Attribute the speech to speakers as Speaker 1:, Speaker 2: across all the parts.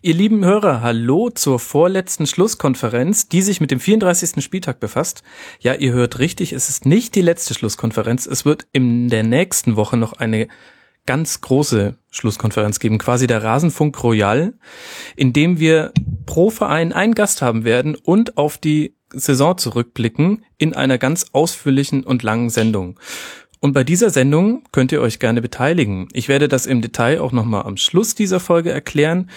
Speaker 1: Ihr lieben Hörer, hallo zur vorletzten Schlusskonferenz, die sich mit dem 34. Spieltag befasst. Ja, ihr hört richtig, es ist nicht die letzte Schlusskonferenz. Es wird in der nächsten Woche noch eine ganz große Schlusskonferenz geben, quasi der Rasenfunk Royal, in dem wir pro Verein einen Gast haben werden und auf die Saison zurückblicken in einer ganz ausführlichen und langen Sendung. Und bei dieser Sendung könnt ihr euch gerne beteiligen. Ich werde das im Detail auch nochmal am Schluss dieser Folge erklären.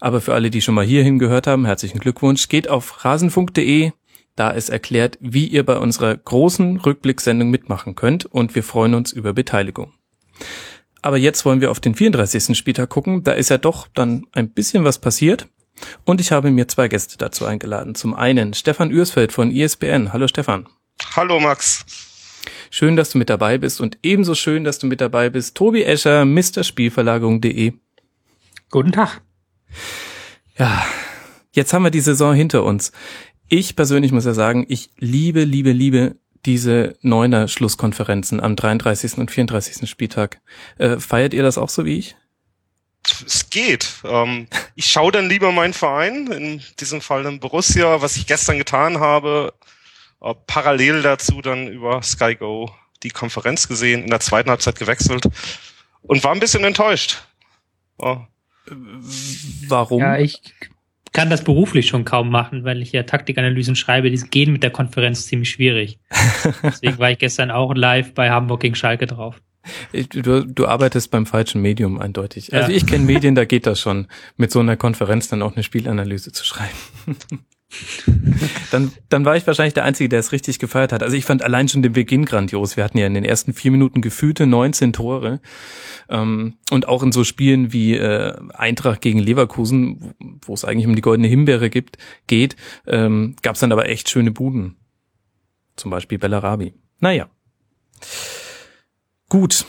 Speaker 1: Aber für alle, die schon mal hierhin gehört haben, herzlichen Glückwunsch. Geht auf rasenfunk.de. Da ist erklärt, wie ihr bei unserer großen Rückblicksendung mitmachen könnt. Und wir freuen uns über Beteiligung. Aber jetzt wollen wir auf den 34. Spieltag gucken. Da ist ja doch dann ein bisschen was passiert. Und ich habe mir zwei Gäste dazu eingeladen. Zum einen Stefan Ürsfeld von ISBN. Hallo Stefan.
Speaker 2: Hallo Max.
Speaker 1: Schön, dass du mit dabei bist und ebenso schön, dass du mit dabei bist. Tobi Escher, Mr.
Speaker 3: Guten Tag.
Speaker 1: Ja, jetzt haben wir die Saison hinter uns. Ich persönlich muss ja sagen, ich liebe, liebe, liebe diese neuner Schlusskonferenzen am 33. und 34. Spieltag. Äh, feiert ihr das auch so wie ich?
Speaker 2: Es geht. Ähm, ich schaue dann lieber meinen Verein, in diesem Fall dann Borussia, was ich gestern getan habe, äh, parallel dazu dann über Sky Go die Konferenz gesehen, in der zweiten Halbzeit gewechselt und war ein bisschen enttäuscht.
Speaker 3: Oh. Warum? Ja, ich kann das beruflich schon kaum machen, weil ich ja Taktikanalysen schreibe, die gehen mit der Konferenz ziemlich schwierig. Deswegen war ich gestern auch live bei Hamburg gegen Schalke drauf.
Speaker 1: Du, du arbeitest beim falschen Medium eindeutig. Also ja. ich kenne Medien, da geht das schon, mit so einer Konferenz dann auch eine Spielanalyse zu schreiben. Dann, dann war ich wahrscheinlich der Einzige, der es richtig gefeiert hat. Also ich fand allein schon den Beginn grandios. Wir hatten ja in den ersten vier Minuten gefühlte 19 Tore. Ähm, und auch in so Spielen wie äh, Eintracht gegen Leverkusen, wo es eigentlich um die goldene Himbeere gibt, geht, ähm, gab es dann aber echt schöne Buden. Zum Beispiel Bellarabi. Naja. Gut,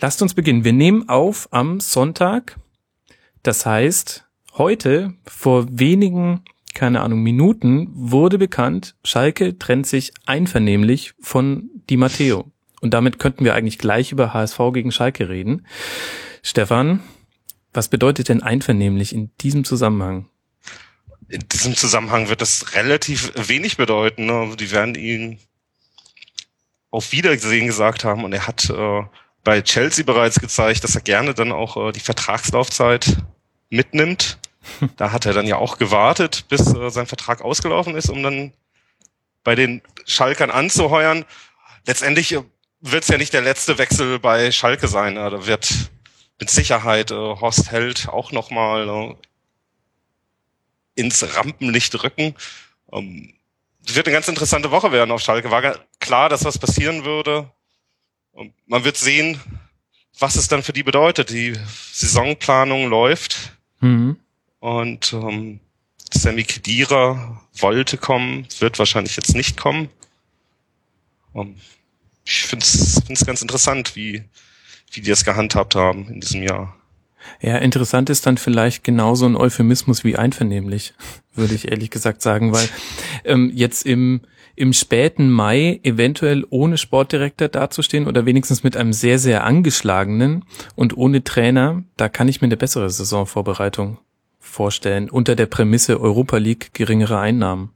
Speaker 1: lasst uns beginnen. Wir nehmen auf am Sonntag. Das heißt, heute vor wenigen keine Ahnung, Minuten wurde bekannt, Schalke trennt sich einvernehmlich von Di Matteo. Und damit könnten wir eigentlich gleich über HSV gegen Schalke reden. Stefan, was bedeutet denn einvernehmlich in diesem Zusammenhang?
Speaker 2: In diesem Zusammenhang wird das relativ wenig bedeuten. Ne? Die werden ihn auf Wiedersehen gesagt haben und er hat äh, bei Chelsea bereits gezeigt, dass er gerne dann auch äh, die Vertragslaufzeit mitnimmt da hat er dann ja auch gewartet, bis äh, sein Vertrag ausgelaufen ist, um dann bei den Schalkern anzuheuern. Letztendlich äh, wird es ja nicht der letzte Wechsel bei Schalke sein. Da wird mit Sicherheit äh, Horst Held auch nochmal äh, ins Rampenlicht rücken. Ähm, es wird eine ganz interessante Woche werden auf Schalke. War klar, dass was passieren würde. Und man wird sehen, was es dann für die bedeutet. Die Saisonplanung läuft. Mhm. Und ähm, Sammy Kedira wollte kommen, wird wahrscheinlich jetzt nicht kommen. Ähm, ich finde es ganz interessant, wie, wie die das gehandhabt haben in diesem Jahr.
Speaker 1: Ja, interessant ist dann vielleicht genauso ein Euphemismus wie einvernehmlich, würde ich ehrlich gesagt sagen, weil ähm, jetzt im, im späten Mai eventuell ohne Sportdirektor dazustehen oder wenigstens mit einem sehr, sehr angeschlagenen und ohne Trainer, da kann ich mir eine bessere Saisonvorbereitung vorstellen, unter der Prämisse Europa League geringere Einnahmen.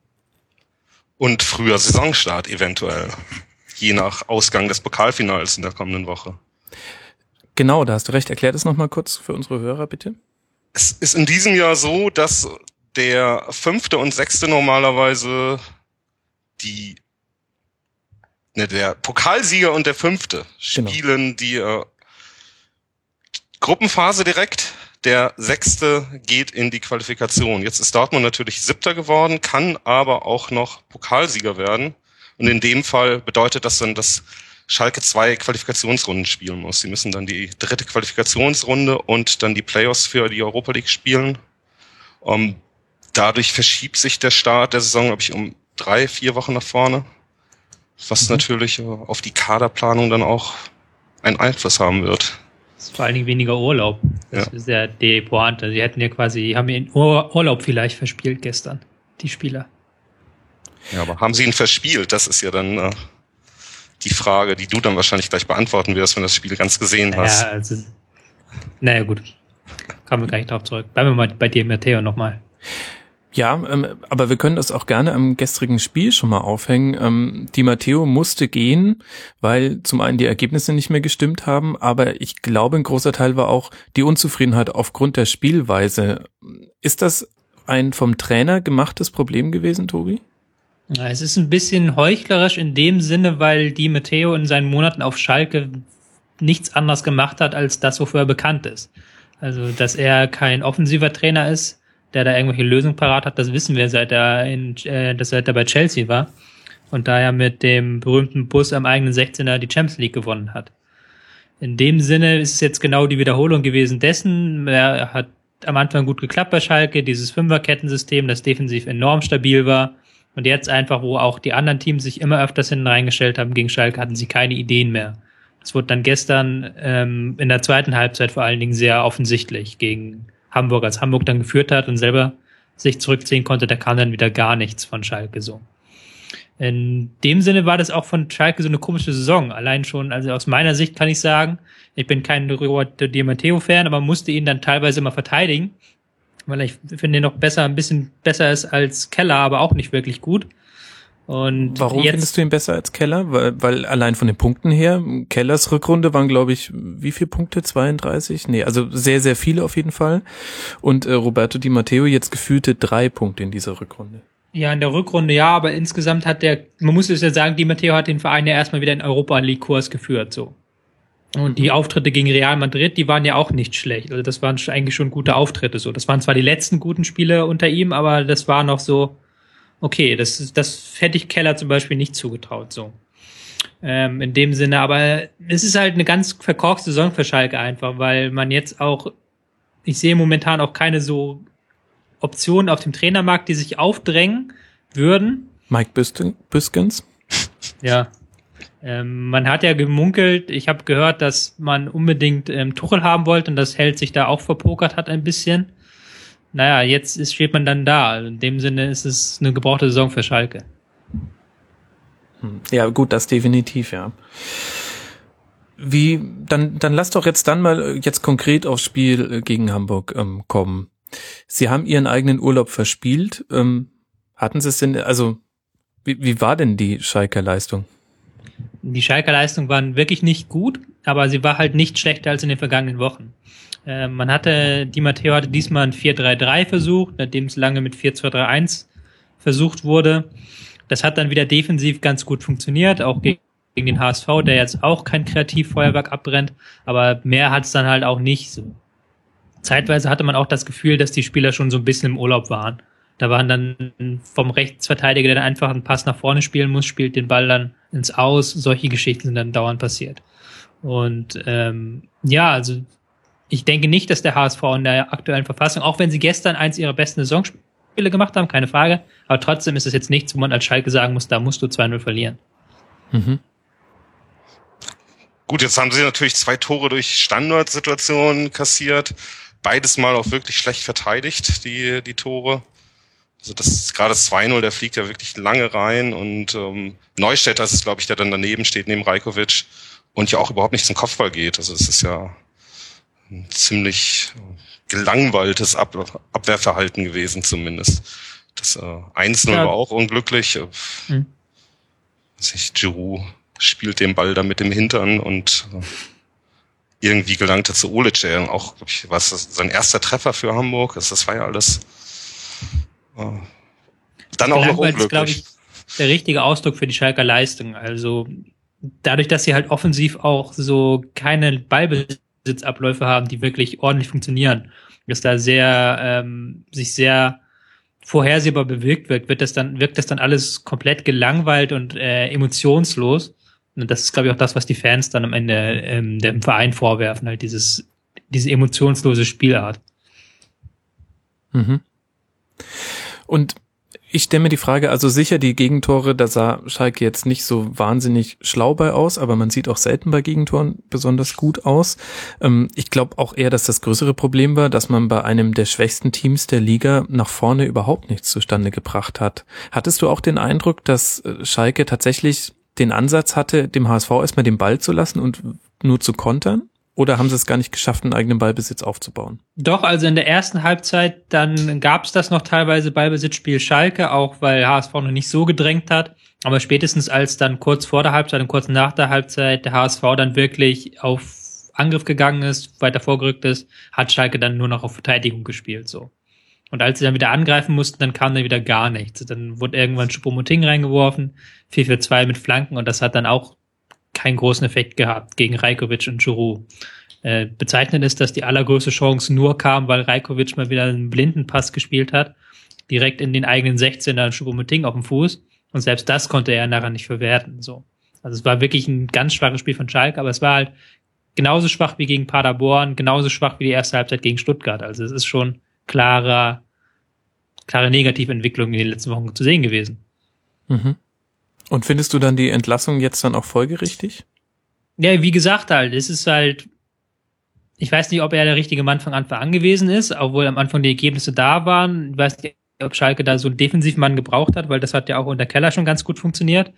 Speaker 2: Und früher Saisonstart eventuell, je nach Ausgang des Pokalfinals in der kommenden Woche.
Speaker 1: Genau, da hast du recht. Erklär das nochmal kurz für unsere Hörer, bitte.
Speaker 2: Es ist in diesem Jahr so, dass der fünfte und sechste normalerweise die ne, der Pokalsieger und der fünfte genau. spielen die äh, Gruppenphase direkt der Sechste geht in die Qualifikation. Jetzt ist Dortmund natürlich Siebter geworden, kann aber auch noch Pokalsieger werden. Und in dem Fall bedeutet das dann, dass Schalke zwei Qualifikationsrunden spielen muss. Sie müssen dann die dritte Qualifikationsrunde und dann die Playoffs für die Europa League spielen. Um, ähm, dadurch verschiebt sich der Start der Saison, glaube ich, um drei, vier Wochen nach vorne. Was mhm. natürlich äh, auf die Kaderplanung dann auch einen Einfluss haben wird
Speaker 3: vor allen Dingen weniger Urlaub. Das ja. ist ja die Pointe. Sie hätten ja quasi, haben ihren Urlaub vielleicht verspielt gestern, die Spieler.
Speaker 2: Ja, aber haben sie ihn verspielt? Das ist ja dann äh, die Frage, die du dann wahrscheinlich gleich beantworten wirst, wenn du das Spiel ganz gesehen hast. Ja, also,
Speaker 3: naja, gut. Kommen wir gleich drauf zurück. Bleiben wir mal bei dir, Matteo, nochmal.
Speaker 1: Ja, ähm, aber wir können das auch gerne am gestrigen Spiel schon mal aufhängen. Ähm, die Matteo musste gehen, weil zum einen die Ergebnisse nicht mehr gestimmt haben, aber ich glaube, ein großer Teil war auch die Unzufriedenheit aufgrund der Spielweise. Ist das ein vom Trainer gemachtes Problem gewesen, Tobi?
Speaker 3: Ja, es ist ein bisschen heuchlerisch in dem Sinne, weil die Matteo in seinen Monaten auf Schalke nichts anderes gemacht hat, als das, wofür er bekannt ist. Also, dass er kein offensiver Trainer ist, der da irgendwelche Lösungen parat hat, das wissen wir, seit er, in, äh, seit er bei Chelsea war und da er mit dem berühmten Bus am eigenen 16er die Champions League gewonnen hat. In dem Sinne ist es jetzt genau die Wiederholung gewesen dessen. Er hat am Anfang gut geklappt bei Schalke, dieses Fünferkettensystem, das defensiv enorm stabil war. Und jetzt einfach, wo auch die anderen Teams sich immer öfters hinten reingestellt haben gegen Schalke, hatten sie keine Ideen mehr. Das wurde dann gestern ähm, in der zweiten Halbzeit vor allen Dingen sehr offensichtlich gegen Hamburg, als Hamburg dann geführt hat und selber sich zurückziehen konnte, da kam dann wieder gar nichts von Schalke so. In dem Sinne war das auch von Schalke so eine komische Saison. Allein schon, also aus meiner Sicht kann ich sagen, ich bin kein Roberto Di Matteo-Fan, aber musste ihn dann teilweise immer verteidigen, weil ich finde ihn noch besser, ein bisschen besser ist als Keller, aber auch nicht wirklich gut. Und
Speaker 1: Warum
Speaker 3: jetzt,
Speaker 1: findest du ihn besser als Keller? Weil, weil allein von den Punkten her, Kellers Rückrunde waren, glaube ich, wie viele Punkte? 32? Nee, also sehr, sehr viele auf jeden Fall. Und äh, Roberto Di Matteo jetzt gefühlte drei Punkte in dieser Rückrunde.
Speaker 3: Ja, in der Rückrunde ja, aber insgesamt hat der, man muss es ja sagen, Di Matteo hat den Verein ja erstmal wieder in Europa League-Kurs geführt, so. Und die Auftritte gegen Real Madrid, die waren ja auch nicht schlecht. Also das waren eigentlich schon gute Auftritte, so. Das waren zwar die letzten guten Spiele unter ihm, aber das war noch so, okay, das, das hätte ich Keller zum Beispiel nicht zugetraut, so. Ähm, in dem Sinne, aber es ist halt eine ganz verkorkste Saison für Schalke einfach, weil man jetzt auch, ich sehe momentan auch keine so Optionen auf dem Trainermarkt, die sich aufdrängen würden.
Speaker 1: Mike Büskens?
Speaker 3: Ja. Ähm, man hat ja gemunkelt, ich habe gehört, dass man unbedingt ähm, Tuchel haben wollte und das Held sich da auch verpokert hat ein bisschen. Naja, jetzt ist, steht man dann da. Also in dem Sinne ist es eine gebrauchte Saison für Schalke.
Speaker 1: Hm. Ja, gut, das definitiv, ja. Wie, dann, dann lass doch jetzt dann mal jetzt konkret aufs Spiel gegen Hamburg ähm, kommen. Sie haben Ihren eigenen Urlaub verspielt. Ähm, hatten Sie es denn, also wie, wie war denn die Schalker Leistung?
Speaker 3: Die Schalker Leistung waren wirklich nicht gut, aber sie war halt nicht schlechter als in den vergangenen Wochen. Äh, man hatte, Di Matteo hatte diesmal ein 4-3-3 versucht, nachdem es lange mit 4-2-3-1 versucht wurde. Das hat dann wieder defensiv ganz gut funktioniert, auch gegen den HSV, der jetzt auch kein Kreativfeuerwerk abbrennt, aber mehr hat es dann halt auch nicht so zeitweise hatte man auch das Gefühl, dass die Spieler schon so ein bisschen im Urlaub waren. Da waren dann vom Rechtsverteidiger, der dann einfach einen Pass nach vorne spielen muss, spielt den Ball dann ins Aus. Solche Geschichten sind dann dauernd passiert. Und ähm, ja, also ich denke nicht, dass der HSV in der aktuellen Verfassung, auch wenn sie gestern eins ihrer besten Saisonspiele gemacht haben, keine Frage, aber trotzdem ist es jetzt nichts, wo man als Schalke sagen muss, da musst du 2-0 verlieren. Mhm.
Speaker 2: Gut, jetzt haben sie natürlich zwei Tore durch Standardsituationen kassiert beides mal auch wirklich schlecht verteidigt, die, die Tore. Also das ist gerade das 2-0, der fliegt ja wirklich lange rein und ähm, Neustädter ist es, glaube ich, der dann daneben steht, neben Rajkovic und ja auch überhaupt nicht zum Kopfball geht. Also es ist ja ein ziemlich gelangweiltes Ab Abwehrverhalten gewesen zumindest. Das äh, 1-0 ja. war auch unglücklich. Mhm. Ich, Giroud spielt den Ball da mit dem Hintern und äh, irgendwie gelangte zu Olic, auch, glaube ich, was sein erster Treffer für Hamburg. Das, das war ja alles äh, dann auch noch unglücklich. glaube ich,
Speaker 3: der richtige Ausdruck für die Schalker Leistung. Also dadurch, dass sie halt offensiv auch so keine Ballbesitzabläufe haben, die wirklich ordentlich funktionieren, dass da sehr ähm, sich sehr vorhersehbar bewegt wird, wird das dann wirkt das dann alles komplett gelangweilt und äh, emotionslos. Und das ist, glaube ich, auch das, was die Fans dann am Ende ähm, dem Verein vorwerfen, halt dieses, diese emotionslose Spielart.
Speaker 1: Mhm. Und ich stelle mir die Frage, also sicher die Gegentore, da sah Schalke jetzt nicht so wahnsinnig schlau bei aus, aber man sieht auch selten bei Gegentoren besonders gut aus. Ähm, ich glaube auch eher, dass das größere Problem war, dass man bei einem der schwächsten Teams der Liga nach vorne überhaupt nichts zustande gebracht hat. Hattest du auch den Eindruck, dass äh, Schalke tatsächlich den Ansatz hatte, dem HSV erstmal den Ball zu lassen und nur zu kontern? Oder haben sie es gar nicht geschafft, einen eigenen Ballbesitz aufzubauen?
Speaker 3: Doch, also in der ersten Halbzeit, dann gab es das noch teilweise Ballbesitzspiel Schalke, auch weil HSV noch nicht so gedrängt hat. Aber spätestens als dann kurz vor der Halbzeit und kurz nach der Halbzeit der HSV dann wirklich auf Angriff gegangen ist, weiter vorgerückt ist, hat Schalke dann nur noch auf Verteidigung gespielt, so. Und als sie dann wieder angreifen mussten, dann kam dann wieder gar nichts. Dann wurde irgendwann Schuppomoting reingeworfen, 4 für 2 mit Flanken und das hat dann auch keinen großen Effekt gehabt gegen Rajkovic und Giroud. Äh, bezeichnend ist, dass die allergrößte Chance nur kam, weil Rajkovic mal wieder einen blinden Pass gespielt hat, direkt in den eigenen 16er Schuppomoting auf dem Fuß. Und selbst das konnte er nachher nicht verwerten. So. Also es war wirklich ein ganz schwaches Spiel von Schalke, aber es war halt genauso schwach wie gegen Paderborn, genauso schwach wie die erste Halbzeit gegen Stuttgart. Also es ist schon klarer, klare Negativentwicklung in den letzten Wochen zu sehen gewesen.
Speaker 1: Mhm. Und findest du dann die Entlassung jetzt dann auch folgerichtig?
Speaker 3: Ja, wie gesagt halt, es ist halt, ich weiß nicht, ob er der richtige Mann von Anfang an gewesen ist, obwohl am Anfang die Ergebnisse da waren. Ich weiß nicht, ob Schalke da so einen Defensivmann gebraucht hat, weil das hat ja auch unter Keller schon ganz gut funktioniert.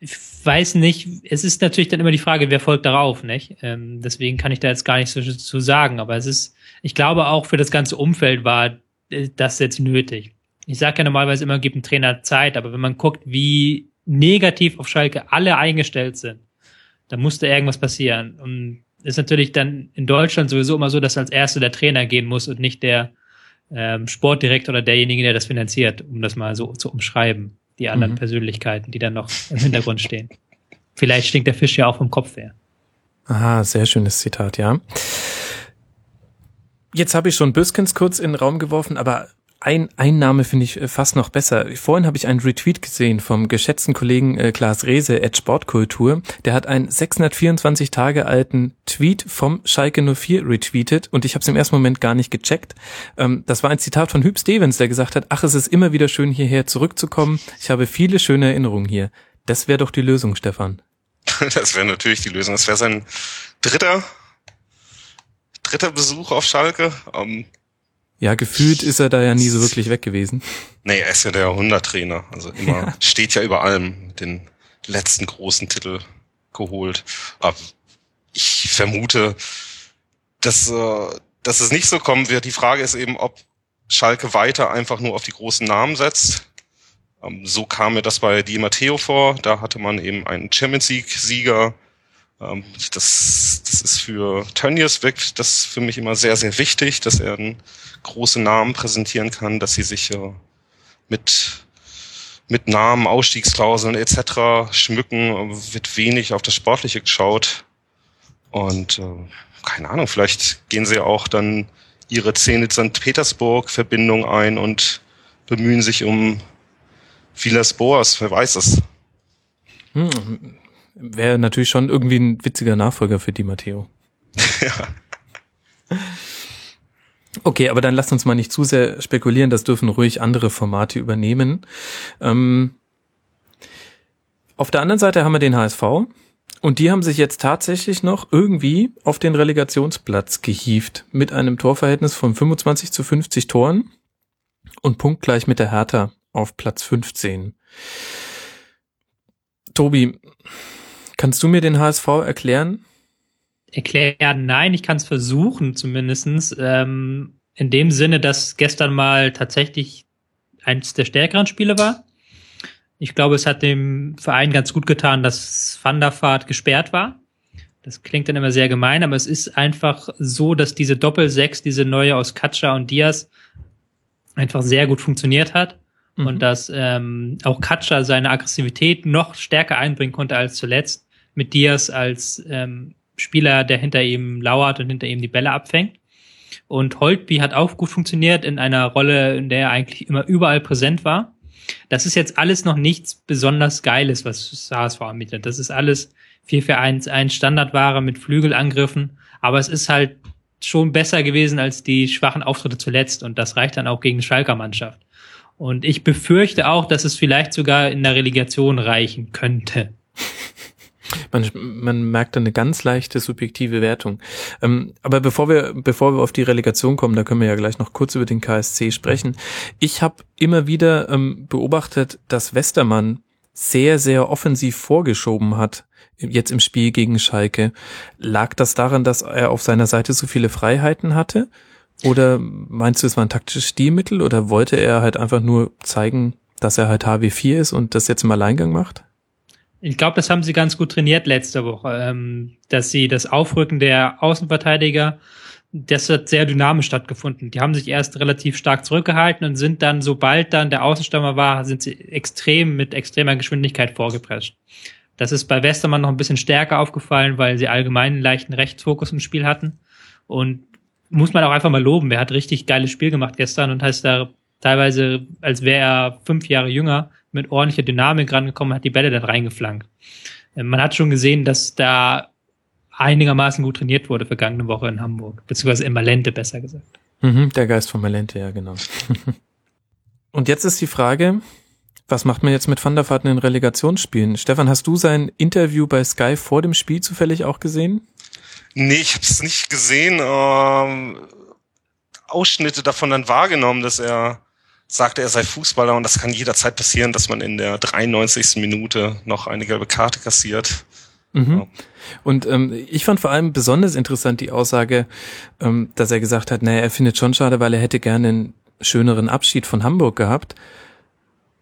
Speaker 3: Ich weiß nicht, es ist natürlich dann immer die Frage, wer folgt darauf, nicht? Ähm, deswegen kann ich da jetzt gar nicht so zu sagen, aber es ist, ich glaube auch für das ganze Umfeld war äh, das jetzt nötig. Ich sage ja normalerweise immer, gibt ein Trainer Zeit, aber wenn man guckt, wie negativ auf Schalke alle eingestellt sind, dann musste irgendwas passieren. Und ist natürlich dann in Deutschland sowieso immer so, dass als Erster der Trainer gehen muss und nicht der ähm, Sportdirektor oder derjenige, der das finanziert, um das mal so zu umschreiben. Die anderen mhm. Persönlichkeiten, die dann noch im Hintergrund stehen. Vielleicht stinkt der Fisch ja auch vom Kopf her.
Speaker 1: Aha, sehr schönes Zitat, ja. Jetzt habe ich schon Büskens kurz in den Raum geworfen, aber ein, ein Name finde ich äh, fast noch besser. Vorhin habe ich einen Retweet gesehen vom geschätzten Kollegen äh, Klaas Rehse at Sportkultur. Der hat einen 624 Tage alten Tweet vom Schalke 04 retweetet und ich habe es im ersten Moment gar nicht gecheckt. Ähm, das war ein Zitat von Hüb Stevens, der gesagt hat, ach, es ist immer wieder schön hierher zurückzukommen. Ich habe viele schöne Erinnerungen hier. Das wäre doch die Lösung, Stefan.
Speaker 2: Das wäre natürlich die Lösung. Das wäre sein dritter dritter Besuch auf Schalke. Ähm,
Speaker 1: ja, gefühlt ist er da ja nie so wirklich weg gewesen.
Speaker 2: Nee, er ist ja der Jahrhunderttrainer. Also immer, ja. steht ja über allem, den letzten großen Titel geholt. Aber ich vermute, dass, äh, dass es nicht so kommen wird. Die Frage ist eben, ob Schalke weiter einfach nur auf die großen Namen setzt. Ähm, so kam mir das bei Di Matteo vor. Da hatte man eben einen Champions League-Sieger, ähm, das, das ist für Tönnies wirkt das für mich immer sehr, sehr wichtig, dass er einen großen Namen präsentieren kann, dass sie sich äh, mit mit Namen, Ausstiegsklauseln etc. schmücken, wird wenig auf das Sportliche geschaut. Und äh, keine Ahnung, vielleicht gehen sie auch dann ihre Zenit-St. Petersburg-Verbindung ein und bemühen sich um Vilas Boas, wer weiß es.
Speaker 1: Hm, Wäre natürlich schon irgendwie ein witziger Nachfolger für Di Matteo. ja. Okay, aber dann lasst uns mal nicht zu sehr spekulieren, das dürfen ruhig andere Formate übernehmen. Ähm, auf der anderen Seite haben wir den HSV und die haben sich jetzt tatsächlich noch irgendwie auf den Relegationsplatz gehievt mit einem Torverhältnis von 25 zu 50 Toren und punktgleich mit der Hertha auf Platz 15. Tobi, Kannst du mir den HSV erklären?
Speaker 3: Erklären, nein, ich kann es versuchen zumindestens. Ähm, in dem Sinne, dass gestern mal tatsächlich eins der stärkeren Spiele war. Ich glaube, es hat dem Verein ganz gut getan, dass Van der Vaart gesperrt war. Das klingt dann immer sehr gemein, aber es ist einfach so, dass diese Doppel-Sechs, diese neue aus Katscha und Diaz einfach sehr gut funktioniert hat mhm. und dass ähm, auch Katscha seine Aggressivität noch stärker einbringen konnte als zuletzt mit Diaz als ähm, Spieler, der hinter ihm lauert und hinter ihm die Bälle abfängt. Und Holtby hat auch gut funktioniert in einer Rolle, in der er eigentlich immer überall präsent war. Das ist jetzt alles noch nichts besonders Geiles, was HSV anbietet. Das ist alles 4-4-1-1 Standardware mit Flügelangriffen. Aber es ist halt schon besser gewesen als die schwachen Auftritte zuletzt. Und das reicht dann auch gegen Schalker Mannschaft. Und ich befürchte auch, dass es vielleicht sogar in der Relegation reichen könnte.
Speaker 1: Man, man merkt eine ganz leichte subjektive Wertung. Ähm, aber bevor wir, bevor wir auf die Relegation kommen, da können wir ja gleich noch kurz über den KSC sprechen. Ich habe immer wieder ähm, beobachtet, dass Westermann sehr, sehr offensiv vorgeschoben hat jetzt im Spiel gegen Schalke. Lag das daran, dass er auf seiner Seite so viele Freiheiten hatte? Oder meinst du, es war ein taktisches Stilmittel oder wollte er halt einfach nur zeigen, dass er halt HW4 ist und das jetzt im Alleingang macht?
Speaker 3: Ich glaube, das haben sie ganz gut trainiert letzte Woche, ähm, dass sie das Aufrücken der Außenverteidiger, das hat sehr dynamisch stattgefunden. Die haben sich erst relativ stark zurückgehalten und sind dann, sobald dann der Außenstürmer war, sind sie extrem mit extremer Geschwindigkeit vorgeprescht. Das ist bei Westermann noch ein bisschen stärker aufgefallen, weil sie allgemein einen leichten Rechtsfokus im Spiel hatten. Und muss man auch einfach mal loben. Er hat richtig geiles Spiel gemacht gestern und heißt da teilweise, als wäre er fünf Jahre jünger, mit ordentlicher Dynamik rangekommen, hat die Bälle dann reingeflankt. Äh, man hat schon gesehen, dass da einigermaßen gut trainiert wurde vergangene Woche in Hamburg, beziehungsweise in Malente besser gesagt.
Speaker 1: Mhm, der Geist von Malente, ja genau. und jetzt ist die Frage, was macht man jetzt mit Van der Vaart in den Relegationsspielen? Stefan, hast du sein Interview bei Sky vor dem Spiel zufällig auch gesehen?
Speaker 2: Nee, ich habe es nicht gesehen. Ähm, Ausschnitte davon dann wahrgenommen, dass er sagte, er sei Fußballer und das kann jederzeit passieren, dass man in der 93. Minute noch eine gelbe Karte kassiert.
Speaker 1: Mhm. Und ähm, ich fand vor allem besonders interessant die Aussage, ähm, dass er gesagt hat, naja, er findet schon schade, weil er hätte gerne einen schöneren Abschied von Hamburg gehabt,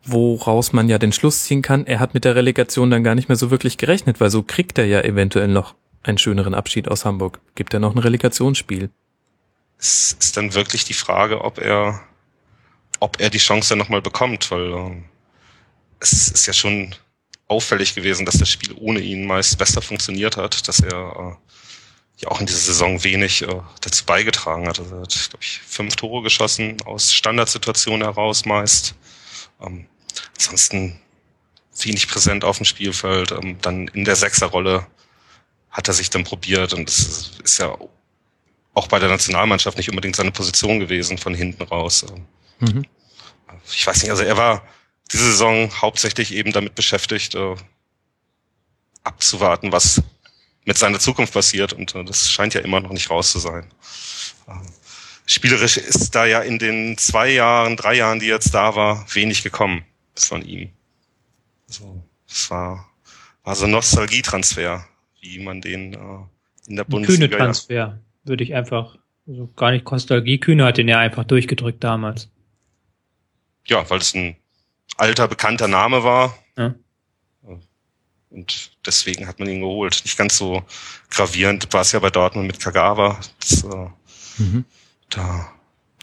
Speaker 1: woraus man ja den Schluss ziehen kann, er hat mit der Relegation dann gar nicht mehr so wirklich gerechnet, weil so kriegt er ja eventuell noch einen schöneren Abschied aus Hamburg. Gibt er noch ein Relegationsspiel?
Speaker 2: Es ist dann wirklich die Frage, ob er ob er die Chance nochmal bekommt, weil äh, es ist ja schon auffällig gewesen, dass das Spiel ohne ihn meist besser funktioniert hat, dass er äh, ja auch in dieser Saison wenig äh, dazu beigetragen hat. Also er hat, glaube ich, fünf Tore geschossen aus Standardsituationen heraus meist. Ähm, ansonsten wenig präsent auf dem Spielfeld. Ähm, dann in der Sechserrolle hat er sich dann probiert und es ist ja auch bei der Nationalmannschaft nicht unbedingt seine Position gewesen von hinten raus. Ähm, Mhm. Ich weiß nicht, also er war diese Saison hauptsächlich eben damit beschäftigt, äh, abzuwarten, was mit seiner Zukunft passiert. Und äh, das scheint ja immer noch nicht raus zu sein. Äh, spielerisch ist da ja in den zwei Jahren, drei Jahren, die jetzt da war, wenig gekommen von ihm. Also, es war, war so ein Nostalgietransfer, wie man den äh, in der Bundesliga.
Speaker 3: Kühne Transfer, ja. würde ich einfach, also gar nicht Nostalgie. Kühne hat den ja einfach durchgedrückt damals
Speaker 2: ja, weil es ein alter, bekannter Name war. Ja. Und deswegen hat man ihn geholt. Nicht ganz so gravierend war es ja bei Dortmund mit Kagawa. Das, äh, mhm.
Speaker 1: Da.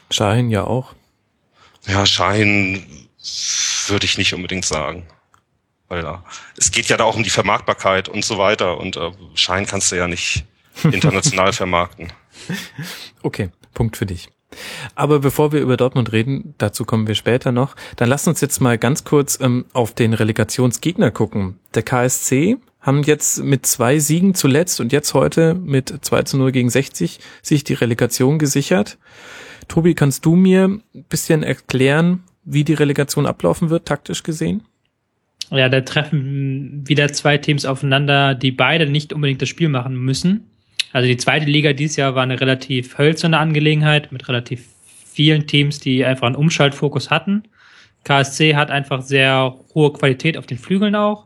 Speaker 1: Schein ja auch.
Speaker 2: Ja, Schein würde ich nicht unbedingt sagen. Weil äh, es geht ja da auch um die Vermarktbarkeit und so weiter. Und äh, Schein kannst du ja nicht international vermarkten.
Speaker 1: Okay, Punkt für dich. Aber bevor wir über Dortmund reden, dazu kommen wir später noch, dann lasst uns jetzt mal ganz kurz ähm, auf den Relegationsgegner gucken. Der KSC haben jetzt mit zwei Siegen zuletzt und jetzt heute mit 2 zu 0 gegen 60 sich die Relegation gesichert. Tobi, kannst du mir ein bisschen erklären, wie die Relegation ablaufen wird, taktisch gesehen?
Speaker 3: Ja, da treffen wieder zwei Teams aufeinander, die beide nicht unbedingt das Spiel machen müssen. Also die zweite Liga dieses Jahr war eine relativ hölzerne Angelegenheit mit relativ vielen Teams, die einfach einen Umschaltfokus hatten. KSC hat einfach sehr hohe Qualität auf den Flügeln auch,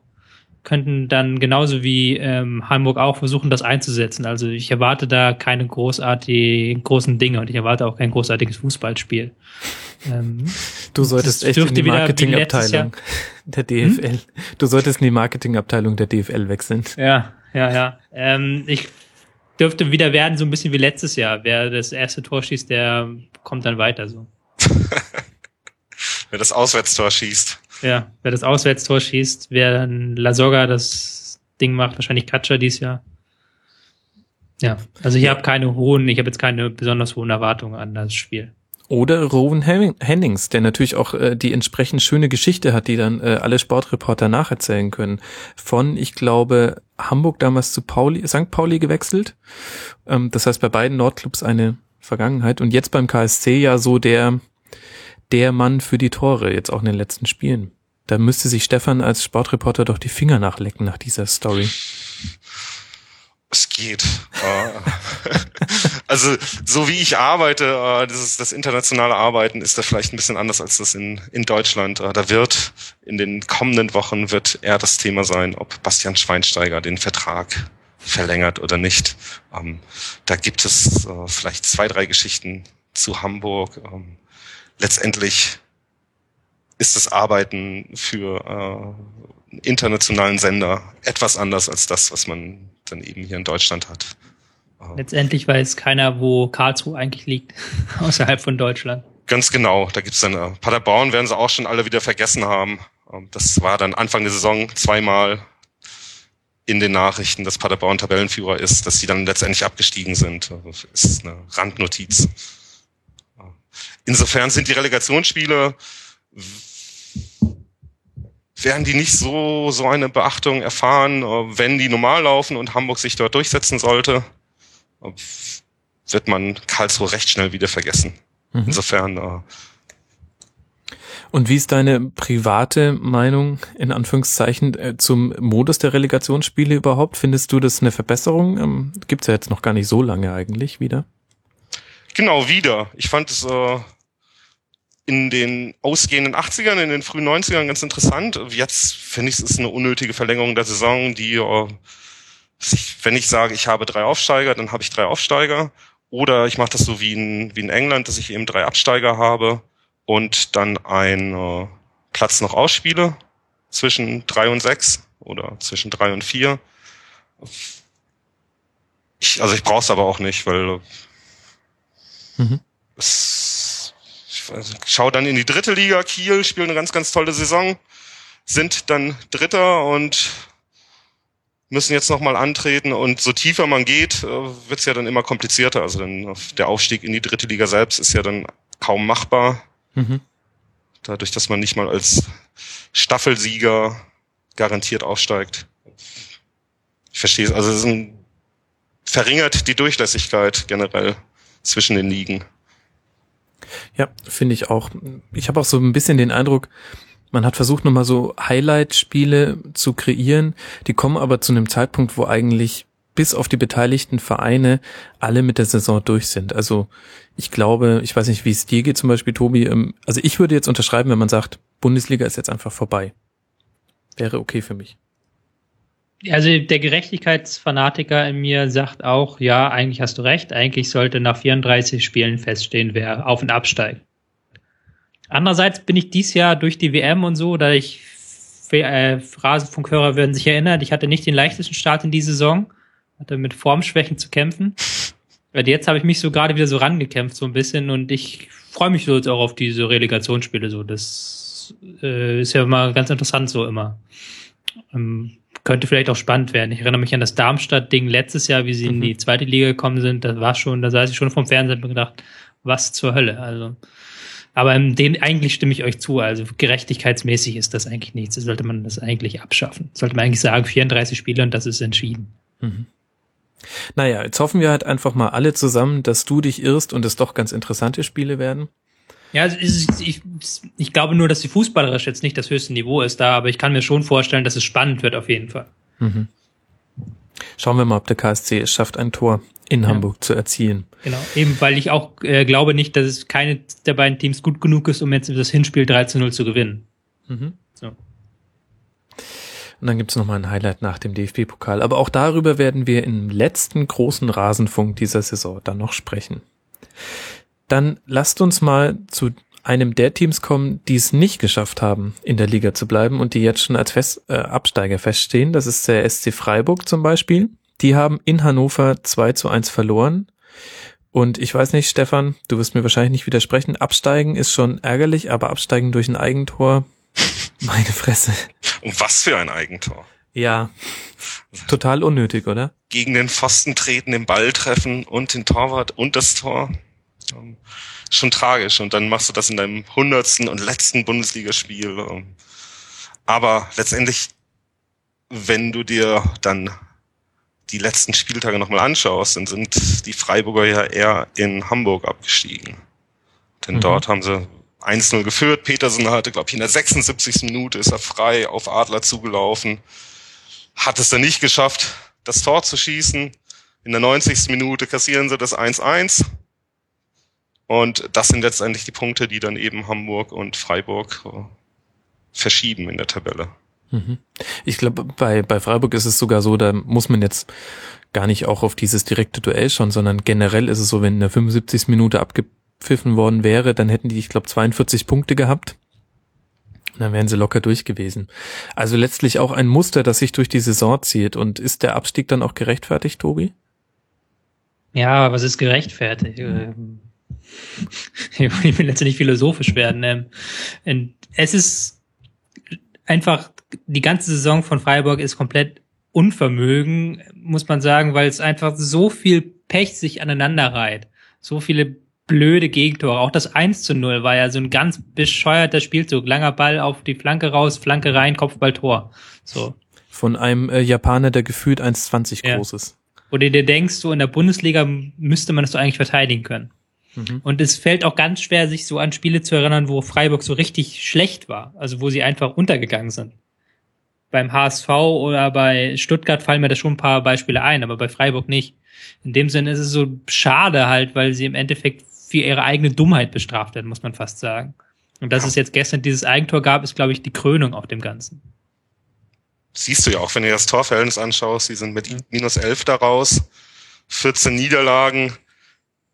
Speaker 3: könnten dann genauso wie ähm, Hamburg auch versuchen, das einzusetzen. Also ich erwarte da keine großartigen großen Dinge und ich erwarte auch kein großartiges Fußballspiel.
Speaker 1: Ähm, du solltest echt in die Marketingabteilung der DFL. Hm? Du solltest in die Marketingabteilung der DFL wechseln.
Speaker 3: Ja, ja, ja. Ähm, ich dürfte wieder werden, so ein bisschen wie letztes Jahr. Wer das erste Tor schießt, der kommt dann weiter so.
Speaker 2: wer das Auswärtstor schießt.
Speaker 3: Ja, wer das Auswärtstor schießt, wer dann Lasoga das Ding macht, wahrscheinlich Katscher dieses Jahr. Ja, also ich habe keine hohen, ich habe jetzt keine besonders hohen Erwartungen an das Spiel.
Speaker 1: Oder Rowan Hennings, der natürlich auch äh, die entsprechend schöne Geschichte hat, die dann äh, alle Sportreporter nacherzählen können. Von, ich glaube, Hamburg damals zu Pauli, St. Pauli gewechselt. Ähm, das heißt, bei beiden Nordclubs eine Vergangenheit. Und jetzt beim KSC ja so der, der Mann für die Tore, jetzt auch in den letzten Spielen. Da müsste sich Stefan als Sportreporter doch die Finger nachlecken nach dieser Story.
Speaker 2: Es geht. Also so wie ich arbeite, äh, das, ist das internationale Arbeiten ist da vielleicht ein bisschen anders als das in, in Deutschland. Äh, da wird in den kommenden Wochen wird eher das Thema sein, ob Bastian Schweinsteiger den Vertrag verlängert oder nicht. Ähm, da gibt es äh, vielleicht zwei, drei Geschichten zu Hamburg. Ähm, letztendlich ist das Arbeiten für äh, internationalen Sender etwas anders als das, was man dann eben hier in Deutschland hat.
Speaker 3: Letztendlich weiß keiner, wo Karlsruhe eigentlich liegt, außerhalb von Deutschland.
Speaker 2: Ganz genau, da gibt's dann äh, Paderborn werden sie auch schon alle wieder vergessen haben. Ähm, das war dann Anfang der Saison zweimal in den Nachrichten, dass Paderborn Tabellenführer ist, dass sie dann letztendlich abgestiegen sind. Das ist eine Randnotiz. Insofern sind die Relegationsspiele werden die nicht so so eine Beachtung erfahren, äh, wenn die normal laufen und Hamburg sich dort durchsetzen sollte wird man Karlsruhe recht schnell wieder vergessen. Mhm. Insofern. Äh,
Speaker 1: und wie ist deine private Meinung in Anführungszeichen äh, zum Modus der Relegationsspiele überhaupt? Findest du das eine Verbesserung? Ähm, Gibt ja jetzt noch gar nicht so lange eigentlich wieder.
Speaker 2: Genau, wieder. Ich fand es äh, in den ausgehenden 80ern, in den frühen 90ern ganz interessant. Jetzt finde ich es ist eine unnötige Verlängerung der Saison, die äh, wenn ich sage, ich habe drei Aufsteiger, dann habe ich drei Aufsteiger. Oder ich mache das so wie in, wie in England, dass ich eben drei Absteiger habe und dann einen Platz noch ausspiele zwischen drei und sechs oder zwischen drei und vier. Ich, also ich brauche es aber auch nicht, weil mhm. es, ich weiß, schau dann in die dritte Liga, Kiel spielt eine ganz, ganz tolle Saison, sind dann Dritter und müssen jetzt nochmal antreten und so tiefer man geht, äh, wird es ja dann immer komplizierter. Also dann der Aufstieg in die dritte Liga selbst ist ja dann kaum machbar. Mhm. Dadurch, dass man nicht mal als Staffelsieger garantiert aufsteigt. Ich verstehe es. Also es ein, verringert die Durchlässigkeit generell zwischen den Ligen.
Speaker 1: Ja, finde ich auch. Ich habe auch so ein bisschen den Eindruck, man hat versucht, nochmal so Highlight-Spiele zu kreieren, die kommen aber zu einem Zeitpunkt, wo eigentlich bis auf die beteiligten Vereine alle mit der Saison durch sind. Also ich glaube, ich weiß nicht, wie es dir geht zum Beispiel, Tobi. Ähm, also ich würde jetzt unterschreiben, wenn man sagt, Bundesliga ist jetzt einfach vorbei. Wäre okay für mich.
Speaker 3: Also der Gerechtigkeitsfanatiker in mir sagt auch, ja, eigentlich hast du recht, eigentlich sollte nach 34 Spielen feststehen, wer auf und absteigt. Andererseits bin ich dies Jahr durch die WM und so, da ich äh, Rasenfunkhörer werden sich erinnern, ich hatte nicht den leichtesten Start in die Saison, hatte mit Formschwächen zu kämpfen. Und jetzt habe ich mich so gerade wieder so rangekämpft, so ein bisschen, und ich freue mich so jetzt auch auf diese Relegationsspiele. So, das äh, ist ja mal ganz interessant so immer. Ähm, könnte vielleicht auch spannend werden. Ich erinnere mich an das Darmstadt-Ding letztes Jahr, wie sie mhm. in die zweite Liga gekommen sind. Das war schon, da saß ich schon vom Fernsehen und gedacht, was zur Hölle. Also aber in den eigentlich stimme ich euch zu. Also gerechtigkeitsmäßig ist das eigentlich nichts. Da sollte man das eigentlich abschaffen. Sollte man eigentlich sagen, 34 Spiele und das ist entschieden. Mhm.
Speaker 1: Naja, jetzt hoffen wir halt einfach mal alle zusammen, dass du dich irrst und es doch ganz interessante Spiele werden.
Speaker 3: Ja, ich, ich glaube nur, dass die fußballerisch jetzt nicht das höchste Niveau ist da, aber ich kann mir schon vorstellen, dass es spannend wird auf jeden Fall. Mhm.
Speaker 1: Schauen wir mal, ob der KSC es schafft, ein Tor in ja. Hamburg zu erzielen.
Speaker 3: Genau, eben weil ich auch äh, glaube nicht, dass es keine der beiden Teams gut genug ist, um jetzt das Hinspiel 3 zu 0 zu gewinnen. Mhm. So.
Speaker 1: Und dann gibt's noch mal ein Highlight nach dem DFB-Pokal. Aber auch darüber werden wir im letzten großen Rasenfunk dieser Saison dann noch sprechen. Dann lasst uns mal zu einem der Teams kommen, die es nicht geschafft haben, in der Liga zu bleiben und die jetzt schon als Fest, äh, Absteiger feststehen. Das ist der SC Freiburg zum Beispiel. Die haben in Hannover 2 zu 1 verloren. Und ich weiß nicht, Stefan, du wirst mir wahrscheinlich nicht widersprechen. Absteigen ist schon ärgerlich, aber absteigen durch ein Eigentor, meine Fresse.
Speaker 2: Und was für ein Eigentor.
Speaker 1: Ja, total unnötig, oder?
Speaker 2: Gegen den Pfosten treten, den Ball treffen und den Torwart und das Tor. Ähm, schon tragisch. Und dann machst du das in deinem hundertsten und letzten Bundesligaspiel. Ähm, aber letztendlich, wenn du dir dann die letzten Spieltage nochmal anschaust, dann sind die Freiburger ja eher in Hamburg abgestiegen. Denn mhm. dort haben sie 1-0 geführt. Petersen hatte, glaube ich, in der 76. Minute ist er frei auf Adler zugelaufen. Hat es dann nicht geschafft, das Tor zu schießen. In der 90. Minute kassieren sie das 1-1. Und das sind letztendlich die Punkte, die dann eben Hamburg und Freiburg äh, verschieben in der Tabelle.
Speaker 1: Mhm. Ich glaube, bei, bei Freiburg ist es sogar so, da muss man jetzt gar nicht auch auf dieses direkte Duell schauen, sondern generell ist es so, wenn in der 75. Minute abgepfiffen worden wäre, dann hätten die, ich glaube, 42 Punkte gehabt. Dann wären sie locker durch gewesen. Also letztlich auch ein Muster, das sich durch die Saison zieht. Und ist der Abstieg dann auch gerechtfertigt, Tobi?
Speaker 3: Ja, aber was ist gerechtfertigt? Ähm, ich will letztendlich philosophisch werden. Ähm, es ist einfach, die ganze Saison von Freiburg ist komplett Unvermögen, muss man sagen, weil es einfach so viel Pech sich aneinander reiht. So viele blöde Gegentore. Auch das 1 zu 0 war ja so ein ganz bescheuerter Spielzug. Langer Ball auf die Flanke raus, Flanke rein, Kopfball, Tor. So.
Speaker 1: Von einem äh, Japaner, der gefühlt 1,20 ja. groß ist.
Speaker 3: Wo du dir denkst, so in der Bundesliga müsste man das doch eigentlich verteidigen können. Mhm. Und es fällt auch ganz schwer, sich so an Spiele zu erinnern, wo Freiburg so richtig schlecht war. Also wo sie einfach untergegangen sind. Beim HSV oder bei Stuttgart fallen mir da schon ein paar Beispiele ein, aber bei Freiburg nicht. In dem Sinne ist es so schade halt, weil sie im Endeffekt für ihre eigene Dummheit bestraft werden, muss man fast sagen. Und dass ja. es jetzt gestern dieses Eigentor gab, ist, glaube ich, die Krönung auf dem Ganzen.
Speaker 2: Siehst du ja auch, wenn du das Torverhältnis anschaust, sie sind mit minus elf daraus, 14 Niederlagen,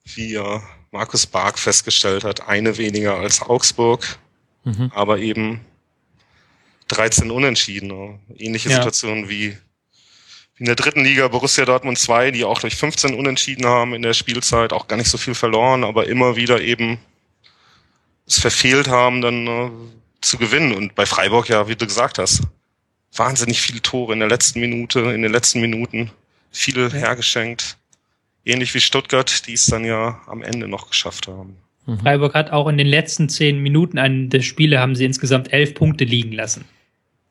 Speaker 2: wie ja Markus Bark festgestellt hat, eine weniger als Augsburg, mhm. aber eben 13 Unentschieden. Ähnliche ja. Situation wie in der dritten Liga Borussia Dortmund 2, die auch durch 15 Unentschieden haben in der Spielzeit, auch gar nicht so viel verloren, aber immer wieder eben es verfehlt haben, dann äh, zu gewinnen. Und bei Freiburg, ja, wie du gesagt hast, wahnsinnig viele Tore in der letzten Minute, in den letzten Minuten, viele ja. hergeschenkt. Ähnlich wie Stuttgart, die es dann ja am Ende noch geschafft haben.
Speaker 3: Mhm. Freiburg hat auch in den letzten zehn Minuten an der Spiele haben sie insgesamt elf Punkte liegen lassen.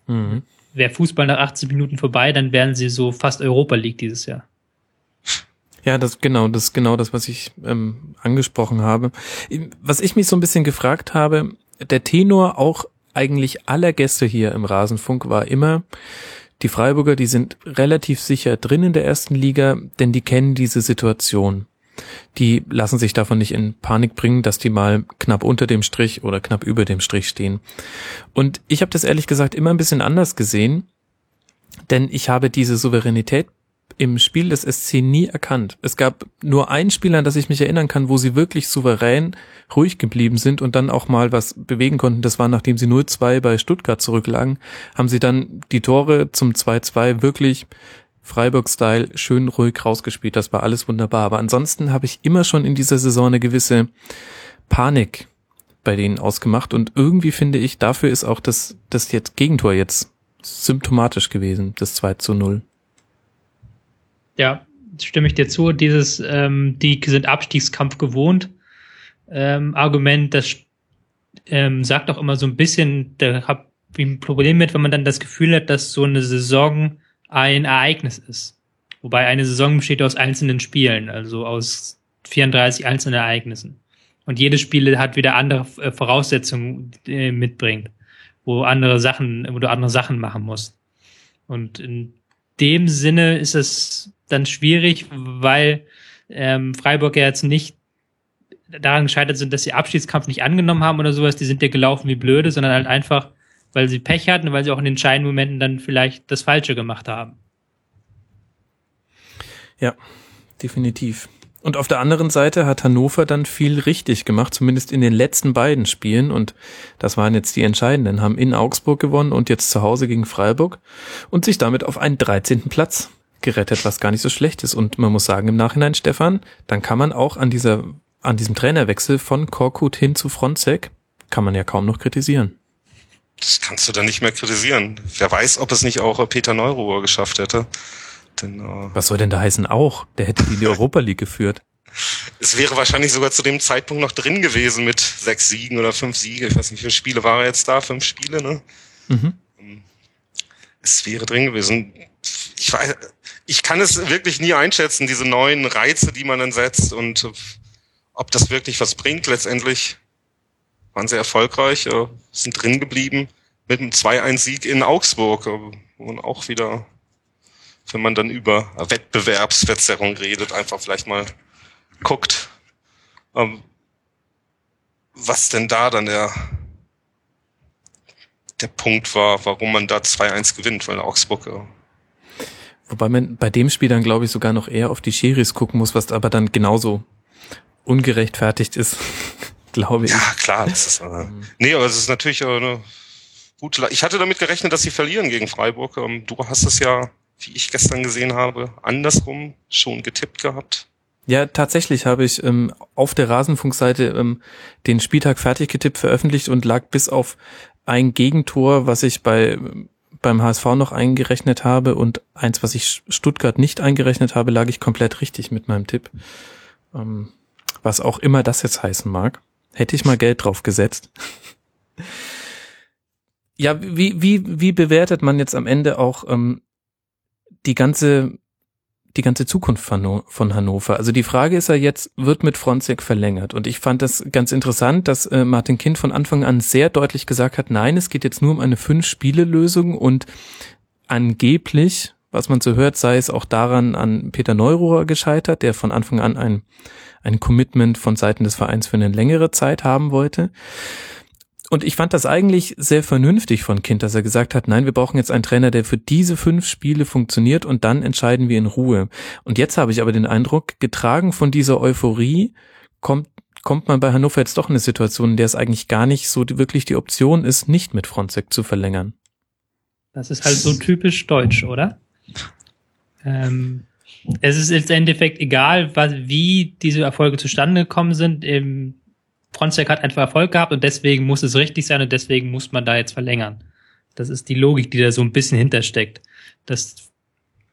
Speaker 3: Mhm wäre Fußball nach 80 Minuten vorbei, dann wären sie so fast Europa League dieses Jahr.
Speaker 1: Ja, das genau, das ist genau das, was ich ähm, angesprochen habe. Was ich mich so ein bisschen gefragt habe, der Tenor auch eigentlich aller Gäste hier im Rasenfunk war immer, die Freiburger, die sind relativ sicher drin in der ersten Liga, denn die kennen diese Situation die lassen sich davon nicht in Panik bringen, dass die mal knapp unter dem Strich oder knapp über dem Strich stehen. Und ich habe das ehrlich gesagt immer ein bisschen anders gesehen, denn ich habe diese Souveränität im Spiel des SC nie erkannt. Es gab nur ein Spiel, an das ich mich erinnern kann, wo sie wirklich souverän ruhig geblieben sind und dann auch mal was bewegen konnten. Das war, nachdem sie 0-2 bei Stuttgart zurücklagen, haben sie dann die Tore zum 2-2 wirklich Freiburg-Style schön ruhig rausgespielt. Das war alles wunderbar. Aber ansonsten habe ich immer schon in dieser Saison eine gewisse Panik bei denen ausgemacht. Und irgendwie finde ich, dafür ist auch das, das jetzt Gegentor jetzt symptomatisch gewesen, das 2 zu 0.
Speaker 3: Ja, stimme ich dir zu. Dieses, ähm, die sind Abstiegskampf gewohnt. Ähm, Argument, das ähm, sagt auch immer so ein bisschen, da habe ich ein Problem mit, wenn man dann das Gefühl hat, dass so eine Saison ein Ereignis ist. Wobei eine Saison besteht aus einzelnen Spielen, also aus 34 einzelnen Ereignissen. Und jedes Spiel hat wieder andere äh, Voraussetzungen äh, mitbringt, wo andere Sachen, wo du andere Sachen machen musst. Und in dem Sinne ist es dann schwierig, weil ähm, Freiburg ja jetzt nicht daran gescheitert sind, dass sie Abschiedskampf nicht angenommen haben oder sowas, die sind ja gelaufen wie blöde, sondern halt einfach weil sie Pech hatten, weil sie auch in den entscheidenden Momenten dann vielleicht das Falsche gemacht haben.
Speaker 1: Ja, definitiv. Und auf der anderen Seite hat Hannover dann viel richtig gemacht, zumindest in den letzten beiden Spielen. Und das waren jetzt die entscheidenden, haben in Augsburg gewonnen und jetzt zu Hause gegen Freiburg und sich damit auf einen 13. Platz gerettet, was gar nicht so schlecht ist. Und man muss sagen im Nachhinein, Stefan, dann kann man auch an dieser, an diesem Trainerwechsel von Korkut hin zu Fronzek, kann man ja kaum noch kritisieren
Speaker 2: das kannst du dann nicht mehr kritisieren. Wer weiß, ob es nicht auch Peter Neuruhr geschafft hätte.
Speaker 1: Denn, äh, Was soll denn da heißen auch? Der hätte die die Europa League geführt.
Speaker 2: Es wäre wahrscheinlich sogar zu dem Zeitpunkt noch drin gewesen mit sechs Siegen oder fünf Siege. Ich weiß nicht, wie viele Spiele war er jetzt da? Fünf Spiele, ne? Mhm. Es wäre drin gewesen. Ich weiß, ich kann es wirklich nie einschätzen, diese neuen Reize, die man dann setzt und ob das wirklich was bringt. Letztendlich waren sehr erfolgreich, äh, sind drin geblieben mit einem 2-1-Sieg in Augsburg äh, und auch wieder wenn man dann über Wettbewerbsverzerrung redet, einfach vielleicht mal guckt, ähm, was denn da dann der, der Punkt war, warum man da 2-1 gewinnt, weil Augsburg äh,
Speaker 1: Wobei man bei dem Spiel dann, glaube ich, sogar noch eher auf die Schiris gucken muss, was aber dann genauso ungerechtfertigt ist, glaube ich.
Speaker 2: Ja, klar. Das ist, äh, nee, aber es ist natürlich eine gute. Ich hatte damit gerechnet, dass sie verlieren gegen Freiburg. Ähm, du hast es ja, wie ich gestern gesehen habe, andersrum schon getippt gehabt.
Speaker 1: Ja, tatsächlich habe ich ähm, auf der Rasenfunkseite ähm, den Spieltag fertig getippt veröffentlicht und lag bis auf ein Gegentor, was ich bei beim HSV noch eingerechnet habe und eins, was ich Stuttgart nicht eingerechnet habe, lag ich komplett richtig mit meinem Tipp. Ähm, was auch immer das jetzt heißen mag. Hätte ich mal Geld drauf gesetzt. ja, wie, wie, wie bewertet man jetzt am Ende auch ähm, die ganze die ganze Zukunft von Hannover. Also die Frage ist ja jetzt, wird mit Fronzek verlängert? Und ich fand das ganz interessant, dass äh, Martin Kind von Anfang an sehr deutlich gesagt hat, nein, es geht jetzt nur um eine Fünf-Spiele-Lösung und angeblich, was man so hört, sei es auch daran an Peter Neururer gescheitert, der von Anfang an ein, ein Commitment von Seiten des Vereins für eine längere Zeit haben wollte. Und ich fand das eigentlich sehr vernünftig von Kind, dass er gesagt hat, nein, wir brauchen jetzt einen Trainer, der für diese fünf Spiele funktioniert und dann entscheiden wir in Ruhe. Und jetzt habe ich aber den Eindruck, getragen von dieser Euphorie kommt kommt man bei Hannover jetzt doch in eine Situation, in der es eigentlich gar nicht so wirklich die Option ist, nicht mit Fronzek zu verlängern.
Speaker 3: Das ist halt so typisch deutsch, oder? Ähm, es ist im Endeffekt egal, was, wie diese Erfolge zustande gekommen sind. Im Fronzek hat einfach Erfolg gehabt und deswegen muss es richtig sein und deswegen muss man da jetzt verlängern. Das ist die Logik, die da so ein bisschen hintersteckt. Dass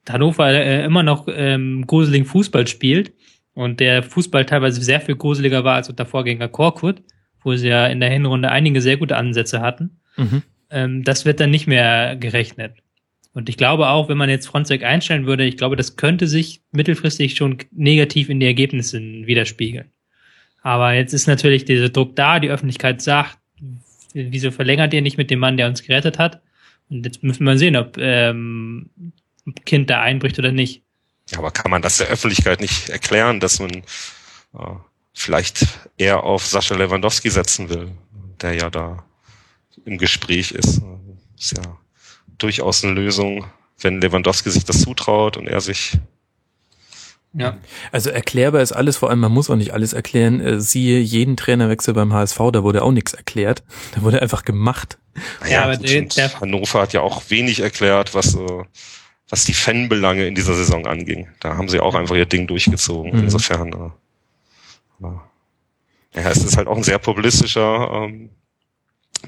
Speaker 3: Hannover äh, immer noch ähm, gruseligen Fußball spielt und der Fußball teilweise sehr viel gruseliger war als unter Vorgänger Korkut, wo sie ja in der Hinrunde einige sehr gute Ansätze hatten. Mhm. Ähm, das wird dann nicht mehr gerechnet. Und ich glaube auch, wenn man jetzt Fronzek einstellen würde, ich glaube, das könnte sich mittelfristig schon negativ in die Ergebnisse widerspiegeln. Aber jetzt ist natürlich dieser Druck da, die Öffentlichkeit sagt, wieso verlängert ihr nicht mit dem Mann, der uns gerettet hat? Und jetzt müssen wir sehen, ob ähm, Kind da einbricht oder nicht.
Speaker 2: Ja, aber kann man das der Öffentlichkeit nicht erklären, dass man äh, vielleicht eher auf Sascha Lewandowski setzen will, der ja da im Gespräch ist. Ist ja durchaus eine Lösung, wenn Lewandowski sich das zutraut und er sich
Speaker 1: ja. Also erklärbar ist alles, vor allem man muss auch nicht alles erklären. Äh, siehe jeden Trainerwechsel beim HSV, da wurde auch nichts erklärt. Da wurde einfach gemacht.
Speaker 2: Ja, ja aber der, der Hannover hat ja auch wenig erklärt, was, äh, was die Fanbelange in dieser Saison anging. Da haben sie auch einfach ihr Ding durchgezogen. Mhm. Insofern, äh, ja, es ist halt auch ein sehr populistischer ähm,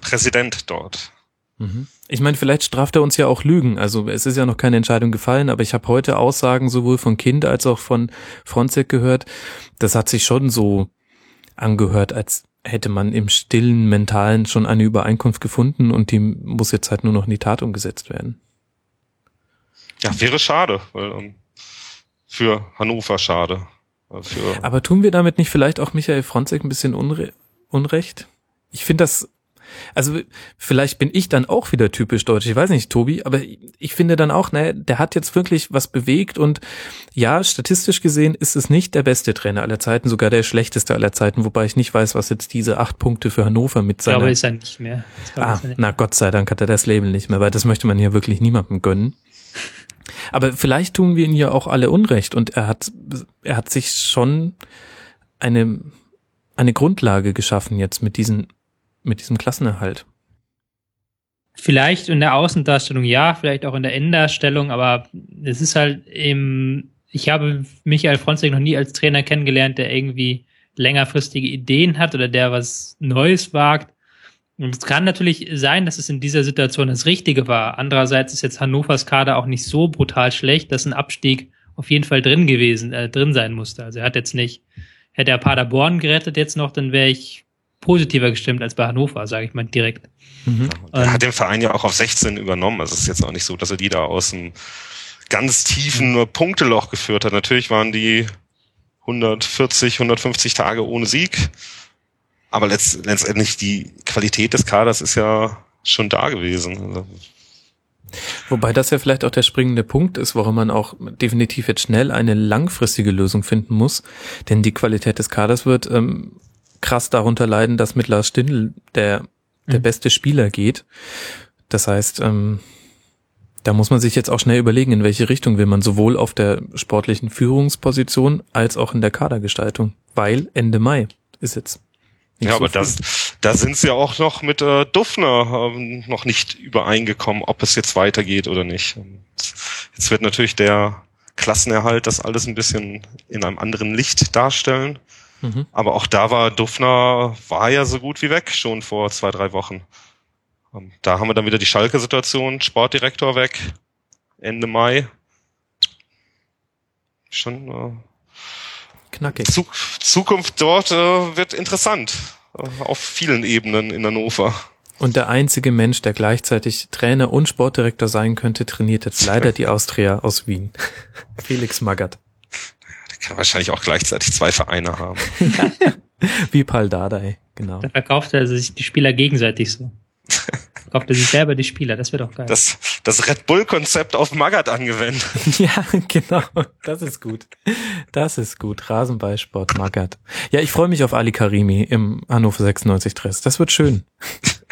Speaker 2: Präsident dort.
Speaker 1: Mhm. Ich meine, vielleicht straft er uns ja auch Lügen. Also es ist ja noch keine Entscheidung gefallen, aber ich habe heute Aussagen sowohl von Kind als auch von Fronzek gehört. Das hat sich schon so angehört, als hätte man im stillen Mentalen schon eine Übereinkunft gefunden und die muss jetzt halt nur noch in die Tat umgesetzt werden.
Speaker 2: Ja, wäre schade, weil ähm, für Hannover schade.
Speaker 1: Für aber tun wir damit nicht vielleicht auch Michael Fronzek ein bisschen Unre Unrecht? Ich finde das also vielleicht bin ich dann auch wieder typisch deutsch, ich weiß nicht, Tobi, aber ich finde dann auch, ne, der hat jetzt wirklich was bewegt und ja, statistisch gesehen ist es nicht der beste Trainer aller Zeiten, sogar der schlechteste aller Zeiten, wobei ich nicht weiß, was jetzt diese acht Punkte für Hannover mit seiner... Ich
Speaker 3: glaube, ist er nicht mehr.
Speaker 1: Ah, na Gott sei Dank hat er das Label nicht mehr, weil das möchte man hier wirklich niemandem gönnen. Aber vielleicht tun wir ihn ja auch alle Unrecht und er hat, er hat sich schon eine, eine Grundlage geschaffen jetzt mit diesen mit diesem Klassenerhalt.
Speaker 3: Vielleicht in der Außendarstellung ja, vielleicht auch in der Innendarstellung, aber es ist halt eben, ich habe Michael Fronzek noch nie als Trainer kennengelernt, der irgendwie längerfristige Ideen hat oder der was Neues wagt. Und es kann natürlich sein, dass es in dieser Situation das Richtige war. Andererseits ist jetzt Hannovers Kader auch nicht so brutal schlecht, dass ein Abstieg auf jeden Fall drin gewesen, äh, drin sein musste. Also er hat jetzt nicht, hätte er Paderborn gerettet jetzt noch, dann wäre ich positiver gestimmt als bei Hannover, sage ich mal direkt.
Speaker 2: Mhm. Er hat den Verein ja auch auf 16 übernommen. Also es ist jetzt auch nicht so, dass er die da aus dem ganz tiefen mhm. Punkteloch geführt hat. Natürlich waren die 140, 150 Tage ohne Sieg. Aber letzt, letztendlich die Qualität des Kaders ist ja schon da gewesen. Also
Speaker 1: Wobei das ja vielleicht auch der springende Punkt ist, warum man auch definitiv jetzt schnell eine langfristige Lösung finden muss. Denn die Qualität des Kaders wird ähm, krass darunter leiden, dass mit Lars Stindl der, der mhm. beste Spieler geht. Das heißt, ähm, da muss man sich jetzt auch schnell überlegen, in welche Richtung will man sowohl auf der sportlichen Führungsposition als auch in der Kadergestaltung. Weil Ende Mai ist jetzt.
Speaker 2: Ja, so aber das, da sind sie ja auch noch mit äh, Duffner äh, noch nicht übereingekommen, ob es jetzt weitergeht oder nicht. Jetzt wird natürlich der Klassenerhalt das alles ein bisschen in einem anderen Licht darstellen. Mhm. Aber auch da war Duffner, war ja so gut wie weg schon vor zwei, drei Wochen. Ähm, da haben wir dann wieder die Schalke-Situation, Sportdirektor weg, Ende Mai. Schon äh, knackig. Zuk Zukunft dort äh, wird interessant. Äh, auf vielen Ebenen in Hannover.
Speaker 1: Und der einzige Mensch, der gleichzeitig Trainer und Sportdirektor sein könnte, trainiert jetzt leider die Austria aus Wien. Felix Magath.
Speaker 2: Kann wahrscheinlich auch gleichzeitig zwei Vereine haben.
Speaker 1: Wie Pal Dardai, genau.
Speaker 3: Da verkauft er sich die Spieler gegenseitig so. Kauft er sich selber die Spieler, das wäre doch geil.
Speaker 2: Das, das Red Bull-Konzept auf Magath angewendet.
Speaker 1: ja, genau. Das ist gut. Das ist gut. Rasenballsport Magath. Ja, ich freue mich auf Ali Karimi im Hannover 96 Dress. Das wird schön.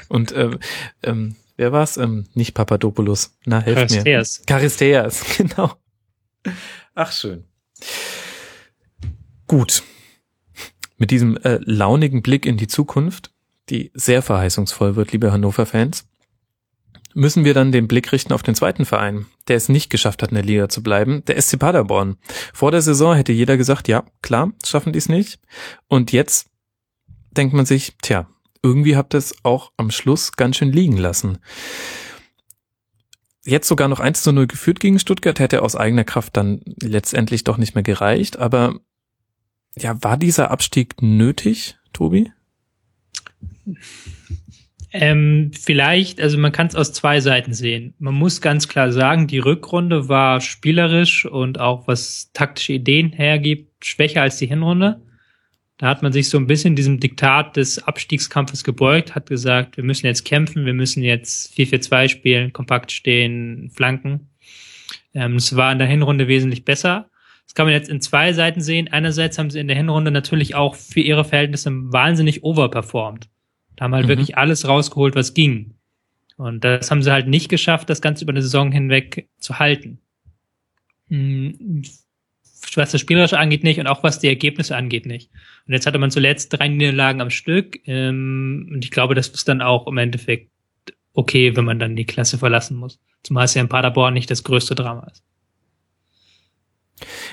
Speaker 1: Und ähm, ähm, wer war's? Ähm, nicht Papadopoulos. Na, helft Charisteas. mir. Charisteas, genau. Ach, schön. Gut. Mit diesem äh, launigen Blick in die Zukunft die sehr verheißungsvoll wird, liebe Hannover-Fans, müssen wir dann den Blick richten auf den zweiten Verein, der es nicht geschafft hat, in der Liga zu bleiben, der SC Paderborn. Vor der Saison hätte jeder gesagt, ja, klar, schaffen die es nicht. Und jetzt denkt man sich, tja, irgendwie habt ihr es auch am Schluss ganz schön liegen lassen. Jetzt sogar noch 1 zu 0 geführt gegen Stuttgart, hätte aus eigener Kraft dann letztendlich doch nicht mehr gereicht. Aber ja, war dieser Abstieg nötig, Tobi?
Speaker 3: Ähm, vielleicht, also man kann es aus zwei Seiten sehen. Man muss ganz klar sagen, die Rückrunde war spielerisch und auch was taktische Ideen hergibt, schwächer als die Hinrunde. Da hat man sich so ein bisschen diesem Diktat des Abstiegskampfes gebeugt, hat gesagt, wir müssen jetzt kämpfen, wir müssen jetzt 4-4-2 spielen, kompakt stehen, flanken. Ähm, es war in der Hinrunde wesentlich besser. Das kann man jetzt in zwei Seiten sehen. Einerseits haben sie in der Hinrunde natürlich auch für ihre Verhältnisse wahnsinnig overperformed. Da haben halt mhm. wirklich alles rausgeholt, was ging. Und das haben sie halt nicht geschafft, das Ganze über eine Saison hinweg zu halten. Hm, was das Spielerische angeht nicht und auch was die Ergebnisse angeht nicht. Und jetzt hatte man zuletzt drei Niederlagen am Stück. Ähm, und ich glaube, das ist dann auch im Endeffekt okay, wenn man dann die Klasse verlassen muss. Zumal es ja in Paderborn nicht das größte Drama ist.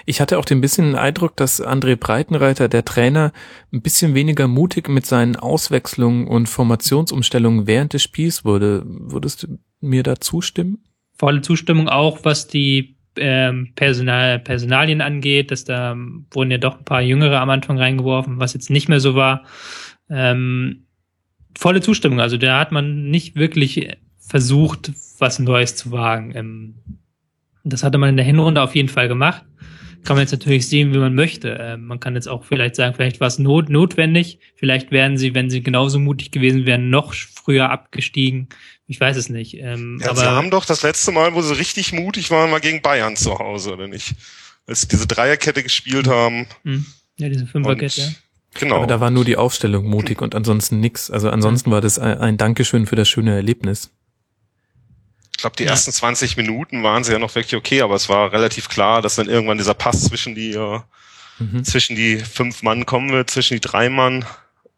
Speaker 1: Ich hatte auch den bisschen Eindruck, dass André Breitenreiter, der Trainer, ein bisschen weniger mutig mit seinen Auswechslungen und Formationsumstellungen während des Spiels wurde. Würdest du mir da zustimmen?
Speaker 3: Volle Zustimmung auch, was die ähm, Personal, Personalien angeht, dass da wurden ja doch ein paar Jüngere am Anfang reingeworfen, was jetzt nicht mehr so war. Ähm, volle Zustimmung. Also da hat man nicht wirklich versucht, was Neues zu wagen. Ähm, das hatte man in der Hinrunde auf jeden Fall gemacht kann man jetzt natürlich sehen, wie man möchte. Äh, man kann jetzt auch vielleicht sagen, vielleicht war es not notwendig. Vielleicht wären sie, wenn sie genauso mutig gewesen wären, noch früher abgestiegen. Ich weiß es nicht. Ähm,
Speaker 2: ja, aber sie haben doch das letzte Mal, wo sie richtig mutig waren, mal gegen Bayern zu Hause, oder nicht? Als sie diese Dreierkette gespielt haben.
Speaker 3: Mhm. Ja, diese Fünferkette, ja.
Speaker 1: Genau. Aber da war nur die Aufstellung mutig und ansonsten nix. Also ansonsten war das ein Dankeschön für das schöne Erlebnis.
Speaker 2: Ich glaube, die ja. ersten 20 Minuten waren sie ja noch wirklich okay, aber es war relativ klar, dass dann irgendwann dieser Pass zwischen die äh, mhm. zwischen die fünf Mann kommen wird, zwischen die drei Mann.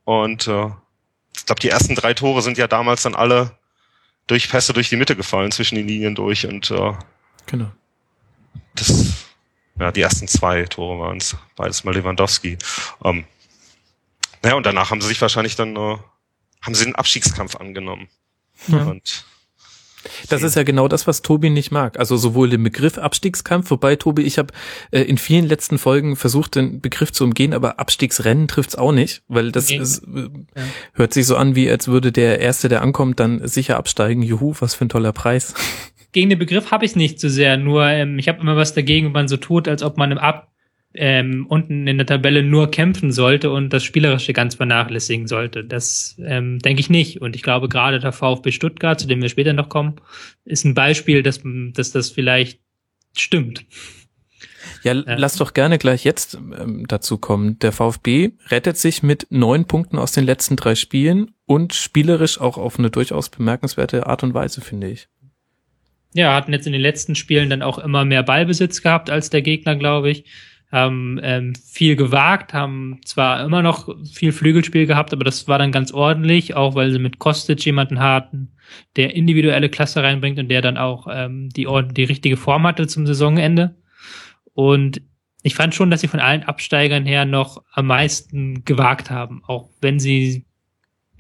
Speaker 2: Und äh, ich glaube, die ersten drei Tore sind ja damals dann alle durch Pässe durch die Mitte gefallen, zwischen den Linien durch. Und äh,
Speaker 1: genau.
Speaker 2: Das, ja, die ersten zwei Tore waren es, beides mal Lewandowski. Ähm, naja, und danach haben sie sich wahrscheinlich dann, äh, haben sie den Abstiegskampf angenommen. Ja. Und
Speaker 1: das ist ja genau das, was Tobi nicht mag. Also sowohl den Begriff Abstiegskampf, wobei Tobi, ich habe äh, in vielen letzten Folgen versucht, den Begriff zu umgehen, aber Abstiegsrennen trifft's auch nicht, weil das okay. ist, äh, ja. hört sich so an, wie als würde der Erste, der ankommt, dann sicher absteigen. Juhu, was für ein toller Preis.
Speaker 3: Gegen den Begriff habe ich nicht so sehr, nur ähm, ich habe immer was dagegen, wenn man so tut, als ob man im Ab ähm, unten in der Tabelle nur kämpfen sollte und das Spielerische ganz vernachlässigen sollte. Das ähm, denke ich nicht. Und ich glaube, gerade der VfB Stuttgart, zu dem wir später noch kommen, ist ein Beispiel, dass, dass das vielleicht stimmt.
Speaker 1: Ja, ja, lass doch gerne gleich jetzt ähm, dazu kommen. Der VfB rettet sich mit neun Punkten aus den letzten drei Spielen und spielerisch auch auf eine durchaus bemerkenswerte Art und Weise, finde ich.
Speaker 3: Ja, hatten jetzt in den letzten Spielen dann auch immer mehr Ballbesitz gehabt als der Gegner, glaube ich. Haben ähm, viel gewagt, haben zwar immer noch viel Flügelspiel gehabt, aber das war dann ganz ordentlich, auch weil sie mit Kostic jemanden hatten, der individuelle Klasse reinbringt und der dann auch ähm, die, die richtige Form hatte zum Saisonende. Und ich fand schon, dass sie von allen Absteigern her noch am meisten gewagt haben, auch wenn sie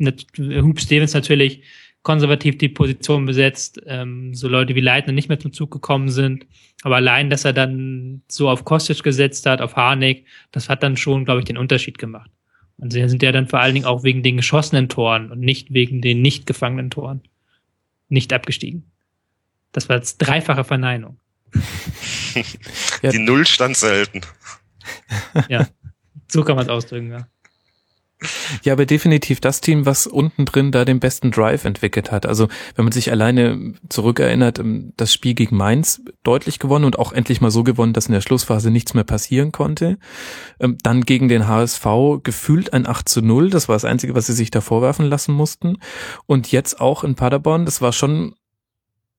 Speaker 3: Hub Stevens natürlich konservativ die Position besetzt, ähm, so Leute wie Leitner nicht mehr zum Zug gekommen sind. Aber allein, dass er dann so auf Kostic gesetzt hat, auf Harnik, das hat dann schon, glaube ich, den Unterschied gemacht. Und sie sind ja dann vor allen Dingen auch wegen den geschossenen Toren und nicht wegen den nicht gefangenen Toren nicht abgestiegen. Das war jetzt dreifache Verneinung.
Speaker 2: Die Null stand selten.
Speaker 3: ja, so kann man es ausdrücken, ja.
Speaker 1: Ja, aber definitiv das Team, was unten drin da den besten Drive entwickelt hat. Also wenn man sich alleine zurückerinnert, ähm, das Spiel gegen Mainz deutlich gewonnen und auch endlich mal so gewonnen, dass in der Schlussphase nichts mehr passieren konnte. Ähm, dann gegen den HSV gefühlt ein 8 zu 0. Das war das Einzige, was sie sich da vorwerfen lassen mussten. Und jetzt auch in Paderborn, das war schon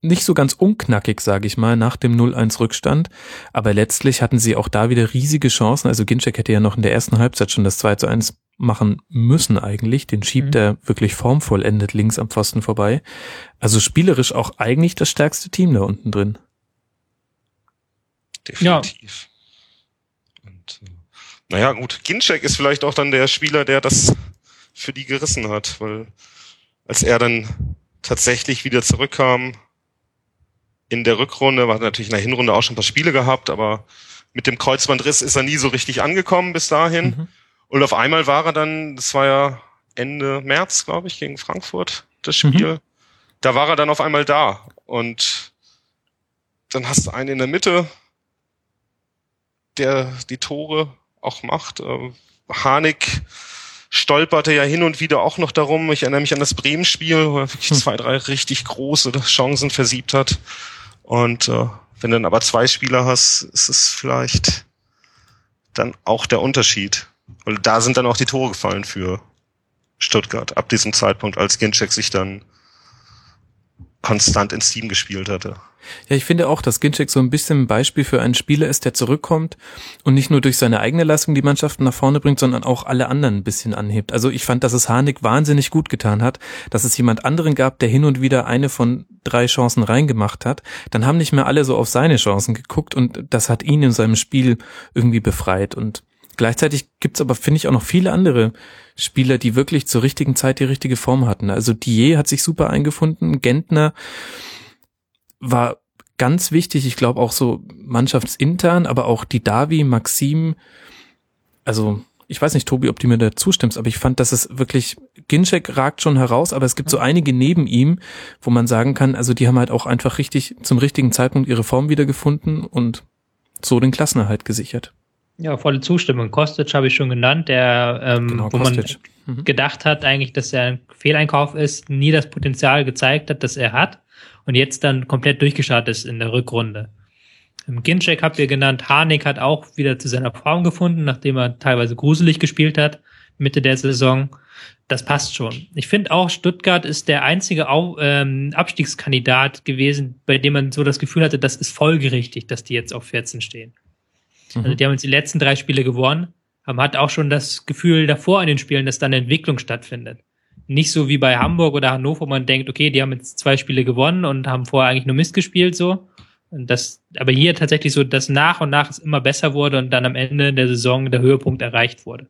Speaker 1: nicht so ganz unknackig, sage ich mal, nach dem 0-1 Rückstand. Aber letztlich hatten sie auch da wieder riesige Chancen. Also Ginczek hätte ja noch in der ersten Halbzeit schon das 2 zu 1 machen müssen eigentlich. Den schiebt mhm. er wirklich formvollendet links am Pfosten vorbei. Also spielerisch auch eigentlich das stärkste Team da unten drin.
Speaker 2: Definitiv. Ja. Und, äh, naja, gut. Ginczek ist vielleicht auch dann der Spieler, der das für die gerissen hat, weil als er dann tatsächlich wieder zurückkam, in der Rückrunde, war natürlich in der Hinrunde auch schon ein paar Spiele gehabt, aber mit dem Kreuzbandriss ist er nie so richtig angekommen bis dahin. Mhm. Und auf einmal war er dann, das war ja Ende März, glaube ich, gegen Frankfurt, das mhm. Spiel. Mhm. Da war er dann auf einmal da. Und dann hast du einen in der Mitte, der die Tore auch macht. Äh, Harnik stolperte ja hin und wieder auch noch darum. Ich erinnere mich an das Bremen-Spiel, wo er wirklich hm. zwei, drei richtig große Chancen versiebt hat. Und äh, wenn du dann aber zwei Spieler hast, ist es vielleicht dann auch der Unterschied. Weil da sind dann auch die Tore gefallen für Stuttgart ab diesem Zeitpunkt, als Ginczek sich dann konstant ins Team gespielt hatte.
Speaker 1: Ja, ich finde auch, dass Ginczek so ein bisschen ein Beispiel für einen Spieler ist, der zurückkommt und nicht nur durch seine eigene Leistung die Mannschaften nach vorne bringt, sondern auch alle anderen ein bisschen anhebt. Also ich fand, dass es Harnik wahnsinnig gut getan hat, dass es jemand anderen gab, der hin und wieder eine von drei Chancen reingemacht hat. Dann haben nicht mehr alle so auf seine Chancen geguckt und das hat ihn in seinem Spiel irgendwie befreit und Gleichzeitig gibt's aber, finde ich, auch noch viele andere Spieler, die wirklich zur richtigen Zeit die richtige Form hatten. Also Dier hat sich super eingefunden, Gentner war ganz wichtig, ich glaube auch so mannschaftsintern, aber auch die Davi, Maxim, also ich weiß nicht, Tobi, ob du mir da zustimmst, aber ich fand, dass es wirklich, Ginczek ragt schon heraus, aber es gibt so einige neben ihm, wo man sagen kann, also die haben halt auch einfach richtig zum richtigen Zeitpunkt ihre Form wiedergefunden und so den Klassenerhalt gesichert.
Speaker 3: Ja, volle Zustimmung. Kostic habe ich schon genannt, der, ähm, genau, wo Kostic. man mhm. gedacht hat eigentlich, dass er ein Fehleinkauf ist, nie das Potenzial gezeigt hat, das er hat und jetzt dann komplett durchgestartet ist in der Rückrunde. Ginczek habt ihr genannt, Harnik hat auch wieder zu seiner Form gefunden, nachdem er teilweise gruselig gespielt hat, Mitte der Saison. Das passt schon. Ich finde auch, Stuttgart ist der einzige Au ähm, Abstiegskandidat gewesen, bei dem man so das Gefühl hatte, das ist folgerichtig, dass die jetzt auf 14 stehen. Also mhm. Also die haben jetzt die letzten drei Spiele gewonnen, man hat auch schon das Gefühl davor in den Spielen, dass dann Entwicklung stattfindet. Nicht so wie bei Hamburg oder Hannover, wo man denkt, okay, die haben jetzt zwei Spiele gewonnen und haben vorher eigentlich nur Mist gespielt, so. Und das, aber hier tatsächlich so, dass nach und nach es immer besser wurde und dann am Ende der Saison der Höhepunkt erreicht wurde.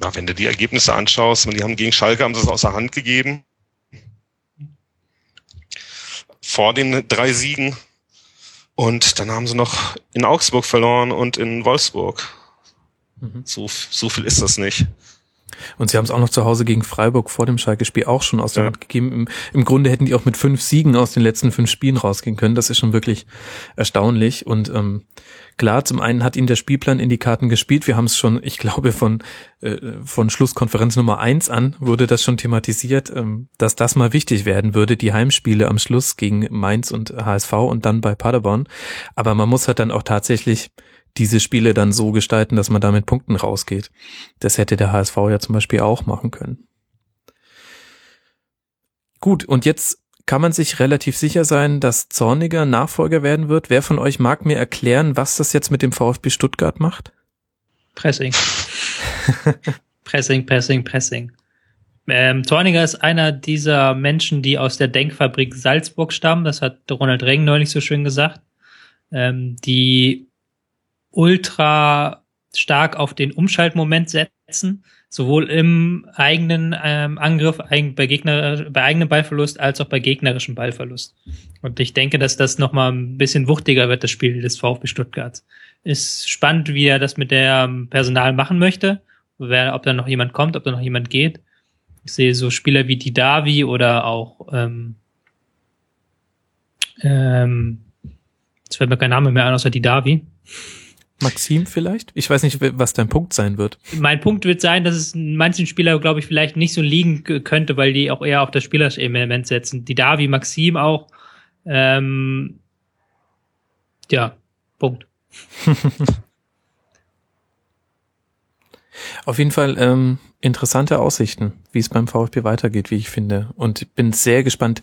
Speaker 2: Na, wenn du die Ergebnisse anschaust, die haben gegen Schalke haben sie es außer Hand gegeben. Vor den drei Siegen. Und dann haben sie noch in Augsburg verloren und in Wolfsburg. Mhm. So, so viel ist das nicht.
Speaker 1: Und sie haben es auch noch zu Hause gegen Freiburg vor dem Schalke-Spiel auch schon aus der ja. Hand gegeben. Im, Im, Grunde hätten die auch mit fünf Siegen aus den letzten fünf Spielen rausgehen können. Das ist schon wirklich erstaunlich. Und ähm, klar, zum einen hat ihnen der Spielplan in die Karten gespielt. Wir haben es schon, ich glaube, von, äh, von Schlusskonferenz Nummer eins an wurde das schon thematisiert, ähm, dass das mal wichtig werden würde, die Heimspiele am Schluss gegen Mainz und HSV und dann bei Paderborn. Aber man muss halt dann auch tatsächlich diese Spiele dann so gestalten, dass man da mit Punkten rausgeht. Das hätte der HSV ja zum Beispiel auch machen können. Gut, und jetzt kann man sich relativ sicher sein, dass Zorniger Nachfolger werden wird. Wer von euch mag mir erklären, was das jetzt mit dem VfB Stuttgart macht?
Speaker 3: Pressing. pressing, Pressing, Pressing. Ähm, Zorniger ist einer dieser Menschen, die aus der Denkfabrik Salzburg stammen. Das hat Ronald Reng neulich so schön gesagt. Ähm, die ultra stark auf den Umschaltmoment setzen, sowohl im eigenen ähm, Angriff bei, Gegner, bei eigenem Ballverlust als auch bei gegnerischem Ballverlust. Und ich denke, dass das nochmal ein bisschen wuchtiger wird, das Spiel des VfB Stuttgarts. Ist spannend, wie er das mit der ähm, Personal machen möchte, wer, ob da noch jemand kommt, ob da noch jemand geht. Ich sehe so Spieler wie die Davi oder auch ähm, ähm, jetzt fällt mir kein Name mehr an, außer die Davi.
Speaker 1: Maxim vielleicht? Ich weiß nicht, was dein Punkt sein wird.
Speaker 3: Mein Punkt wird sein, dass es manchen Spieler, glaube ich, vielleicht nicht so liegen könnte, weil die auch eher auf das Spielerelement setzen. Die Davi, Maxim auch. Ähm, ja, Punkt.
Speaker 1: Auf jeden Fall ähm, interessante Aussichten, wie es beim VfB weitergeht, wie ich finde. Und ich bin sehr gespannt.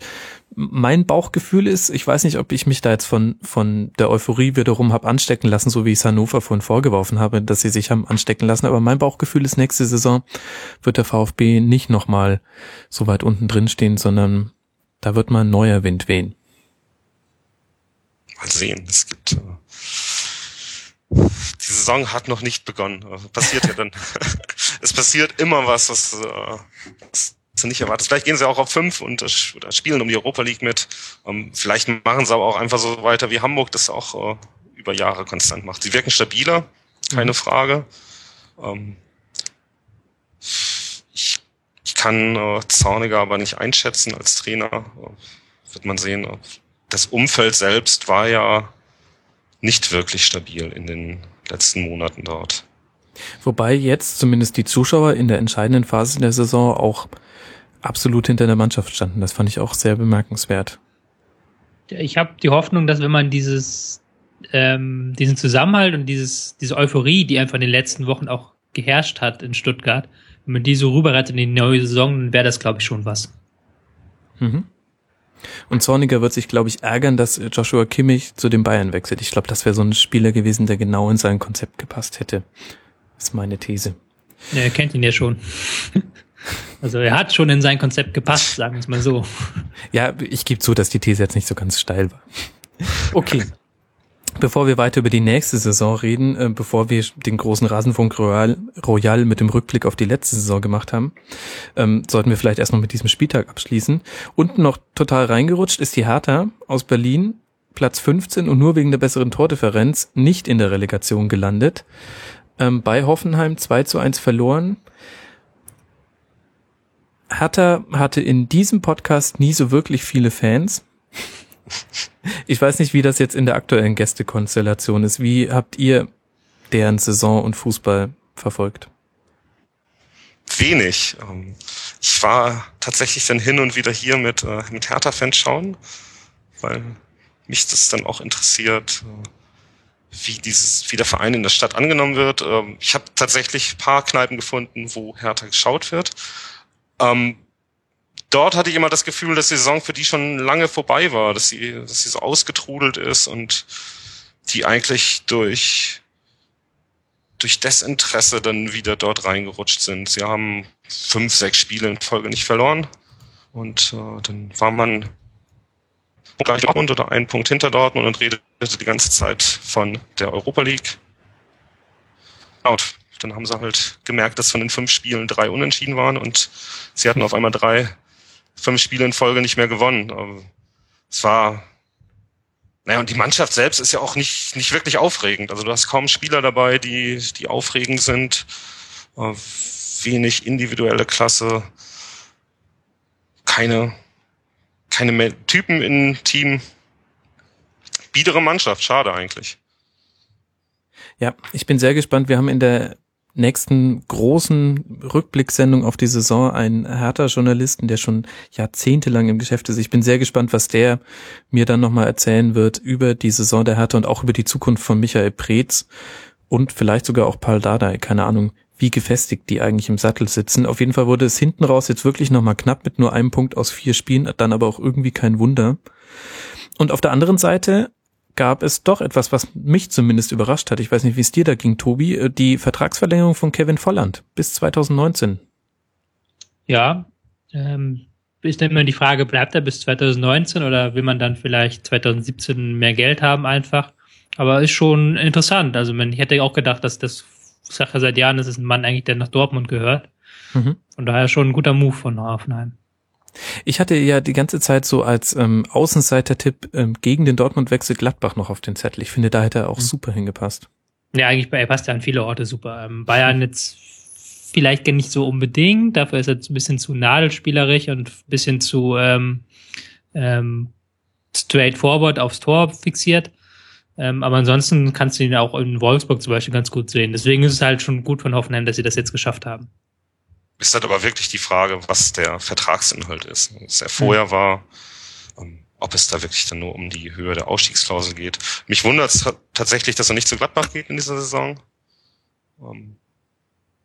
Speaker 1: Mein Bauchgefühl ist, ich weiß nicht, ob ich mich da jetzt von, von der Euphorie wiederum habe anstecken lassen, so wie ich es Hannover vorhin vorgeworfen habe, dass sie sich haben anstecken lassen. Aber mein Bauchgefühl ist, nächste Saison wird der VfB nicht nochmal so weit unten drin stehen, sondern da wird mal ein neuer Wind wehen.
Speaker 2: Mal sehen. Es gibt äh die Saison hat noch nicht begonnen. Also passiert ja dann. es passiert immer was, was, äh, was du nicht erwartest. Vielleicht gehen sie auch auf fünf und oder spielen um die Europa League mit. Ähm, vielleicht machen sie aber auch einfach so weiter wie Hamburg das auch äh, über Jahre konstant macht. Sie wirken stabiler, keine mhm. Frage. Ähm, ich, ich kann äh, Zorniger aber nicht einschätzen als Trainer. Äh, wird man sehen. Das Umfeld selbst war ja nicht wirklich stabil in den letzten Monaten dort.
Speaker 1: Wobei jetzt zumindest die Zuschauer in der entscheidenden Phase der Saison auch absolut hinter der Mannschaft standen. Das fand ich auch sehr bemerkenswert.
Speaker 3: Ich habe die Hoffnung, dass wenn man dieses, ähm, diesen Zusammenhalt und dieses, diese Euphorie, die einfach in den letzten Wochen auch geherrscht hat in Stuttgart, wenn man die so rüberrettet in die neue Saison, dann wäre das, glaube ich, schon was. Mhm.
Speaker 1: Und Zorniger wird sich, glaube ich, ärgern, dass Joshua Kimmich zu den Bayern wechselt. Ich glaube, das wäre so ein Spieler gewesen, der genau in sein Konzept gepasst hätte. Das ist meine These.
Speaker 3: Ja, er kennt ihn ja schon. Also er hat schon in sein Konzept gepasst, sagen wir es mal so.
Speaker 1: Ja, ich gebe zu, dass die These jetzt nicht so ganz steil war. Okay. Bevor wir weiter über die nächste Saison reden, äh, bevor wir den großen Rasenfunk Royal, Royal mit dem Rückblick auf die letzte Saison gemacht haben, ähm, sollten wir vielleicht erstmal mit diesem Spieltag abschließen. Unten noch total reingerutscht ist die Hertha aus Berlin, Platz 15 und nur wegen der besseren Tordifferenz nicht in der Relegation gelandet. Ähm, bei Hoffenheim 2 zu 1 verloren. Hertha hatte in diesem Podcast nie so wirklich viele Fans. Ich weiß nicht, wie das jetzt in der aktuellen Gästekonstellation ist. Wie habt ihr deren Saison und Fußball verfolgt?
Speaker 2: Wenig. Ähm, ich war tatsächlich dann hin und wieder hier mit, äh, mit Hertha-Fans schauen, weil mich das dann auch interessiert, äh, wie dieses, wie der Verein in der Stadt angenommen wird. Ähm, ich habe tatsächlich paar Kneipen gefunden, wo Hertha geschaut wird. Ähm, dort hatte ich immer das Gefühl, dass die Saison für die schon lange vorbei war, dass sie, dass sie so ausgetrudelt ist und die eigentlich durch, durch Desinteresse dann wieder dort reingerutscht sind. Sie haben fünf, sechs Spiele in Folge nicht verloren und äh, dann war man gleich Dortmund oder einen Punkt hinter Dortmund und redete die ganze Zeit von der Europa League. Und dann haben sie halt gemerkt, dass von den fünf Spielen drei unentschieden waren und sie hatten auf einmal drei fünf Spiele in Folge nicht mehr gewonnen. Es war, naja, und die Mannschaft selbst ist ja auch nicht, nicht wirklich aufregend. Also du hast kaum Spieler dabei, die, die aufregend sind. Äh, wenig individuelle Klasse, keine, keine Typen im Team. Biedere Mannschaft, schade eigentlich.
Speaker 1: Ja, ich bin sehr gespannt. Wir haben in der nächsten großen Rückblicksendung auf die Saison einen härter Journalisten, der schon jahrzehntelang im Geschäft ist. Ich bin sehr gespannt, was der mir dann nochmal erzählen wird über die Saison der Hertha und auch über die Zukunft von Michael Preetz und vielleicht sogar auch Paul Dardai. Keine Ahnung, wie gefestigt die eigentlich im Sattel sitzen. Auf jeden Fall wurde es hinten raus jetzt wirklich nochmal knapp mit nur einem Punkt aus vier Spielen, dann aber auch irgendwie kein Wunder. Und auf der anderen Seite gab es doch etwas, was mich zumindest überrascht hat. Ich weiß nicht, wie es dir da ging, Tobi. Äh, die Vertragsverlängerung von Kevin Volland bis 2019.
Speaker 3: Ja, ähm, ist immer die Frage, bleibt er bis 2019 oder will man dann vielleicht 2017 mehr Geld haben einfach? Aber ist schon interessant. Also man, ich hätte auch gedacht, dass das Sache seit Jahren ist, ist ein Mann eigentlich, der nach Dortmund gehört. Mhm. Von daher schon ein guter Move von Hoffenheim.
Speaker 1: Ich hatte ja die ganze Zeit so als ähm, Außenseiter-Tipp ähm, gegen den Dortmund-Wechsel Gladbach noch auf den Zettel. Ich finde, da hätte er auch mhm. super hingepasst.
Speaker 3: Ja, eigentlich er passt ja an viele Orte super. Ähm, Bayern jetzt vielleicht gar nicht so unbedingt, dafür ist er ein bisschen zu nadelspielerisch und ein bisschen zu ähm, ähm, straightforward aufs Tor fixiert. Ähm, aber ansonsten kannst du ihn auch in Wolfsburg zum Beispiel ganz gut sehen. Deswegen ist es halt schon gut von Hoffenheim, dass sie das jetzt geschafft haben
Speaker 2: ist halt aber wirklich die Frage, was der Vertragsinhalt ist. Was er vorher mhm. war, ähm, ob es da wirklich dann nur um die Höhe der Ausstiegsklausel geht. Mich wundert es tatsächlich, dass er nicht zu Gladbach geht in dieser Saison. Ähm,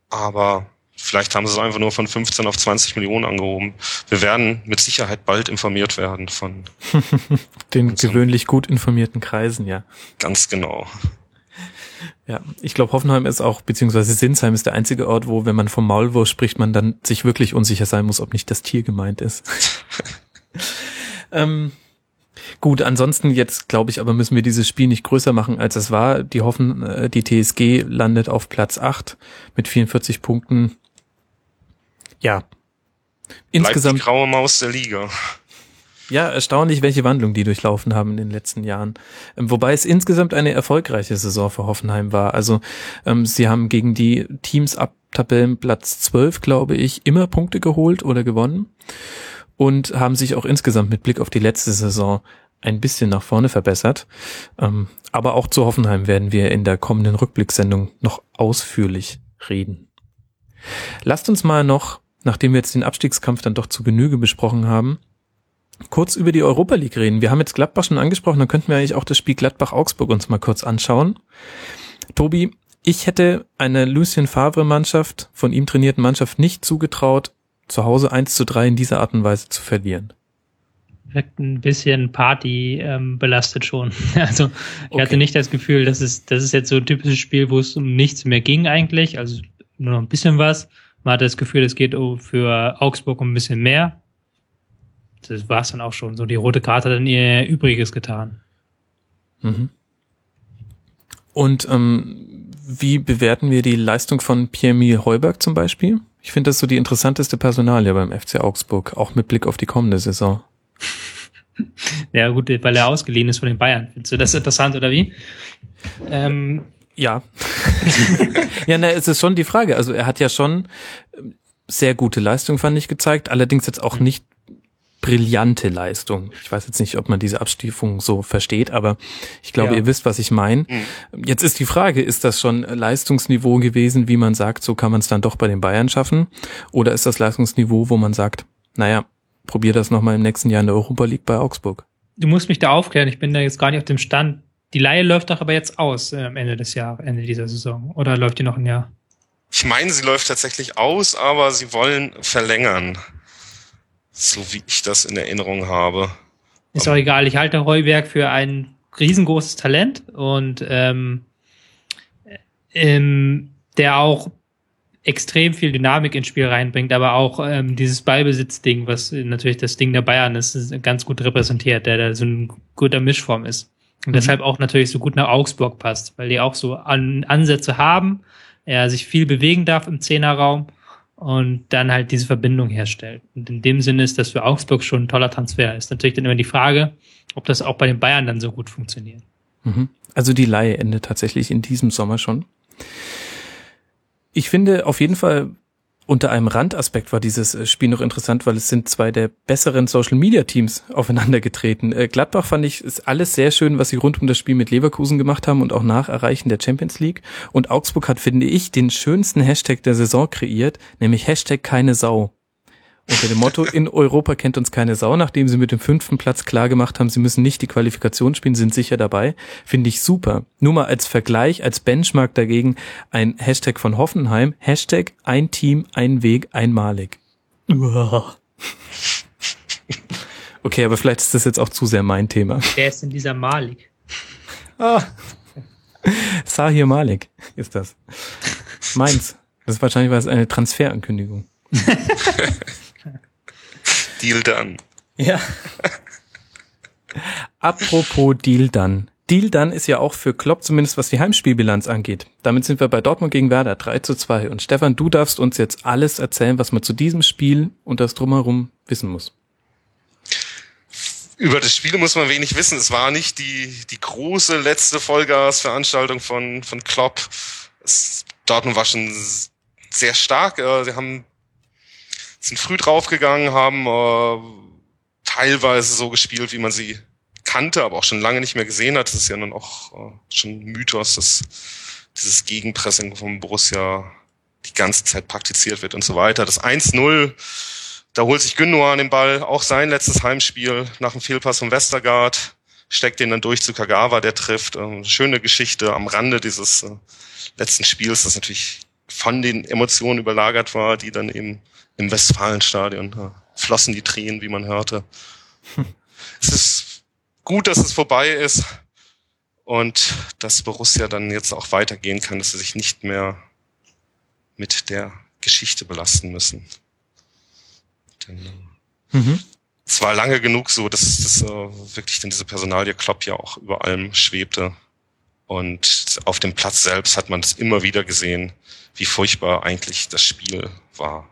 Speaker 2: aber vielleicht haben sie es einfach nur von 15 auf 20 Millionen angehoben. Wir werden mit Sicherheit bald informiert werden von
Speaker 1: den gewöhnlich gut informierten Kreisen, ja.
Speaker 2: Ganz genau.
Speaker 1: Ja, ich glaube, Hoffenheim ist auch, beziehungsweise Sinsheim ist der einzige Ort, wo, wenn man vom Maulwurf spricht, man dann sich wirklich unsicher sein muss, ob nicht das Tier gemeint ist. ähm, gut, ansonsten jetzt, glaube ich, aber müssen wir dieses Spiel nicht größer machen, als es war. Die hoffen, äh, die TSG landet auf Platz 8 mit 44 Punkten. Ja.
Speaker 2: Insgesamt. Bleibt die graue Maus der Liga.
Speaker 1: Ja, erstaunlich, welche Wandlung die durchlaufen haben in den letzten Jahren. Ähm, wobei es insgesamt eine erfolgreiche Saison für Hoffenheim war. Also ähm, sie haben gegen die Teams ab Tabellenplatz 12, glaube ich, immer Punkte geholt oder gewonnen und haben sich auch insgesamt mit Blick auf die letzte Saison ein bisschen nach vorne verbessert. Ähm, aber auch zu Hoffenheim werden wir in der kommenden Rückblicksendung noch ausführlich reden. Lasst uns mal noch, nachdem wir jetzt den Abstiegskampf dann doch zu Genüge besprochen haben, kurz über die Europa League reden. Wir haben jetzt Gladbach schon angesprochen, dann könnten wir eigentlich auch das Spiel Gladbach-Augsburg uns mal kurz anschauen. Tobi, ich hätte eine Lucien Favre-Mannschaft, von ihm trainierten Mannschaft, nicht zugetraut, zu Hause 1 zu 3 in dieser Art und Weise zu verlieren.
Speaker 3: Wirkt ein bisschen Party ähm, belastet schon. Also ich okay. hatte nicht das Gefühl, dass es, das ist jetzt so ein typisches Spiel, wo es um nichts mehr ging eigentlich, also nur noch ein bisschen was. Man hatte das Gefühl, es geht für Augsburg um ein bisschen mehr das war es dann auch schon. So die rote Karte hat dann ihr Übriges getan.
Speaker 1: Mhm. Und ähm, wie bewerten wir die Leistung von Pierre-Emile Heuberg zum Beispiel? Ich finde das so die interessanteste Personalie beim FC Augsburg, auch mit Blick auf die kommende Saison.
Speaker 3: Ja gut, weil er ausgeliehen ist von den Bayern. Findest du das interessant oder wie?
Speaker 1: Ähm, ja. ja, na, es ist schon die Frage. Also er hat ja schon ähm, sehr gute Leistung, fand ich, gezeigt. Allerdings jetzt auch mhm. nicht brillante Leistung. Ich weiß jetzt nicht, ob man diese Abstufung so versteht, aber ich glaube, ja. ihr wisst, was ich meine. Mhm. Jetzt ist die Frage, ist das schon Leistungsniveau gewesen, wie man sagt, so kann man es dann doch bei den Bayern schaffen? Oder ist das Leistungsniveau, wo man sagt, naja, probier das nochmal im nächsten Jahr in der Europa League bei Augsburg?
Speaker 3: Du musst mich da aufklären, ich bin da jetzt gar nicht auf dem Stand. Die Laie läuft doch aber jetzt aus äh, am Ende des Jahres, Ende dieser Saison. Oder läuft die noch ein Jahr?
Speaker 2: Ich meine, sie läuft tatsächlich aus, aber sie wollen verlängern. So wie ich das in Erinnerung habe.
Speaker 3: Ist auch egal. Ich halte Heuberg für ein riesengroßes Talent und ähm, ähm, der auch extrem viel Dynamik ins Spiel reinbringt, aber auch ähm, dieses Ballbesitzding, was natürlich das Ding der Bayern ist, ist ganz gut repräsentiert, der da so ein guter Mischform ist. Und mhm. deshalb auch natürlich so gut nach Augsburg passt, weil die auch so An Ansätze haben, er sich viel bewegen darf im Zehnerraum und dann halt diese Verbindung herstellt. Und in dem Sinne ist das für Augsburg schon ein toller Transfer. Ist natürlich dann immer die Frage, ob das auch bei den Bayern dann so gut funktioniert.
Speaker 1: Mhm. Also die Laie endet tatsächlich in diesem Sommer schon. Ich finde auf jeden Fall unter einem Randaspekt war dieses äh, Spiel noch interessant, weil es sind zwei der besseren Social Media Teams aufeinander getreten. Äh, Gladbach fand ich ist alles sehr schön, was sie rund um das Spiel mit Leverkusen gemacht haben und auch nach Erreichen der Champions League. Und Augsburg hat, finde ich, den schönsten Hashtag der Saison kreiert, nämlich Hashtag keine Sau. Unter dem Motto, in Europa kennt uns keine Sau, nachdem sie mit dem fünften Platz klar gemacht haben, sie müssen nicht die Qualifikation spielen, sind sicher dabei. Finde ich super. Nur mal als Vergleich, als Benchmark dagegen ein Hashtag von Hoffenheim. Hashtag ein Team, ein Weg, einmalig. Okay, aber vielleicht ist das jetzt auch zu sehr mein Thema.
Speaker 3: Wer ist denn dieser Malik?
Speaker 1: Ah. Sahir Malik ist das. Meins. Das ist wahrscheinlich was eine Transferankündigung.
Speaker 2: Deal done.
Speaker 1: Ja. Apropos Deal done. Deal done ist ja auch für Klopp zumindest, was die Heimspielbilanz angeht. Damit sind wir bei Dortmund gegen Werder 3 zu 2. Und Stefan, du darfst uns jetzt alles erzählen, was man zu diesem Spiel und das drumherum wissen muss.
Speaker 2: Über das Spiel muss man wenig wissen. Es war nicht die, die große letzte Vollgasveranstaltung von, von Klopp. Es, Dortmund war schon sehr stark. Äh, sie haben sind früh draufgegangen, haben äh, teilweise so gespielt, wie man sie kannte, aber auch schon lange nicht mehr gesehen hat. Das ist ja nun auch äh, schon Mythos, dass dieses Gegenpressing vom Borussia die ganze Zeit praktiziert wird und so weiter. Das 1-0, da holt sich Gündogan den Ball, auch sein letztes Heimspiel nach dem Fehlpass von Westergaard, steckt den dann durch zu Kagawa, der trifft. Äh, schöne Geschichte am Rande dieses äh, letzten Spiels, das natürlich von den Emotionen überlagert war, die dann eben im Westfalenstadion. Da flossen die Tränen, wie man hörte. Es ist gut, dass es vorbei ist und dass Borussia dann jetzt auch weitergehen kann, dass sie sich nicht mehr mit der Geschichte belasten müssen. Denn, äh, mhm. Es war lange genug so, dass das äh, wirklich dann diese Personalie Klopp ja auch über allem schwebte. Und auf dem Platz selbst hat man das immer wieder gesehen, wie furchtbar eigentlich das Spiel war.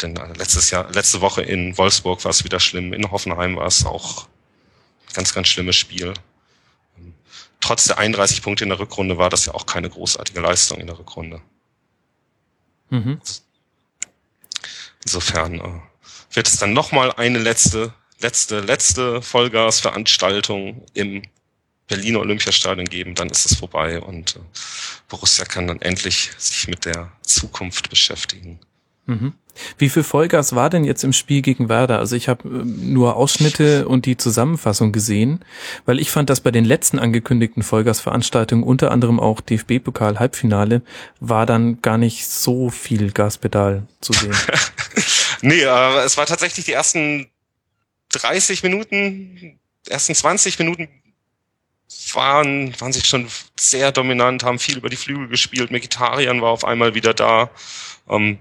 Speaker 2: Denn äh, letztes Jahr, letzte Woche in Wolfsburg war es wieder schlimm, in Hoffenheim war es auch ein ganz, ganz schlimmes Spiel. Trotz der 31 Punkte in der Rückrunde war das ja auch keine großartige Leistung in der Rückrunde. Mhm. Insofern äh, wird es dann nochmal eine letzte, letzte, letzte Vollgasveranstaltung im Berliner Olympiastadion geben, dann ist es vorbei und äh, Borussia kann dann endlich sich mit der Zukunft beschäftigen.
Speaker 1: Mhm. Wie viel Vollgas war denn jetzt im Spiel gegen Werder? Also ich habe ähm, nur Ausschnitte und die Zusammenfassung gesehen, weil ich fand, dass bei den letzten angekündigten Vollgasveranstaltungen, unter anderem auch DFB-Pokal Halbfinale, war dann gar nicht so viel Gaspedal zu sehen.
Speaker 2: nee, äh, es war tatsächlich die ersten 30 Minuten, ersten 20 Minuten waren, waren sie schon sehr dominant, haben viel über die Flügel gespielt. Mekitarian war auf einmal wieder da. Ähm,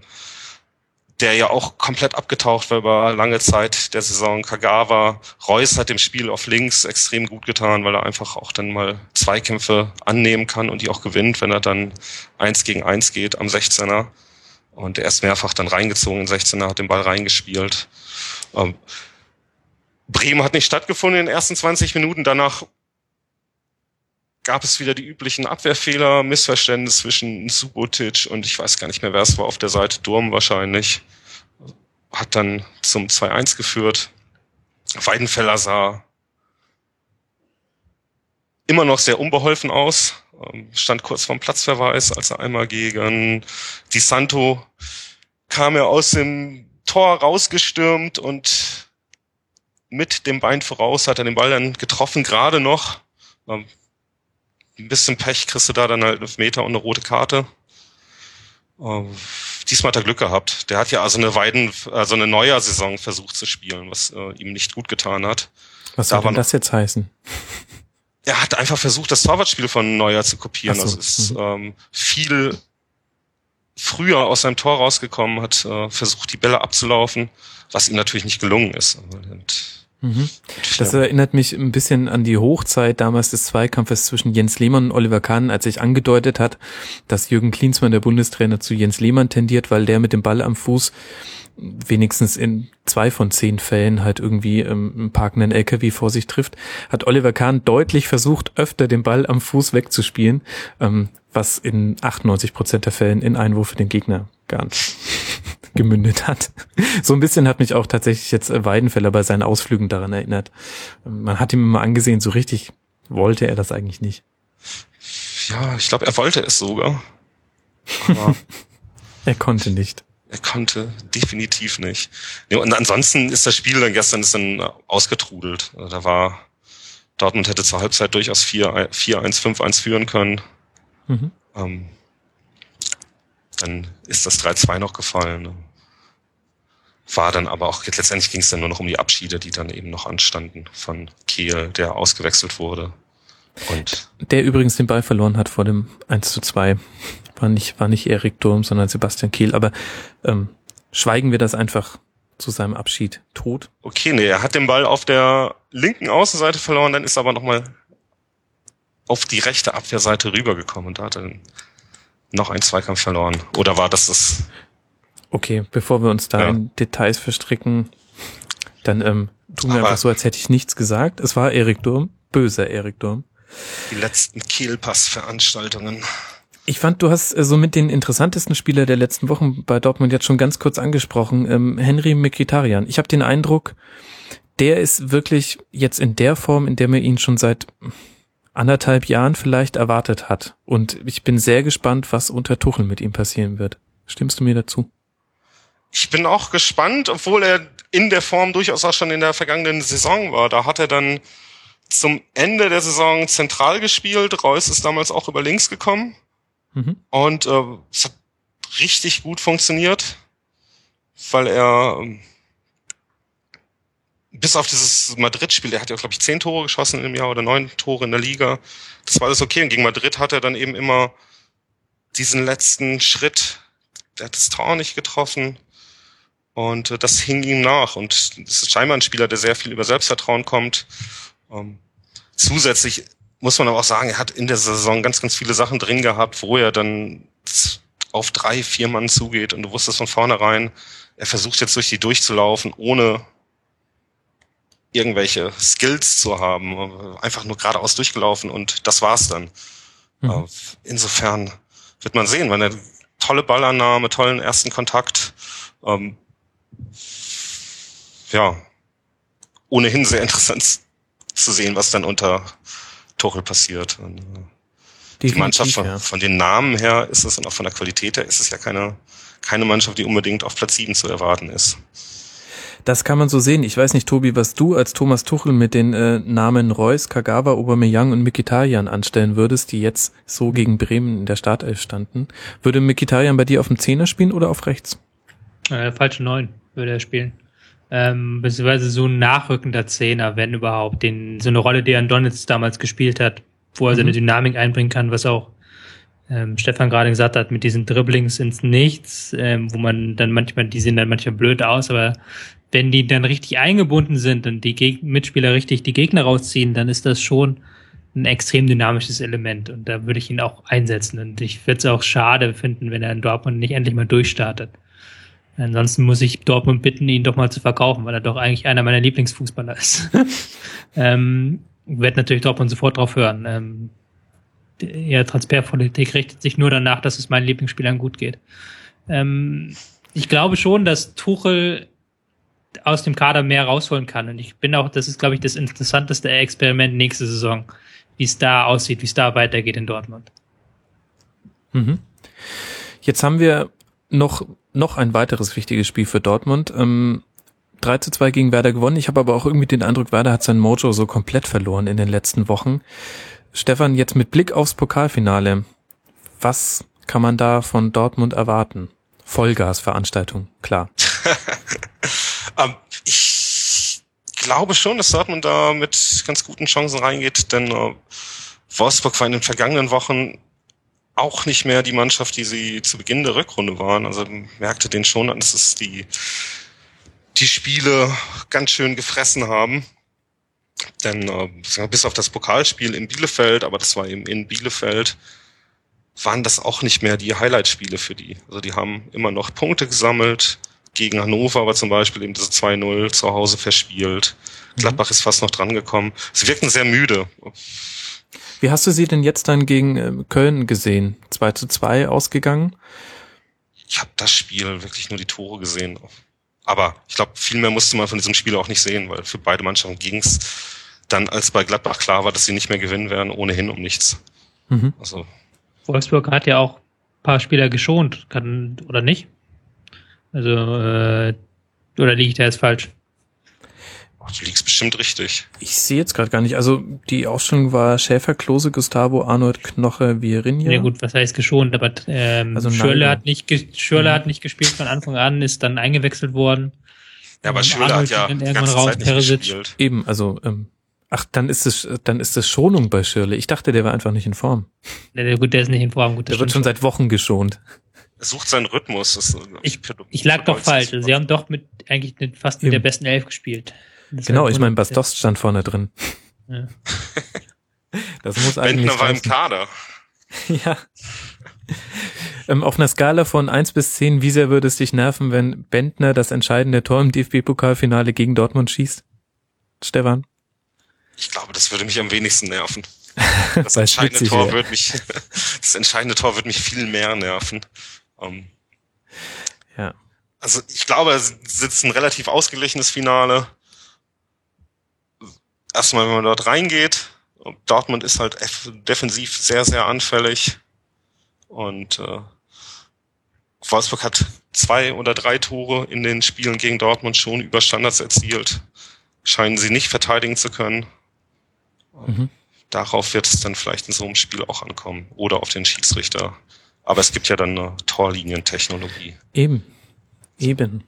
Speaker 2: der ja auch komplett abgetaucht war über lange Zeit der Saison. Kagawa, Reus hat dem Spiel auf links extrem gut getan, weil er einfach auch dann mal Zweikämpfe annehmen kann und die auch gewinnt, wenn er dann eins gegen eins geht am 16er. Und er ist mehrfach dann reingezogen in 16er, hat den Ball reingespielt. Ähm, Bremen hat nicht stattgefunden in den ersten 20 Minuten. Danach gab es wieder die üblichen Abwehrfehler, Missverständnis zwischen Subotic und ich weiß gar nicht mehr, wer es war auf der Seite, Durm wahrscheinlich. Hat dann zum 2-1 geführt. Weidenfeller sah immer noch sehr unbeholfen aus, ähm, stand kurz vorm Platzverweis, als er einmal gegen Di Santo kam er aus dem Tor rausgestürmt und mit dem Bein voraus hat er den Ball dann getroffen, gerade noch. Ähm, ein bisschen Pech kriegst du da dann halt einen Meter und eine rote Karte. Uh, diesmal hat er Glück gehabt. Der hat ja also eine Weiden, also eine Neujahr-Saison versucht zu spielen, was äh, ihm nicht gut getan hat.
Speaker 1: Was soll da denn das jetzt heißen?
Speaker 2: Er hat einfach versucht, das Torwartspiel von Neuer zu kopieren. So. Also ist mhm. ähm, viel früher aus seinem Tor rausgekommen, hat äh, versucht, die Bälle abzulaufen, was ihm natürlich nicht gelungen ist. Und
Speaker 1: Mhm. Das erinnert mich ein bisschen an die Hochzeit damals des Zweikampfes zwischen Jens Lehmann und Oliver Kahn, als sich angedeutet hat, dass Jürgen Klinsmann, der Bundestrainer, zu Jens Lehmann tendiert, weil der mit dem Ball am Fuß wenigstens in zwei von zehn Fällen halt irgendwie ähm, einen parkenden LKW vor sich trifft, hat Oliver Kahn deutlich versucht, öfter den Ball am Fuß wegzuspielen, ähm, was in 98 Prozent der Fällen in Einwurf für den Gegner gab. Gemündet hat. So ein bisschen hat mich auch tatsächlich jetzt Weidenfeller bei seinen Ausflügen daran erinnert. Man hat ihm immer angesehen, so richtig wollte er das eigentlich nicht.
Speaker 2: Ja, ich glaube, er wollte es sogar.
Speaker 1: Aber er konnte nicht.
Speaker 2: Er konnte definitiv nicht. und ansonsten ist das Spiel dann gestern ist dann ausgetrudelt. Also da war Dortmund hätte zur Halbzeit durchaus 4-1, 5-1 führen können. Mhm. Ähm, dann ist das 3-2 noch gefallen. Ne? War dann aber auch, letztendlich ging es dann nur noch um die Abschiede, die dann eben noch anstanden von Kehl, der ausgewechselt wurde. Und
Speaker 1: der übrigens den Ball verloren hat vor dem 1 zu 2. War nicht, war nicht Erik Durm, sondern Sebastian Kehl. Aber ähm, schweigen wir das einfach zu seinem Abschied tot.
Speaker 2: Okay, nee, er hat den Ball auf der linken Außenseite verloren, dann ist er aber nochmal auf die rechte Abwehrseite rübergekommen und da hat er noch einen Zweikampf verloren. Oder war das das?
Speaker 1: Okay, bevor wir uns da ja. in Details verstricken, dann ähm, tun wir Aber einfach so, als hätte ich nichts gesagt. Es war Erik Durm, böser Erik Durm.
Speaker 2: Die letzten Kehlpass-Veranstaltungen.
Speaker 1: Ich fand, du hast äh, so mit den interessantesten Spieler der letzten Wochen bei Dortmund jetzt schon ganz kurz angesprochen. Ähm, Henry Mkhitaryan. Ich habe den Eindruck, der ist wirklich jetzt in der Form, in der man ihn schon seit anderthalb Jahren vielleicht erwartet hat. Und ich bin sehr gespannt, was unter Tuchel mit ihm passieren wird. Stimmst du mir dazu?
Speaker 2: Ich bin auch gespannt, obwohl er in der Form durchaus auch schon in der vergangenen Saison war. Da hat er dann zum Ende der Saison zentral gespielt. Reus ist damals auch über links gekommen. Mhm. Und äh, es hat richtig gut funktioniert, weil er ähm, bis auf dieses Madrid-Spiel, der hat ja, glaube ich, zehn Tore geschossen im Jahr oder neun Tore in der Liga. Das war alles okay. Und gegen Madrid hat er dann eben immer diesen letzten Schritt, der hat das Tor nicht getroffen. Und äh, das hing ihm nach. Und das ist scheinbar ein Spieler, der sehr viel über Selbstvertrauen kommt. Ähm, zusätzlich muss man aber auch sagen, er hat in der Saison ganz, ganz viele Sachen drin gehabt, wo er dann auf drei, vier Mann zugeht und du wusstest von vornherein, er versucht jetzt durch die durchzulaufen, ohne irgendwelche Skills zu haben, einfach nur geradeaus durchgelaufen und das war's dann. Mhm. Äh, insofern wird man sehen, wenn er tolle Ballannahme, tollen ersten Kontakt, ähm, ja, ohnehin sehr interessant zu sehen, was dann unter Tuchel passiert. Und, äh, die Mannschaft von, ja. von, den Namen her ist es und auch von der Qualität her ist es ja keine, keine Mannschaft, die unbedingt auf Platz 7 zu erwarten ist.
Speaker 1: Das kann man so sehen. Ich weiß nicht, Tobi, was du als Thomas Tuchel mit den äh, Namen Reus, Kagawa, Aubameyang und Mikitarian anstellen würdest, die jetzt so gegen Bremen in der Startelf standen. Würde Mikitarian bei dir auf dem Zehner spielen oder auf rechts?
Speaker 3: Äh, falsche Neun würde er spielen. Ähm, beziehungsweise so ein nachrückender Zehner, wenn überhaupt. Den, so eine Rolle, die er in Donitz damals gespielt hat, wo er mhm. seine Dynamik einbringen kann, was auch ähm, Stefan gerade gesagt hat, mit diesen Dribblings ins Nichts, ähm, wo man dann manchmal, die sehen dann manchmal blöd aus, aber wenn die dann richtig eingebunden sind und die Geg Mitspieler richtig die Gegner rausziehen, dann ist das schon ein extrem dynamisches Element und da würde ich ihn auch einsetzen und ich würde es auch schade finden, wenn er in Dortmund nicht endlich mal durchstartet. Ansonsten muss ich Dortmund bitten, ihn doch mal zu verkaufen, weil er doch eigentlich einer meiner Lieblingsfußballer ist. ähm, werde natürlich Dortmund sofort drauf hören. Ähm, ja, Transferpolitik richtet sich nur danach, dass es meinen Lieblingsspielern gut geht. Ähm, ich glaube schon, dass Tuchel aus dem Kader mehr rausholen kann. Und ich bin auch, das ist, glaube ich, das interessanteste Experiment nächste Saison, wie es da aussieht, wie es da weitergeht in Dortmund.
Speaker 1: Mhm. Jetzt haben wir noch, noch ein weiteres wichtiges Spiel für Dortmund. Ähm, 3 zu 2 gegen Werder gewonnen. Ich habe aber auch irgendwie den Eindruck, Werder hat sein Mojo so komplett verloren in den letzten Wochen. Stefan, jetzt mit Blick aufs Pokalfinale, was kann man da von Dortmund erwarten? Vollgasveranstaltung, klar.
Speaker 2: ähm, ich glaube schon, dass Dortmund da mit ganz guten Chancen reingeht, denn äh, Wolfsburg war in den vergangenen Wochen auch nicht mehr die Mannschaft, die sie zu Beginn der Rückrunde waren. Also merkte den schon an, dass es die, die Spiele ganz schön gefressen haben. Denn äh, bis auf das Pokalspiel in Bielefeld, aber das war eben in Bielefeld, waren das auch nicht mehr die Highlight-Spiele für die. Also die haben immer noch Punkte gesammelt. Gegen Hannover aber zum Beispiel eben diese 2-0 zu Hause verspielt. Mhm. Gladbach mhm. ist fast noch drangekommen. Sie wirkten sehr müde.
Speaker 1: Wie hast du sie denn jetzt dann gegen äh, Köln gesehen? 2 zu 2 ausgegangen?
Speaker 2: ich habe das Spiel wirklich nur die Tore gesehen. Aber ich glaube, viel mehr musste man von diesem Spiel auch nicht sehen, weil für beide Mannschaften ging's dann, als bei Gladbach klar war, dass sie nicht mehr gewinnen werden, ohnehin um nichts.
Speaker 3: Mhm. Also. Wolfsburg hat ja auch ein paar Spieler geschont, kann, oder nicht? Also, äh, oder liege ich da jetzt falsch?
Speaker 2: Ach, du liegst bestimmt richtig.
Speaker 1: Ich sehe jetzt gerade gar nicht. Also die Ausstellung war Schäfer, Klose, Gustavo, Arnold, Knoche, Virinja.
Speaker 3: Ja gut, was heißt geschont? Aber ähm, also Schürle hat nicht Schürle mhm. hat nicht gespielt von Anfang an, ist dann eingewechselt worden.
Speaker 2: Ja, aber Schürle hat ja
Speaker 3: irgendwann raus, Zeit nicht
Speaker 1: gespielt. Eben, also ähm, ach, dann ist es dann ist es Schonung bei Schürle. Ich dachte, der war einfach nicht in Form.
Speaker 3: Ja, der, gut, der ist nicht in Form. Gut,
Speaker 1: der wird schon seit Wochen geschont.
Speaker 2: Er sucht seinen Rhythmus. Das,
Speaker 3: ich, ich lag doch falsch. Sie haben doch mit eigentlich mit, fast mit der besten Elf gespielt.
Speaker 1: Das genau, ich meine, Bastost stand vorne drin. Ja. Das muss eigentlich.
Speaker 2: Bentner war im Kader.
Speaker 1: ja. Ähm, auf einer Skala von eins bis zehn, wie sehr würde es dich nerven, wenn Bentner das entscheidende Tor im DFB-Pokalfinale gegen Dortmund schießt? Stefan?
Speaker 2: Ich glaube, das würde mich am wenigsten nerven. Das entscheidende Tor ja. würde mich, das entscheidende Tor würde mich viel mehr nerven. Ähm,
Speaker 1: ja.
Speaker 2: Also ich glaube, es sitzt ein relativ ausgeglichenes Finale erstmal, wenn man dort reingeht, Dortmund ist halt defensiv sehr, sehr anfällig. Und äh, Wolfsburg hat zwei oder drei Tore in den Spielen gegen Dortmund schon über Standards erzielt. Scheinen sie nicht verteidigen zu können. Mhm. Darauf wird es dann vielleicht in so einem Spiel auch ankommen. Oder auf den Schiedsrichter. Aber es gibt ja dann eine Torlinientechnologie.
Speaker 1: Eben. Eben.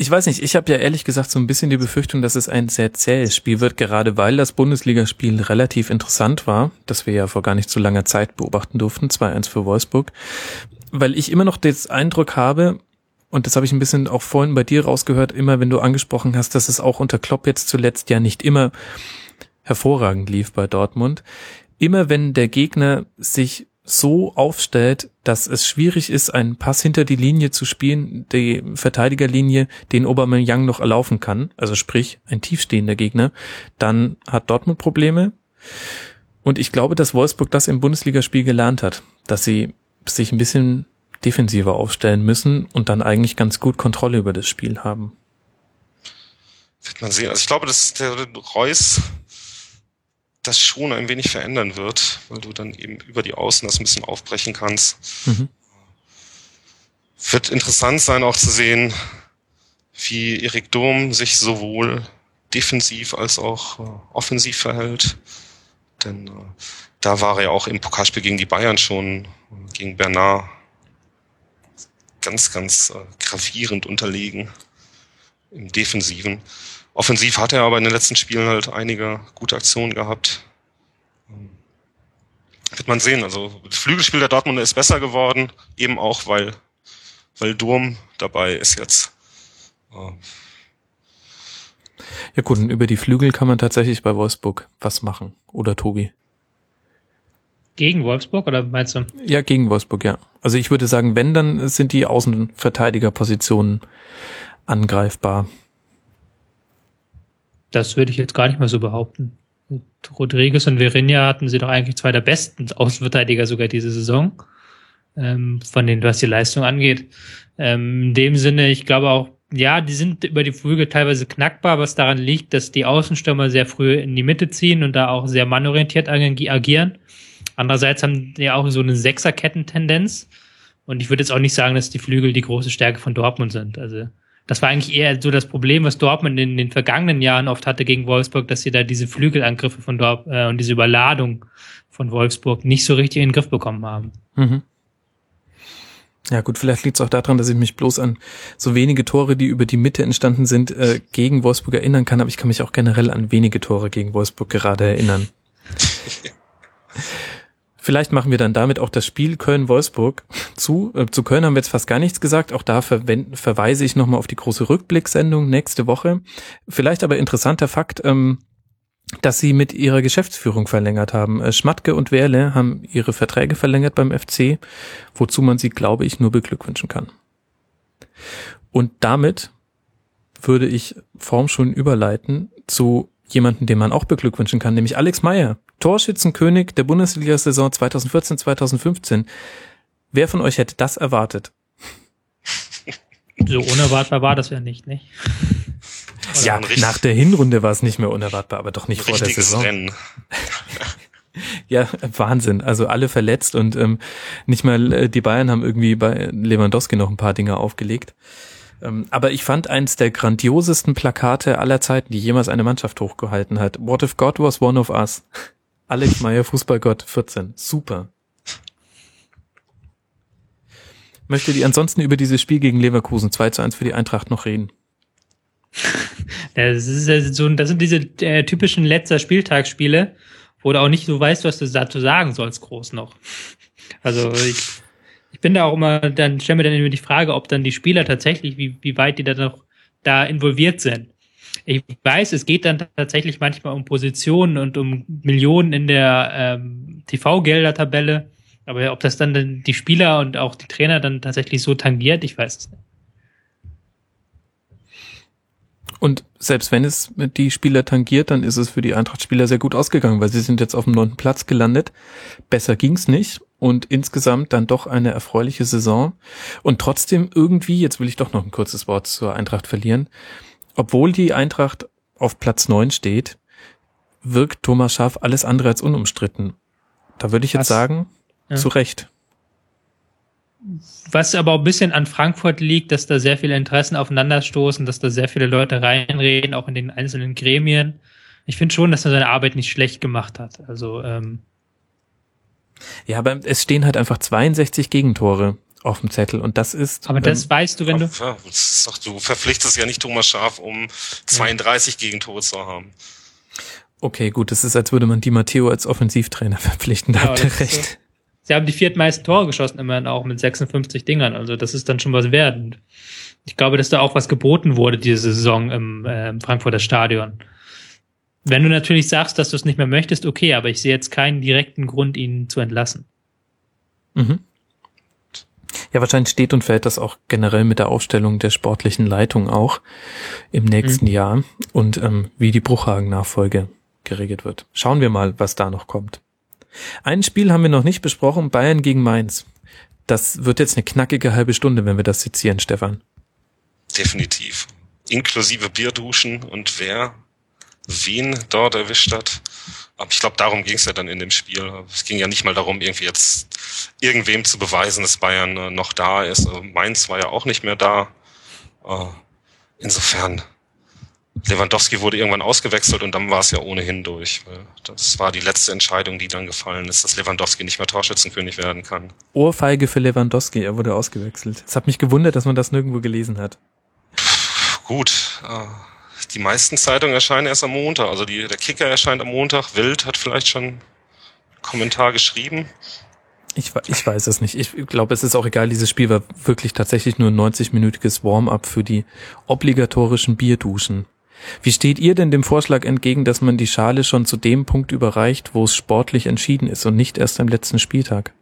Speaker 1: Ich weiß nicht, ich habe ja ehrlich gesagt so ein bisschen die Befürchtung, dass es ein sehr zähes Spiel wird, gerade weil das Bundesligaspiel relativ interessant war, das wir ja vor gar nicht so langer Zeit beobachten durften, 2-1 für Wolfsburg, weil ich immer noch den Eindruck habe, und das habe ich ein bisschen auch vorhin bei dir rausgehört, immer wenn du angesprochen hast, dass es auch unter Klopp jetzt zuletzt ja nicht immer hervorragend lief bei Dortmund. Immer wenn der Gegner sich so aufstellt, dass es schwierig ist, einen Pass hinter die Linie zu spielen, die Verteidigerlinie, den Aubameyang noch erlaufen kann, also sprich ein tiefstehender Gegner, dann hat Dortmund Probleme. Und ich glaube, dass Wolfsburg das im Bundesligaspiel gelernt hat, dass sie sich ein bisschen defensiver aufstellen müssen und dann eigentlich ganz gut Kontrolle über das Spiel haben.
Speaker 2: Wird man sehen. Also ich glaube, dass der Reus das schon ein wenig verändern wird, weil du dann eben über die Außen das ein bisschen aufbrechen kannst. Mhm. Wird interessant sein auch zu sehen, wie Erik Dom sich sowohl defensiv als auch äh, offensiv verhält. Denn äh, da war er ja auch im Pokalspiel gegen die Bayern schon, äh, gegen Bernard, ganz, ganz äh, gravierend unterlegen im Defensiven. Offensiv hat er aber in den letzten Spielen halt einige gute Aktionen gehabt. Wird man sehen. Also das Flügelspiel der Dortmunder ist besser geworden, eben auch weil weil Durm dabei ist jetzt.
Speaker 1: Ja gut, und über die Flügel kann man tatsächlich bei Wolfsburg was machen, oder Tobi?
Speaker 3: Gegen Wolfsburg oder meinst du?
Speaker 1: Ja, gegen Wolfsburg, ja. Also ich würde sagen, wenn, dann sind die Außenverteidigerpositionen angreifbar.
Speaker 3: Das würde ich jetzt gar nicht mal so behaupten. Rodriguez und Verinha hatten sie doch eigentlich zwei der besten Außenverteidiger sogar diese Saison, ähm, von denen, was die Leistung angeht. Ähm, in dem Sinne, ich glaube auch, ja, die sind über die Flügel teilweise knackbar, was daran liegt, dass die Außenstürmer sehr früh in die Mitte ziehen und da auch sehr mannorientiert agieren. Andererseits haben die auch so eine Sechserkettentendenz. Und ich würde jetzt auch nicht sagen, dass die Flügel die große Stärke von Dortmund sind. Also das war eigentlich eher so das Problem, was Dortmund in den vergangenen Jahren oft hatte gegen Wolfsburg, dass sie da diese Flügelangriffe von Dortmund äh, und diese Überladung von Wolfsburg nicht so richtig in den Griff bekommen haben. Mhm.
Speaker 1: Ja gut, vielleicht liegt es auch daran, dass ich mich bloß an so wenige Tore, die über die Mitte entstanden sind, äh, gegen Wolfsburg erinnern kann, aber ich kann mich auch generell an wenige Tore gegen Wolfsburg gerade erinnern. Vielleicht machen wir dann damit auch das Spiel Köln-Wolfsburg zu. Äh, zu Köln haben wir jetzt fast gar nichts gesagt. Auch da verweise ich nochmal auf die große Rückblicksendung nächste Woche. Vielleicht aber interessanter Fakt, ähm, dass sie mit ihrer Geschäftsführung verlängert haben. Äh, Schmatke und Werle haben ihre Verträge verlängert beim FC, wozu man sie, glaube ich, nur beglückwünschen kann. Und damit würde ich Form schon überleiten zu jemanden, den man auch beglückwünschen kann, nämlich Alex Meyer. Torschützenkönig der Bundesliga-Saison 2014-2015. Wer von euch hätte das erwartet?
Speaker 3: So unerwartbar war das ja nicht, nicht?
Speaker 1: ja, nach der Hinrunde war es nicht mehr unerwartbar, aber doch nicht vor der Saison. Rennen. ja, Wahnsinn. Also alle verletzt und ähm, nicht mal äh, die Bayern haben irgendwie bei Lewandowski noch ein paar Dinge aufgelegt. Ähm, aber ich fand eins der grandiosesten Plakate aller Zeiten, die jemals eine Mannschaft hochgehalten hat. What if God was one of us? Alex Meyer, Fußballgott 14. Super. Möchtet ihr ansonsten über dieses Spiel gegen Leverkusen 2 zu 1 für die Eintracht noch reden?
Speaker 3: Das, ist so, das sind diese äh, typischen letzter Spieltagsspiele, wo du auch nicht so weißt, was du dazu sagen sollst, groß noch. Also ich, ich bin da auch immer, dann stellen wir dann immer die Frage, ob dann die Spieler tatsächlich, wie, wie weit die da noch da involviert sind. Ich weiß, es geht dann tatsächlich manchmal um Positionen und um Millionen in der ähm, TV-Gelder-Tabelle. Aber ob das dann die Spieler und auch die Trainer dann tatsächlich so tangiert, ich weiß es nicht.
Speaker 1: Und selbst wenn es die Spieler tangiert, dann ist es für die Eintracht-Spieler sehr gut ausgegangen, weil sie sind jetzt auf dem neunten Platz gelandet. Besser ging's nicht und insgesamt dann doch eine erfreuliche Saison. Und trotzdem irgendwie, jetzt will ich doch noch ein kurzes Wort zur Eintracht verlieren, obwohl die Eintracht auf Platz neun steht, wirkt Thomas Schaaf alles andere als unumstritten. Da würde ich jetzt Was? sagen, ja. zu Recht.
Speaker 3: Was aber auch ein bisschen an Frankfurt liegt, dass da sehr viele Interessen aufeinanderstoßen, dass da sehr viele Leute reinreden, auch in den einzelnen Gremien. Ich finde schon, dass er seine Arbeit nicht schlecht gemacht hat. Also ähm
Speaker 1: ja, aber es stehen halt einfach 62 Gegentore auf dem Zettel und das ist.
Speaker 3: Aber das ähm, weißt du, wenn du.
Speaker 2: Ja, doch, du verpflichtest ja nicht Thomas Schaf, um 32 ja. Gegentore zu haben.
Speaker 1: Okay, gut, das ist, als würde man Di Matteo als Offensivtrainer verpflichten, da ja, habt ihr recht.
Speaker 3: Sie haben die viertmeisten Tore geschossen, immerhin auch mit 56 Dingern. Also das ist dann schon was wert. Und ich glaube, dass da auch was geboten wurde diese Saison im, äh, im Frankfurter Stadion. Wenn du natürlich sagst, dass du es nicht mehr möchtest, okay, aber ich sehe jetzt keinen direkten Grund, ihn zu entlassen.
Speaker 1: Mhm. Ja, wahrscheinlich steht und fällt das auch generell mit der Aufstellung der sportlichen Leitung auch im nächsten mhm. Jahr und ähm, wie die Bruchhagen-Nachfolge geregelt wird. Schauen wir mal, was da noch kommt. Ein Spiel haben wir noch nicht besprochen, Bayern gegen Mainz. Das wird jetzt eine knackige halbe Stunde, wenn wir das sezieren, Stefan.
Speaker 2: Definitiv. Inklusive Bierduschen und wer wen dort erwischt hat. Aber ich glaube, darum ging es ja dann in dem Spiel. Es ging ja nicht mal darum, irgendwie jetzt irgendwem zu beweisen, dass Bayern äh, noch da ist. Also Mainz war ja auch nicht mehr da. Äh, insofern Lewandowski wurde irgendwann ausgewechselt und dann war es ja ohnehin durch. Das war die letzte Entscheidung, die dann gefallen ist, dass Lewandowski nicht mehr Torschützenkönig werden kann.
Speaker 1: Ohrfeige für Lewandowski, er wurde ausgewechselt. Es hat mich gewundert, dass man das nirgendwo gelesen hat.
Speaker 2: Gut, äh, die meisten Zeitungen erscheinen erst am Montag. Also die, der Kicker erscheint am Montag. Wild hat vielleicht schon einen Kommentar geschrieben.
Speaker 1: Ich, ich weiß es nicht. Ich glaube, es ist auch egal. Dieses Spiel war wirklich tatsächlich nur ein 90-minütiges Warm-up für die obligatorischen Bierduschen. Wie steht ihr denn dem Vorschlag entgegen, dass man die Schale schon zu dem Punkt überreicht, wo es sportlich entschieden ist und nicht erst am letzten Spieltag?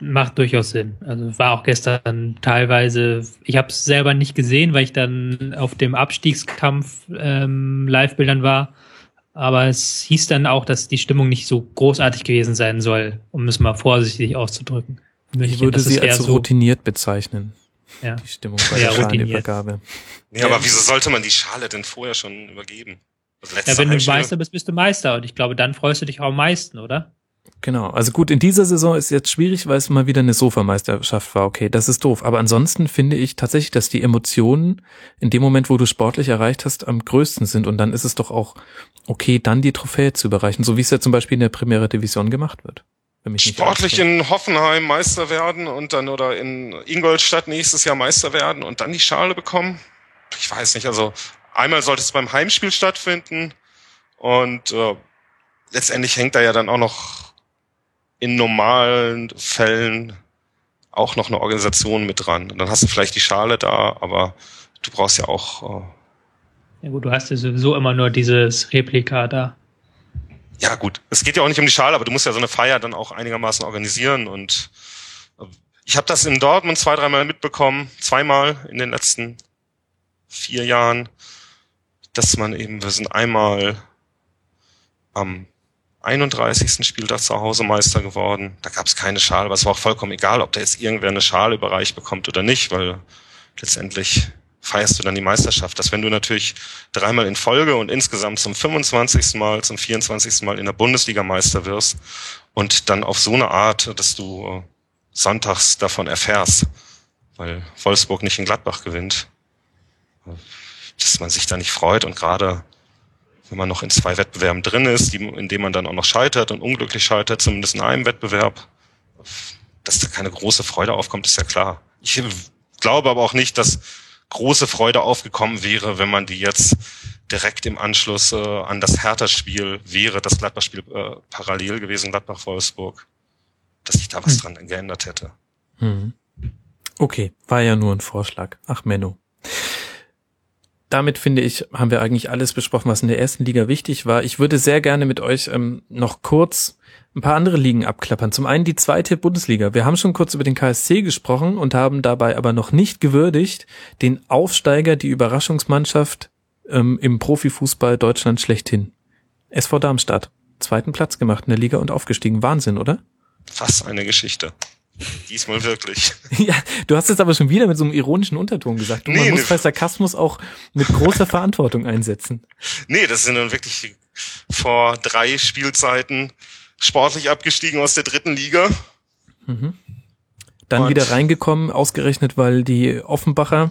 Speaker 3: Macht durchaus Sinn. Also war auch gestern teilweise, ich habe es selber nicht gesehen, weil ich dann auf dem Abstiegskampf ähm, Live-Bildern war. Aber es hieß dann auch, dass die Stimmung nicht so großartig gewesen sein soll, um es mal vorsichtig auszudrücken.
Speaker 1: Ich würde sie als routiniert bezeichnen ja. die Stimmung bei ja, der Schalenübergabe.
Speaker 2: Nee, aber wieso sollte man die Schale denn vorher schon übergeben?
Speaker 3: Also ja, wenn du Meister bist, bist du Meister. Und ich glaube, dann freust du dich auch am meisten, oder?
Speaker 1: Genau. Also gut, in dieser Saison ist jetzt schwierig, weil es mal wieder eine Sofameisterschaft war. Okay, das ist doof. Aber ansonsten finde ich tatsächlich, dass die Emotionen in dem Moment, wo du sportlich erreicht hast, am größten sind. Und dann ist es doch auch okay, dann die Trophäe zu überreichen, so wie es ja zum Beispiel in der Primera Division gemacht wird
Speaker 2: sportlich in Hoffenheim Meister werden und dann oder in Ingolstadt nächstes Jahr Meister werden und dann die Schale bekommen? Ich weiß nicht. Also einmal sollte es beim Heimspiel stattfinden und äh, letztendlich hängt da ja dann auch noch in normalen Fällen auch noch eine Organisation mit dran. Und dann hast du vielleicht die Schale da, aber du brauchst ja auch. Äh,
Speaker 3: ja gut, du hast ja sowieso immer nur dieses Replika da
Speaker 2: ja gut, es geht ja auch nicht um die Schale, aber du musst ja so eine Feier dann auch einigermaßen organisieren und äh, ich habe das in Dortmund zwei, dreimal mitbekommen, zweimal in den letzten vier Jahren, dass man eben, wir sind einmal am 31. Spieltag zu Hause Meister geworden. Da gab es keine Schale, aber es war auch vollkommen egal, ob da jetzt irgendwer eine Schale überreicht bekommt oder nicht, weil letztendlich feierst du dann die Meisterschaft. Dass wenn du natürlich dreimal in Folge und insgesamt zum 25. Mal, zum 24. Mal in der Bundesliga Meister wirst und dann auf so eine Art, dass du äh, sonntags davon erfährst, weil Wolfsburg nicht in Gladbach gewinnt, dass man sich da nicht freut und gerade wenn man noch in zwei Wettbewerben drin ist, die, in dem man dann auch noch scheitert und unglücklich scheitert, zumindest in einem Wettbewerb, dass da keine große Freude aufkommt, ist ja klar. Ich glaube aber auch nicht, dass große Freude aufgekommen wäre, wenn man die jetzt direkt im Anschluss äh, an das Hertha-Spiel wäre, das Gladbach-Spiel äh, parallel gewesen, Gladbach-Wolfsburg, dass sich da was hm. dran geändert hätte. Hm.
Speaker 1: Okay, war ja nur ein Vorschlag. Ach, Menno damit finde ich, haben wir eigentlich alles besprochen, was in der ersten Liga wichtig war. Ich würde sehr gerne mit euch ähm, noch kurz ein paar andere Ligen abklappern. Zum einen die zweite Bundesliga. Wir haben schon kurz über den KSC gesprochen und haben dabei aber noch nicht gewürdigt den Aufsteiger, die Überraschungsmannschaft ähm, im Profifußball Deutschland schlechthin. SV Darmstadt. Zweiten Platz gemacht in der Liga und aufgestiegen. Wahnsinn, oder?
Speaker 2: Was eine Geschichte. Diesmal wirklich.
Speaker 1: Ja, du hast es aber schon wieder mit so einem ironischen Unterton gesagt. Du, nee, man muss bei Sarkasmus auch mit großer Verantwortung einsetzen.
Speaker 2: Nee, das sind dann wirklich vor drei Spielzeiten sportlich abgestiegen aus der dritten Liga.
Speaker 1: Mhm. Dann Und wieder reingekommen, ausgerechnet, weil die Offenbacher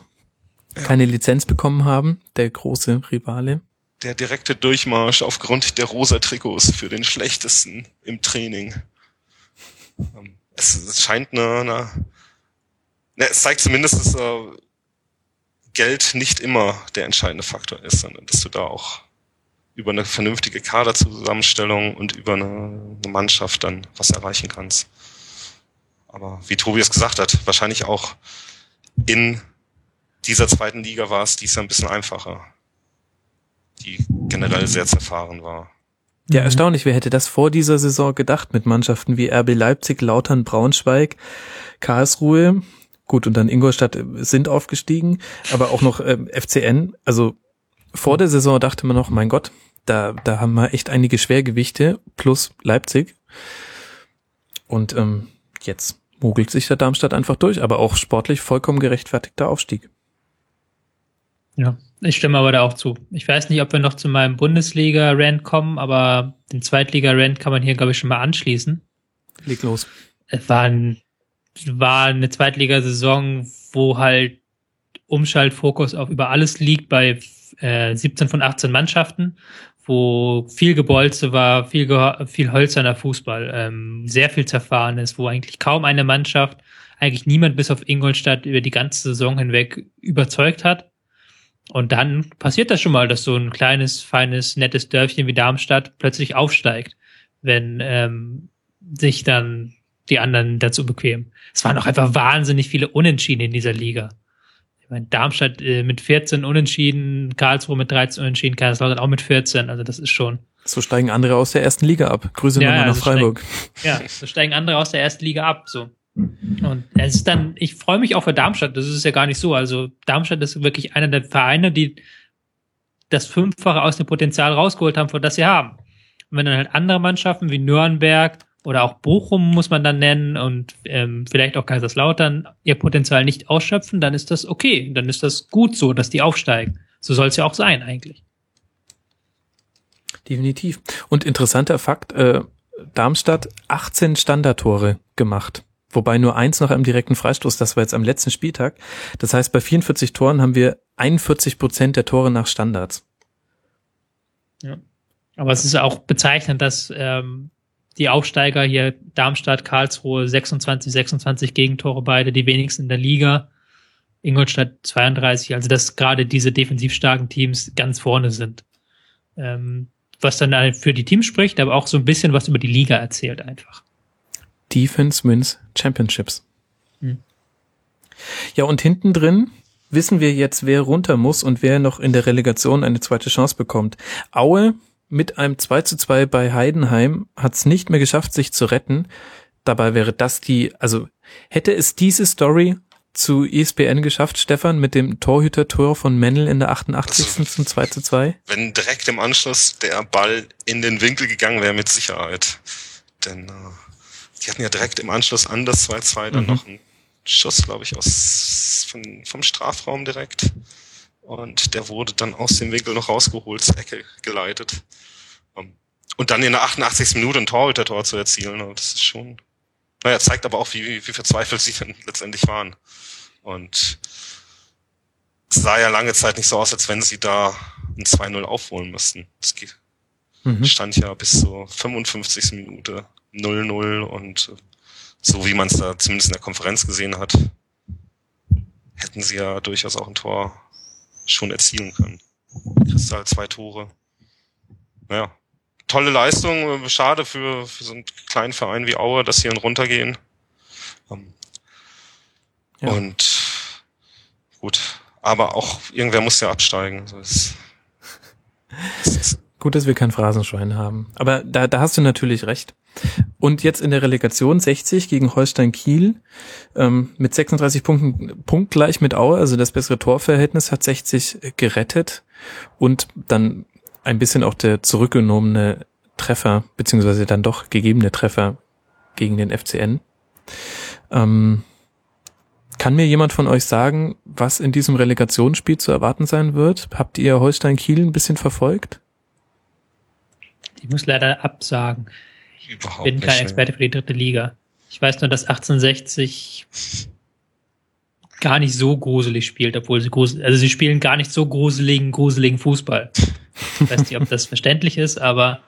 Speaker 1: ja. keine Lizenz bekommen haben, der große Rivale.
Speaker 2: Der direkte Durchmarsch aufgrund der rosa Trikots für den schlechtesten im Training. Ähm, es, es scheint eine, eine ne, es zeigt zumindest, dass äh, Geld nicht immer der entscheidende Faktor ist, sondern dass du da auch über eine vernünftige Kaderzusammenstellung und über eine, eine Mannschaft dann was erreichen kannst. Aber wie Tobias gesagt hat, wahrscheinlich auch in dieser zweiten Liga war es dies ein bisschen einfacher, die generell sehr zerfahren war.
Speaker 1: Ja, mhm. erstaunlich. Wer hätte das vor dieser Saison gedacht mit Mannschaften wie RB Leipzig, Lautern, Braunschweig, Karlsruhe, gut, und dann Ingolstadt sind aufgestiegen, aber auch noch ähm, FCN. Also vor der Saison dachte man noch, mein Gott, da, da haben wir echt einige Schwergewichte plus Leipzig. Und ähm, jetzt mogelt sich der Darmstadt einfach durch, aber auch sportlich vollkommen gerechtfertigter Aufstieg.
Speaker 3: Ja, ich stimme aber da auch zu. Ich weiß nicht, ob wir noch zu meinem Bundesliga-Rand kommen, aber den Zweitliga-Rand kann man hier, glaube ich, schon mal anschließen.
Speaker 1: Leg los.
Speaker 3: Es war, ein, war eine Zweitligasaison, wo halt Umschaltfokus auf über alles liegt bei äh, 17 von 18 Mannschaften, wo viel Gebolze war, viel, viel hölzerner Fußball, ähm, sehr viel zerfahren ist, wo eigentlich kaum eine Mannschaft, eigentlich niemand bis auf Ingolstadt über die ganze Saison hinweg überzeugt hat und dann passiert das schon mal, dass so ein kleines, feines, nettes Dörfchen wie Darmstadt plötzlich aufsteigt, wenn ähm, sich dann die anderen dazu bequemen. Es waren auch einfach wahnsinnig viele Unentschieden in dieser Liga. Ich meine, Darmstadt äh, mit 14 Unentschieden, Karlsruhe mit 13 Unentschieden, Kaiserslautern auch mit 14. Also das ist schon.
Speaker 1: So steigen andere aus der ersten Liga ab. Grüße ja, nochmal nach so Freiburg.
Speaker 3: Steigen, ja, so steigen andere aus der ersten Liga ab. So. Und es ist dann, ich freue mich auch für Darmstadt, das ist ja gar nicht so. Also Darmstadt ist wirklich einer der Vereine, die das Fünffache aus dem Potenzial rausgeholt haben, von das sie haben. Und wenn dann halt andere Mannschaften wie Nürnberg oder auch Bochum muss man dann nennen und ähm, vielleicht auch Kaiserslautern ihr Potenzial nicht ausschöpfen, dann ist das okay. Dann ist das gut so, dass die aufsteigen. So soll es ja auch sein eigentlich.
Speaker 1: Definitiv. Und interessanter Fakt, äh, Darmstadt 18 Standardtore gemacht. Wobei nur eins noch im direkten Freistoß, das war jetzt am letzten Spieltag. Das heißt, bei 44 Toren haben wir 41 Prozent der Tore nach Standards.
Speaker 3: Ja. Aber es ist auch bezeichnend, dass ähm, die Aufsteiger hier Darmstadt, Karlsruhe 26, 26 Gegentore beide, die wenigsten in der Liga. Ingolstadt 32, also dass gerade diese defensiv starken Teams ganz vorne sind. Ähm, was dann für die Teams spricht, aber auch so ein bisschen was über die Liga erzählt einfach.
Speaker 1: Defense wins Championships. Hm. Ja, und hinten drin wissen wir jetzt, wer runter muss und wer noch in der Relegation eine zweite Chance bekommt. Aue mit einem 2 zu 2 bei Heidenheim hat es nicht mehr geschafft, sich zu retten. Dabei wäre das die, also hätte es diese Story zu ESPN geschafft, Stefan, mit dem Torhüter-Tor von Mendel in der 88. Also, zum 2 zu 2?
Speaker 2: Wenn direkt im Anschluss der Ball in den Winkel gegangen wäre, mit Sicherheit. Denn äh, die hatten ja direkt im Anschluss an das 2-2 dann mhm. noch einen Schuss, glaube ich, aus von, vom Strafraum direkt. Und der wurde dann aus dem Winkel noch rausgeholt, zur Ecke geleitet. Ähm, und dann in der 88. Minute ein Torhüter-Tor zu erzielen, das ist schon naja, zeigt aber auch, wie, wie verzweifelt sie dann letztendlich waren. Und es sah ja lange Zeit nicht so aus, als wenn sie da ein 2-0 aufholen müssten. Es mhm. stand ja bis zur 55. Minute 0-0 und so wie man es da zumindest in der Konferenz gesehen hat, hätten sie ja durchaus auch ein Tor schon erzielen können. Kristall zwei Tore. Naja, tolle Leistung. Schade für, für so einen kleinen Verein wie Aue, dass sie dann runtergehen. Ähm, ja. Und gut, aber auch irgendwer muss ja absteigen. Also es,
Speaker 1: es Gut, dass wir kein Phrasenschwein haben. Aber da, da hast du natürlich recht. Und jetzt in der Relegation 60 gegen Holstein Kiel ähm, mit 36 Punkten punktgleich mit Aue, also das bessere Torverhältnis hat 60 gerettet und dann ein bisschen auch der zurückgenommene Treffer, beziehungsweise dann doch gegebene Treffer gegen den FCN. Ähm, kann mir jemand von euch sagen, was in diesem Relegationsspiel zu erwarten sein wird? Habt ihr Holstein Kiel ein bisschen verfolgt?
Speaker 3: Ich muss leider absagen. Überhaupt ich bin kein Experte für die dritte Liga. Ich weiß nur, dass 1860 gar nicht so gruselig spielt, obwohl sie gruselig, also sie spielen gar nicht so gruseligen, gruseligen Fußball. Ich weiß nicht, ob das verständlich ist, aber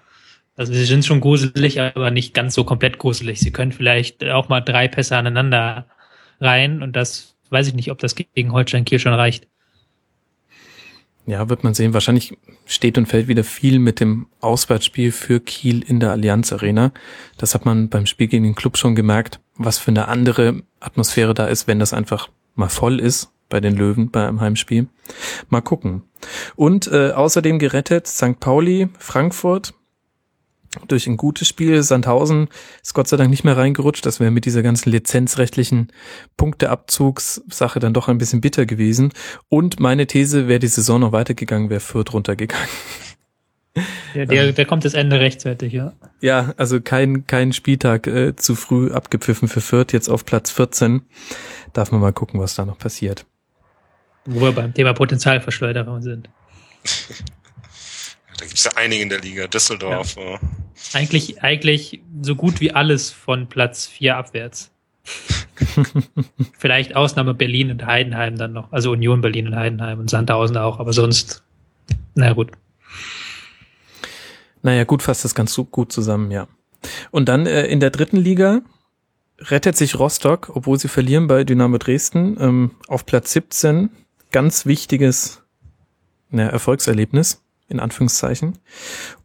Speaker 3: also sie sind schon gruselig, aber nicht ganz so komplett gruselig. Sie können vielleicht auch mal drei Pässe aneinander rein und das weiß ich nicht, ob das gegen Holstein Kiel schon reicht.
Speaker 1: Ja, wird man sehen. Wahrscheinlich steht und fällt wieder viel mit dem Auswärtsspiel für Kiel in der Allianz Arena. Das hat man beim Spiel gegen den Club schon gemerkt, was für eine andere Atmosphäre da ist, wenn das einfach mal voll ist bei den Löwen bei einem Heimspiel. Mal gucken. Und äh, außerdem gerettet St. Pauli, Frankfurt, durch ein gutes Spiel. Sandhausen ist Gott sei Dank nicht mehr reingerutscht. Das wäre mit dieser ganzen lizenzrechtlichen Punkteabzugssache dann doch ein bisschen bitter gewesen. Und meine These, wäre die Saison noch weitergegangen, wäre Fürth runtergegangen.
Speaker 3: Ja, der, der kommt das Ende rechtzeitig, ja.
Speaker 1: Ja, also kein, kein Spieltag äh, zu früh abgepfiffen für Fürth, jetzt auf Platz 14. Darf man mal gucken, was da noch passiert.
Speaker 3: Wo wir beim Thema Potenzialverschleuderung sind.
Speaker 2: Da gibt es ja einige in der Liga. Düsseldorf. Ja.
Speaker 3: Eigentlich, eigentlich so gut wie alles von Platz 4 abwärts. Vielleicht Ausnahme Berlin und Heidenheim dann noch. Also Union Berlin und Heidenheim und Sandhausen auch, aber sonst, na gut.
Speaker 1: Naja, gut fasst das ganz gut zusammen, ja. Und dann äh, in der dritten Liga rettet sich Rostock, obwohl sie verlieren bei Dynamo Dresden, ähm, auf Platz 17. Ganz wichtiges na, Erfolgserlebnis in Anführungszeichen.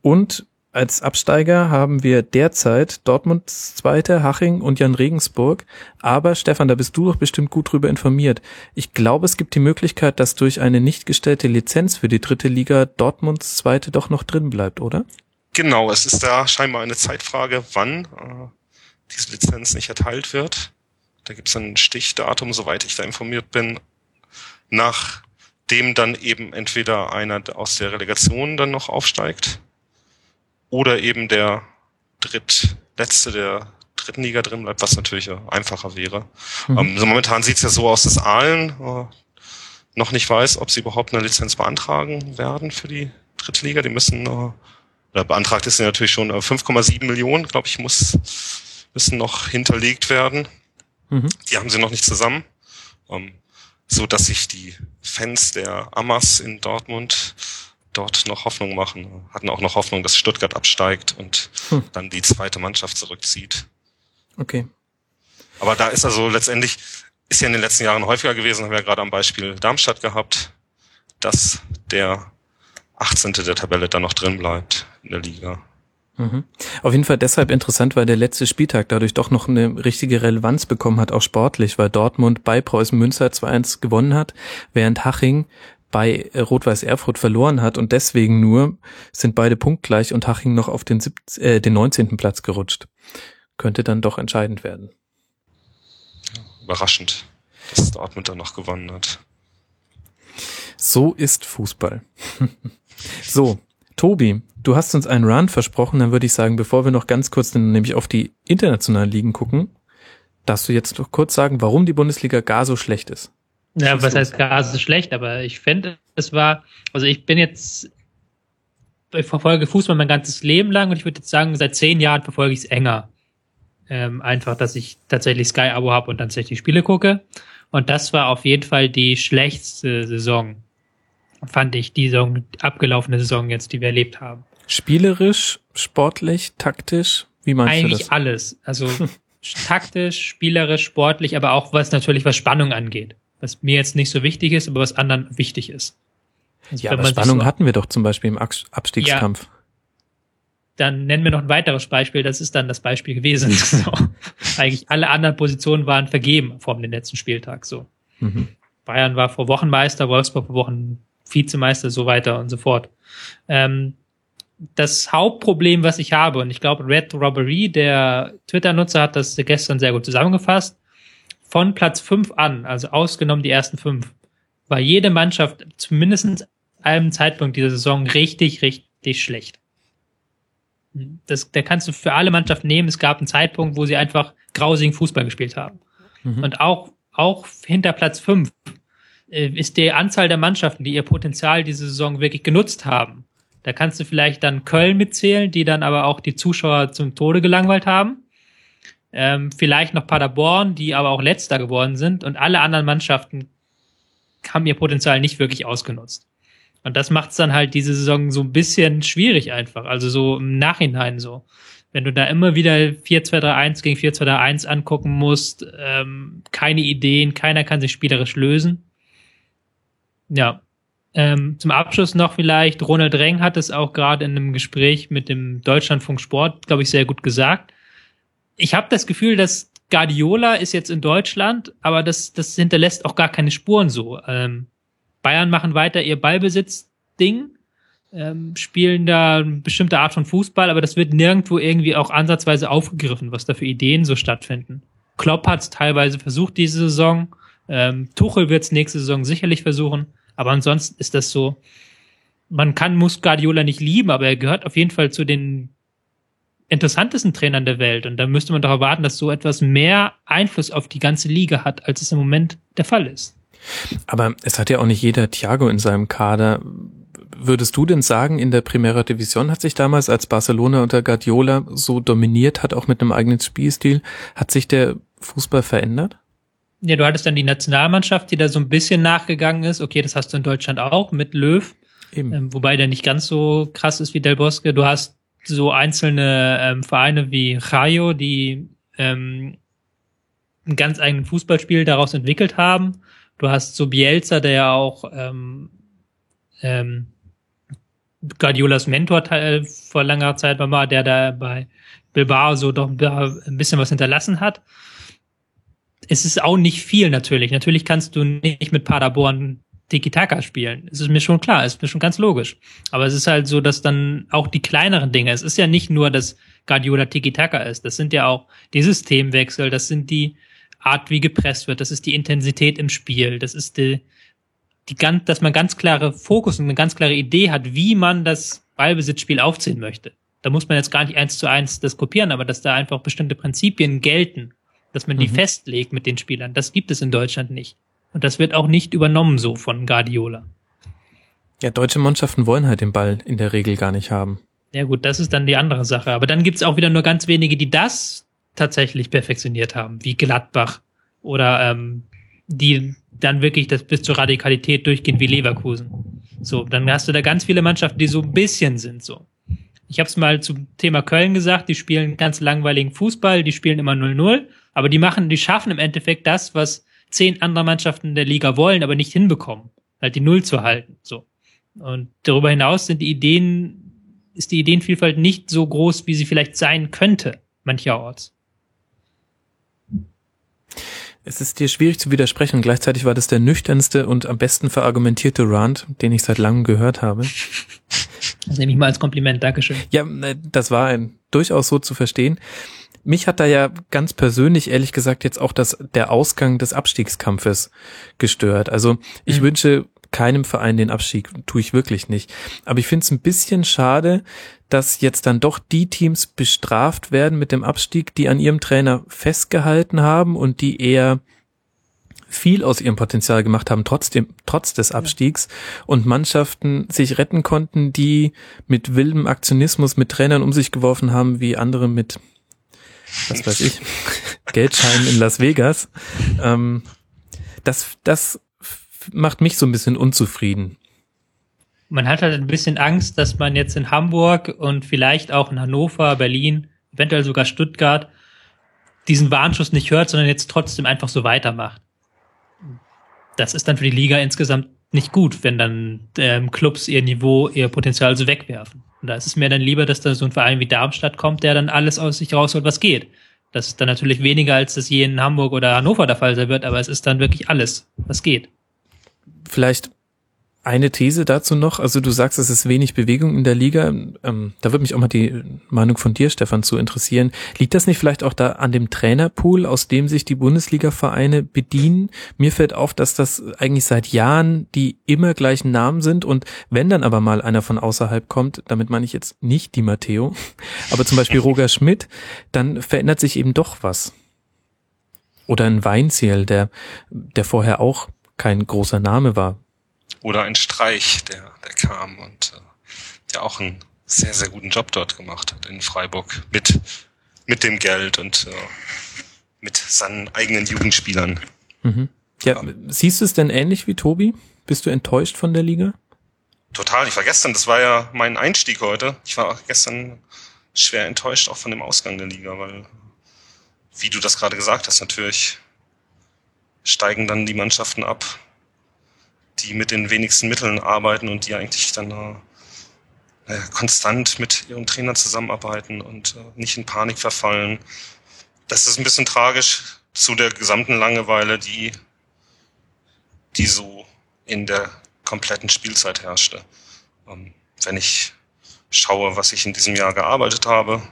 Speaker 1: Und als Absteiger haben wir derzeit Dortmunds Zweite, Haching und Jan Regensburg. Aber Stefan, da bist du doch bestimmt gut drüber informiert. Ich glaube, es gibt die Möglichkeit, dass durch eine nicht gestellte Lizenz für die dritte Liga Dortmunds Zweite doch noch drin bleibt, oder?
Speaker 2: Genau, es ist da scheinbar eine Zeitfrage, wann äh, diese Lizenz nicht erteilt wird. Da gibt es ein Stichdatum, soweit ich da informiert bin, nach dem dann eben entweder einer aus der Relegation dann noch aufsteigt oder eben der drittletzte der dritten Liga drin bleibt, was natürlich einfacher wäre. Mhm. Ähm, so momentan sieht es ja so aus, dass Aalen äh, noch nicht weiß, ob sie überhaupt eine Lizenz beantragen werden für die dritte Liga. Die müssen, äh, oder beantragt ist sie natürlich schon äh, 5,7 Millionen, glaube ich, muss müssen noch hinterlegt werden. Mhm. Die haben sie noch nicht zusammen. Ähm, so dass sich die Fans der Amas in Dortmund dort noch Hoffnung machen, hatten auch noch Hoffnung, dass Stuttgart absteigt und hm. dann die zweite Mannschaft zurückzieht.
Speaker 1: Okay.
Speaker 2: Aber da ist also letztendlich, ist ja in den letzten Jahren häufiger gewesen, haben wir ja gerade am Beispiel Darmstadt gehabt, dass der 18. der Tabelle dann noch drin bleibt in der Liga.
Speaker 1: Mhm. Auf jeden Fall deshalb interessant, weil der letzte Spieltag dadurch doch noch eine richtige Relevanz bekommen hat, auch sportlich, weil Dortmund bei Preußen Münster 2-1 gewonnen hat, während Haching bei Rot-Weiß Erfurt verloren hat und deswegen nur sind beide punktgleich und Haching noch auf den, 17, äh, den 19. Platz gerutscht. Könnte dann doch entscheidend werden.
Speaker 2: Überraschend. dass Dortmund dann noch gewonnen hat.
Speaker 1: So ist Fußball. so, Tobi, du hast uns einen Run versprochen, dann würde ich sagen, bevor wir noch ganz kurz nämlich auf die internationalen Ligen gucken, darfst du jetzt noch kurz sagen, warum die Bundesliga gar so schlecht ist.
Speaker 3: Ja, was heißt gar so schlecht, aber ich finde, es war, also ich bin jetzt, ich verfolge Fußball mein ganzes Leben lang und ich würde jetzt sagen, seit zehn Jahren verfolge ich es enger. Ähm, einfach, dass ich tatsächlich Sky-Abo habe und tatsächlich Spiele gucke. Und das war auf jeden Fall die schlechteste Saison, fand ich, die Saison, abgelaufene Saison jetzt, die wir erlebt haben.
Speaker 1: Spielerisch, sportlich, taktisch, wie meinst
Speaker 3: Eigentlich
Speaker 1: du das?
Speaker 3: Eigentlich alles. Also taktisch, spielerisch, sportlich, aber auch was natürlich was Spannung angeht. Was mir jetzt nicht so wichtig ist, aber was anderen wichtig ist.
Speaker 1: Also ja, aber Spannung so hatten wir doch zum Beispiel im Abstiegskampf. Ja,
Speaker 3: dann nennen wir noch ein weiteres Beispiel, das ist dann das Beispiel gewesen. so. Eigentlich alle anderen Positionen waren vergeben vor dem letzten Spieltag. So. Mhm. Bayern war vor Wochen Meister, Wolfsburg vor Wochen Vizemeister, so weiter und so fort. Ähm, das Hauptproblem, was ich habe, und ich glaube, Red Robbery, der Twitter-Nutzer, hat das gestern sehr gut zusammengefasst. Von Platz 5 an, also ausgenommen die ersten fünf, war jede Mannschaft zumindest einem Zeitpunkt dieser Saison richtig, richtig schlecht. Das, da kannst du für alle Mannschaften nehmen. Es gab einen Zeitpunkt, wo sie einfach grausigen Fußball gespielt haben. Mhm. Und auch, auch hinter Platz 5 äh, ist die Anzahl der Mannschaften, die ihr Potenzial diese Saison wirklich genutzt haben, da kannst du vielleicht dann Köln mitzählen, die dann aber auch die Zuschauer zum Tode gelangweilt haben. Ähm, vielleicht noch Paderborn, die aber auch letzter geworden sind. Und alle anderen Mannschaften haben ihr Potenzial nicht wirklich ausgenutzt. Und das macht es dann halt diese Saison so ein bisschen schwierig einfach. Also so im Nachhinein so. Wenn du da immer wieder 4-2-3-1 gegen 4-2-3-1 angucken musst, ähm, keine Ideen, keiner kann sich spielerisch lösen. Ja, ähm, zum Abschluss noch vielleicht, Ronald Reng hat es auch gerade in einem Gespräch mit dem Deutschlandfunk Sport, glaube ich, sehr gut gesagt. Ich habe das Gefühl, dass Guardiola ist jetzt in Deutschland, aber das, das hinterlässt auch gar keine Spuren so. Ähm, Bayern machen weiter ihr Ballbesitz-Ding, ähm, spielen da eine bestimmte Art von Fußball, aber das wird nirgendwo irgendwie auch ansatzweise aufgegriffen, was da für Ideen so stattfinden. Klopp hat es teilweise versucht diese Saison, ähm, Tuchel wird es nächste Saison sicherlich versuchen. Aber ansonsten ist das so, man kann muss Guardiola nicht lieben, aber er gehört auf jeden Fall zu den interessantesten Trainern der Welt. Und da müsste man doch erwarten, dass so etwas mehr Einfluss auf die ganze Liga hat, als es im Moment der Fall ist.
Speaker 1: Aber es hat ja auch nicht jeder Thiago in seinem Kader. Würdest du denn sagen, in der Primera Division hat sich damals, als Barcelona unter Guardiola so dominiert hat, auch mit einem eigenen Spielstil, hat sich der Fußball verändert?
Speaker 3: Ja, du hattest dann die Nationalmannschaft, die da so ein bisschen nachgegangen ist. Okay, das hast du in Deutschland auch mit Löw. Ähm, wobei der nicht ganz so krass ist wie Del Bosque. Du hast so einzelne ähm, Vereine wie Rayo, die ähm, ein ganz eigenen Fußballspiel daraus entwickelt haben. Du hast so Bielsa, der ja auch ähm, ähm, Guardiolas Mentor vor langer Zeit war, der da bei Bilbao so doch ein bisschen was hinterlassen hat es ist auch nicht viel natürlich. Natürlich kannst du nicht mit Paderborn Tiki-Taka spielen. Es ist mir schon klar, es ist mir schon ganz logisch. Aber es ist halt so, dass dann auch die kleineren Dinge, es ist ja nicht nur, dass Guardiola Tiki-Taka ist. Das sind ja auch die Systemwechsel, das sind die Art, wie gepresst wird, das ist die Intensität im Spiel, das ist die, die ganz, dass man ganz klare Fokus und eine ganz klare Idee hat, wie man das Ballbesitzspiel aufziehen möchte. Da muss man jetzt gar nicht eins zu eins das kopieren, aber dass da einfach bestimmte Prinzipien gelten dass man die mhm. festlegt mit den Spielern. Das gibt es in Deutschland nicht. Und das wird auch nicht übernommen so von Guardiola.
Speaker 1: Ja, deutsche Mannschaften wollen halt den Ball in der Regel gar nicht haben.
Speaker 3: Ja gut, das ist dann die andere Sache. Aber dann gibt's auch wieder nur ganz wenige, die das tatsächlich perfektioniert haben, wie Gladbach oder ähm, die dann wirklich das bis zur Radikalität durchgehen wie Leverkusen. So, dann hast du da ganz viele Mannschaften, die so ein bisschen sind so. Ich habe es mal zum Thema Köln gesagt, die spielen ganz langweiligen Fußball, die spielen immer 0-0 aber die machen, die schaffen im Endeffekt das, was zehn andere Mannschaften der Liga wollen, aber nicht hinbekommen, halt die Null zu halten. So. Und darüber hinaus sind die Ideen, ist die Ideenvielfalt nicht so groß, wie sie vielleicht sein könnte, mancherorts.
Speaker 1: Es ist dir schwierig zu widersprechen. Gleichzeitig war das der nüchternste und am besten verargumentierte Rant, den ich seit langem gehört habe.
Speaker 3: Das nehme ich mal als Kompliment. Dankeschön.
Speaker 1: Ja, äh, das war ein, durchaus so zu verstehen. Mich hat da ja ganz persönlich, ehrlich gesagt, jetzt auch das, der Ausgang des Abstiegskampfes gestört. Also ich mhm. wünsche keinem Verein den Abstieg, tue ich wirklich nicht. Aber ich finde es ein bisschen schade, dass jetzt dann doch die Teams bestraft werden mit dem Abstieg, die an ihrem Trainer festgehalten haben und die eher viel aus ihrem Potenzial gemacht haben, trotzdem, trotz des Abstiegs und Mannschaften sich retten konnten, die mit wildem Aktionismus mit Trainern um sich geworfen haben, wie andere mit, was weiß ich, Geldscheinen in Las Vegas. Ähm, das, das macht mich so ein bisschen unzufrieden.
Speaker 3: Man hat halt ein bisschen Angst, dass man jetzt in Hamburg und vielleicht auch in Hannover, Berlin, eventuell sogar Stuttgart diesen Warnschuss nicht hört, sondern jetzt trotzdem einfach so weitermacht das ist dann für die Liga insgesamt nicht gut, wenn dann ähm, Clubs ihr Niveau, ihr Potenzial so wegwerfen. Und da ist es mir dann lieber, dass da so ein Verein wie Darmstadt kommt, der dann alles aus sich rausholt, was geht. Das ist dann natürlich weniger, als das je in Hamburg oder Hannover der Fall sein wird, aber es ist dann wirklich alles, was geht.
Speaker 1: Vielleicht eine These dazu noch, also du sagst, es ist wenig Bewegung in der Liga. Ähm, da würde mich auch mal die Meinung von dir, Stefan, zu interessieren. Liegt das nicht vielleicht auch da an dem Trainerpool, aus dem sich die Bundesliga-Vereine bedienen? Mir fällt auf, dass das eigentlich seit Jahren die immer gleichen Namen sind und wenn dann aber mal einer von außerhalb kommt, damit meine ich jetzt nicht die Matteo, aber zum Beispiel Roger Schmidt, dann verändert sich eben doch was. Oder ein Weinziel, der, der vorher auch kein großer Name war
Speaker 2: oder ein Streich, der, der kam und äh, der auch einen sehr, sehr guten Job dort gemacht hat in Freiburg mit, mit dem Geld und äh, mit seinen eigenen Jugendspielern.
Speaker 1: Mhm. Ja, ja, siehst du es denn ähnlich wie Tobi? Bist du enttäuscht von der Liga?
Speaker 2: Total. Ich war gestern, das war ja mein Einstieg heute. Ich war gestern schwer enttäuscht auch von dem Ausgang der Liga, weil, wie du das gerade gesagt hast, natürlich steigen dann die Mannschaften ab, die mit den wenigsten Mitteln arbeiten und die eigentlich dann äh, konstant mit ihrem Trainer zusammenarbeiten und äh, nicht in Panik verfallen. Das ist ein bisschen tragisch zu der gesamten Langeweile, die, die so in der kompletten Spielzeit herrschte. Ähm, wenn ich schaue, was ich in diesem Jahr gearbeitet habe,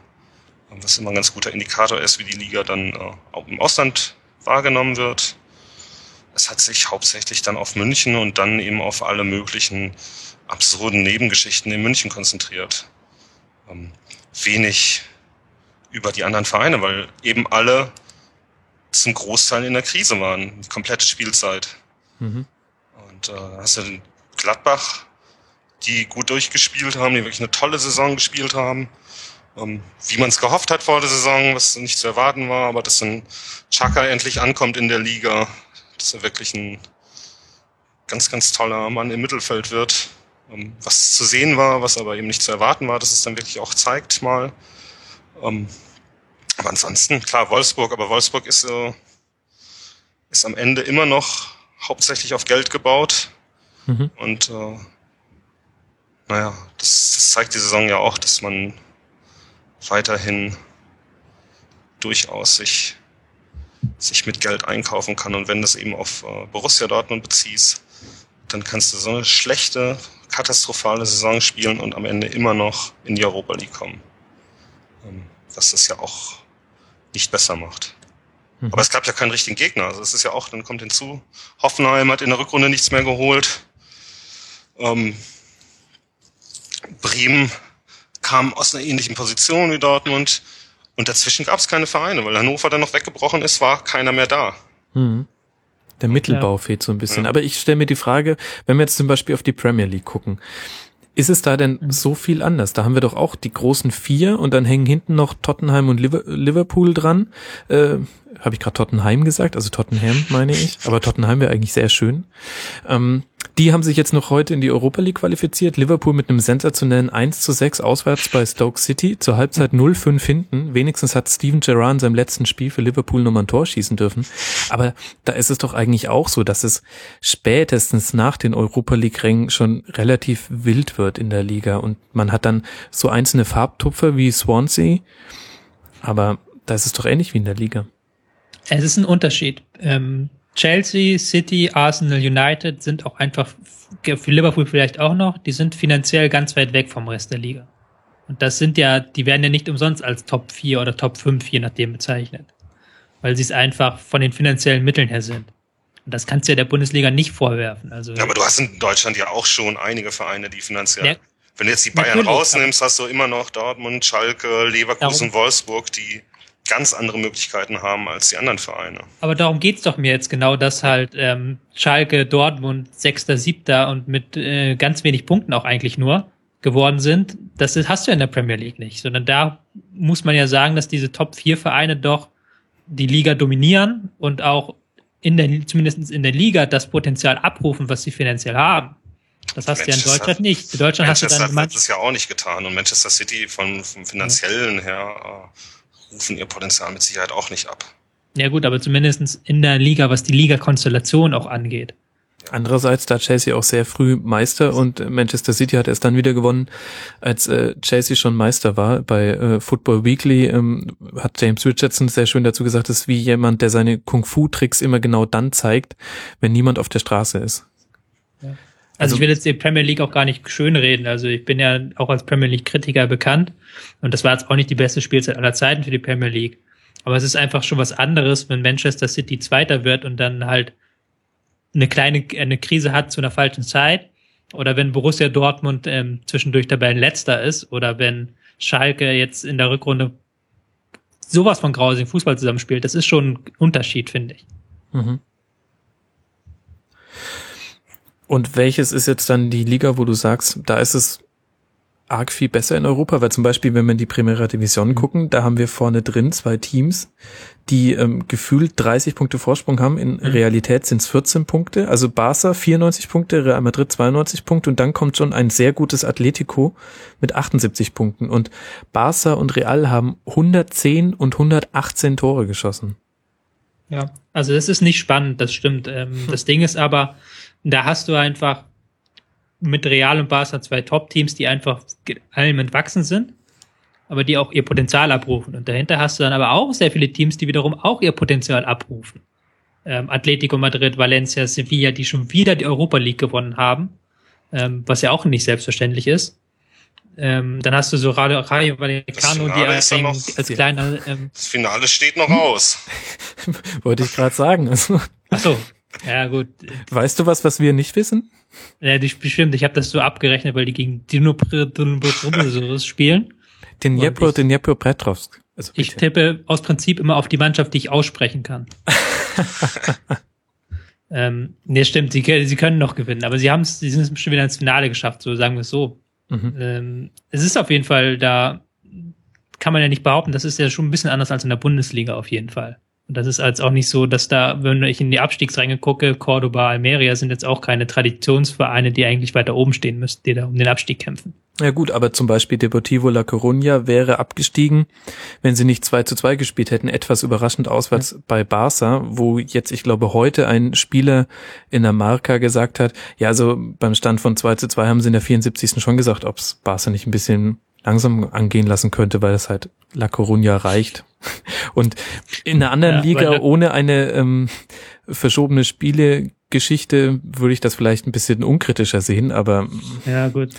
Speaker 2: was immer ein ganz guter Indikator ist, wie die Liga dann äh, im Ausland wahrgenommen wird, es hat sich hauptsächlich dann auf München und dann eben auf alle möglichen absurden Nebengeschichten in München konzentriert. Ähm, wenig über die anderen Vereine, weil eben alle zum Großteil in der Krise waren, die komplette Spielzeit. Mhm. Und äh, hast du Gladbach, die gut durchgespielt haben, die wirklich eine tolle Saison gespielt haben. Ähm, wie man es gehofft hat vor der Saison, was nicht zu erwarten war, aber dass ein Chaka endlich ankommt in der Liga, dass er wirklich ein ganz, ganz toller Mann im Mittelfeld wird. Ähm, was zu sehen war, was aber eben nicht zu erwarten war, dass es dann wirklich auch zeigt mal. Ähm, aber ansonsten, klar, Wolfsburg, aber Wolfsburg ist, äh, ist am Ende immer noch hauptsächlich auf Geld gebaut. Mhm. Und äh, naja, das, das zeigt die Saison ja auch, dass man weiterhin durchaus sich sich mit Geld einkaufen kann. Und wenn du es eben auf äh, Borussia Dortmund beziehst, dann kannst du so eine schlechte, katastrophale Saison spielen und am Ende immer noch in die Europa League kommen. Ähm, was das ja auch nicht besser macht. Mhm. Aber es gab ja keinen richtigen Gegner. Also es ist ja auch, dann kommt hinzu, Hoffenheim hat in der Rückrunde nichts mehr geholt. Ähm, Bremen kam aus einer ähnlichen Position wie Dortmund. Und dazwischen gab es keine Vereine, weil Hannover dann noch weggebrochen ist, war keiner mehr da.
Speaker 1: Mhm. Der Mittelbau ja. fehlt so ein bisschen. Ja. Aber ich stelle mir die Frage, wenn wir jetzt zum Beispiel auf die Premier League gucken, ist es da denn mhm. so viel anders? Da haben wir doch auch die großen vier und dann hängen hinten noch Tottenham und Liverpool dran. Äh, Habe ich gerade Tottenheim gesagt? Also Tottenham meine ich. Aber Tottenheim wäre eigentlich sehr schön. Ähm, die haben sich jetzt noch heute in die Europa League qualifiziert. Liverpool mit einem sensationellen 1 zu 6 auswärts bei Stoke City. Zur Halbzeit 0-5 hinten. Wenigstens hat Steven Gerrard in seinem letzten Spiel für Liverpool nochmal ein Tor schießen dürfen. Aber da ist es doch eigentlich auch so, dass es spätestens nach den Europa League Rängen schon relativ wild wird in der Liga. Und man hat dann so einzelne Farbtupfer wie Swansea. Aber da ist es doch ähnlich wie in der Liga.
Speaker 3: Es ist ein Unterschied. Ähm Chelsea, City, Arsenal, United sind auch einfach, für Liverpool vielleicht auch noch, die sind finanziell ganz weit weg vom Rest der Liga. Und das sind ja, die werden ja nicht umsonst als Top 4 oder Top 5, je nachdem bezeichnet. Weil sie es einfach von den finanziellen Mitteln her sind. Und das kannst du ja der Bundesliga nicht vorwerfen. Also,
Speaker 2: ja, aber du hast in Deutschland ja auch schon einige Vereine, die finanziell. Ja, wenn du jetzt die Bayern rausnimmst, hast du immer noch Dortmund, Schalke, Leverkusen, darum, Wolfsburg, die ganz andere Möglichkeiten haben als die anderen Vereine.
Speaker 3: Aber darum geht's doch mir jetzt genau, dass halt ähm, Schalke, Dortmund, Sechster, Siebter und mit äh, ganz wenig Punkten auch eigentlich nur geworden sind. Das hast du in der Premier League nicht, sondern da muss man ja sagen, dass diese Top 4 Vereine doch die Liga dominieren und auch in der, zumindest in der Liga das Potenzial abrufen, was sie finanziell haben. Das hast du ja in Deutschland nicht. In Deutschland
Speaker 2: Manchester
Speaker 3: hast du dann
Speaker 2: hat das ja auch nicht getan und Manchester City von, vom finanziellen her äh, rufen ihr Potenzial mit Sicherheit auch nicht ab.
Speaker 3: Ja gut, aber zumindestens in der Liga, was die Liga-Konstellation auch angeht.
Speaker 1: Andererseits da Chelsea auch sehr früh Meister und Manchester City hat erst dann wieder gewonnen, als äh, Chelsea schon Meister war. Bei äh, Football Weekly ähm, hat James Richardson sehr schön dazu gesagt, das ist wie jemand, der seine Kung-Fu-Tricks immer genau dann zeigt, wenn niemand auf der Straße ist.
Speaker 3: Also, also ich will jetzt die Premier League auch gar nicht schönreden. Also ich bin ja auch als Premier League Kritiker bekannt und das war jetzt auch nicht die beste Spielzeit aller Zeiten für die Premier League. Aber es ist einfach schon was anderes, wenn Manchester City Zweiter wird und dann halt eine kleine eine Krise hat zu einer falschen Zeit oder wenn Borussia Dortmund ähm, zwischendurch Tabellenletzter ist oder wenn Schalke jetzt in der Rückrunde sowas von grausigen Fußball zusammenspielt, das ist schon ein Unterschied, finde ich. Mhm.
Speaker 1: Und welches ist jetzt dann die Liga, wo du sagst, da ist es arg viel besser in Europa, weil zum Beispiel, wenn wir in die Primera Division mhm. gucken, da haben wir vorne drin zwei Teams, die ähm, gefühlt 30 Punkte Vorsprung haben. In mhm. Realität sind es 14 Punkte. Also Barca 94 Punkte, Real Madrid 92 Punkte und dann kommt schon ein sehr gutes Atletico mit 78 Punkten. Und Barca und Real haben 110 und 118 Tore geschossen.
Speaker 3: Ja, also das ist nicht spannend, das stimmt. Ähm, hm. Das Ding ist aber, da hast du einfach mit Real und Barca zwei Top-Teams, die einfach allem entwachsen sind, aber die auch ihr Potenzial abrufen. Und dahinter hast du dann aber auch sehr viele Teams, die wiederum auch ihr Potenzial abrufen. Ähm, Atletico Madrid, Valencia, Sevilla, die schon wieder die Europa League gewonnen haben, ähm, was ja auch nicht selbstverständlich ist. Ähm, dann hast du so Rayo, Rayo Vallecano, die als, als kleiner.
Speaker 2: Ähm, das Finale steht noch aus.
Speaker 1: Wollte ich gerade sagen. Also.
Speaker 3: Ach so, ja, gut.
Speaker 1: Weißt du was, was wir nicht wissen?
Speaker 3: Ja, die bestimmt. Ich habe das so abgerechnet, weil die gegen Dnipro spielen.
Speaker 1: Den Dnipro, den Dnipro Petrovsk.
Speaker 3: Also ich tippe aus Prinzip immer auf die Mannschaft, die ich aussprechen kann. ähm, nee, stimmt. Sie, sie können noch gewinnen, aber sie haben es, sie sind es schon wieder ins Finale geschafft, so sagen wir es so. Mhm. Ähm, es ist auf jeden Fall da, kann man ja nicht behaupten, das ist ja schon ein bisschen anders als in der Bundesliga auf jeden Fall. Und das ist als auch nicht so, dass da, wenn ich in die Abstiegsränge gucke, Cordoba, Almeria sind jetzt auch keine Traditionsvereine, die eigentlich weiter oben stehen müssten, die da um den Abstieg kämpfen.
Speaker 1: Ja gut, aber zum Beispiel Deportivo La Coruña wäre abgestiegen, wenn sie nicht 2 zu 2 gespielt hätten, etwas überraschend auswärts ja. bei Barca, wo jetzt, ich glaube, heute ein Spieler in der Marca gesagt hat, ja, also beim Stand von 2 zu 2 haben sie in der 74. schon gesagt, ob's Barca nicht ein bisschen langsam angehen lassen könnte, weil es halt La Coruña reicht. Und in einer anderen ja, Liga ohne eine ähm, verschobene Spielegeschichte würde ich das vielleicht ein bisschen unkritischer sehen, aber.
Speaker 3: Ja, gut.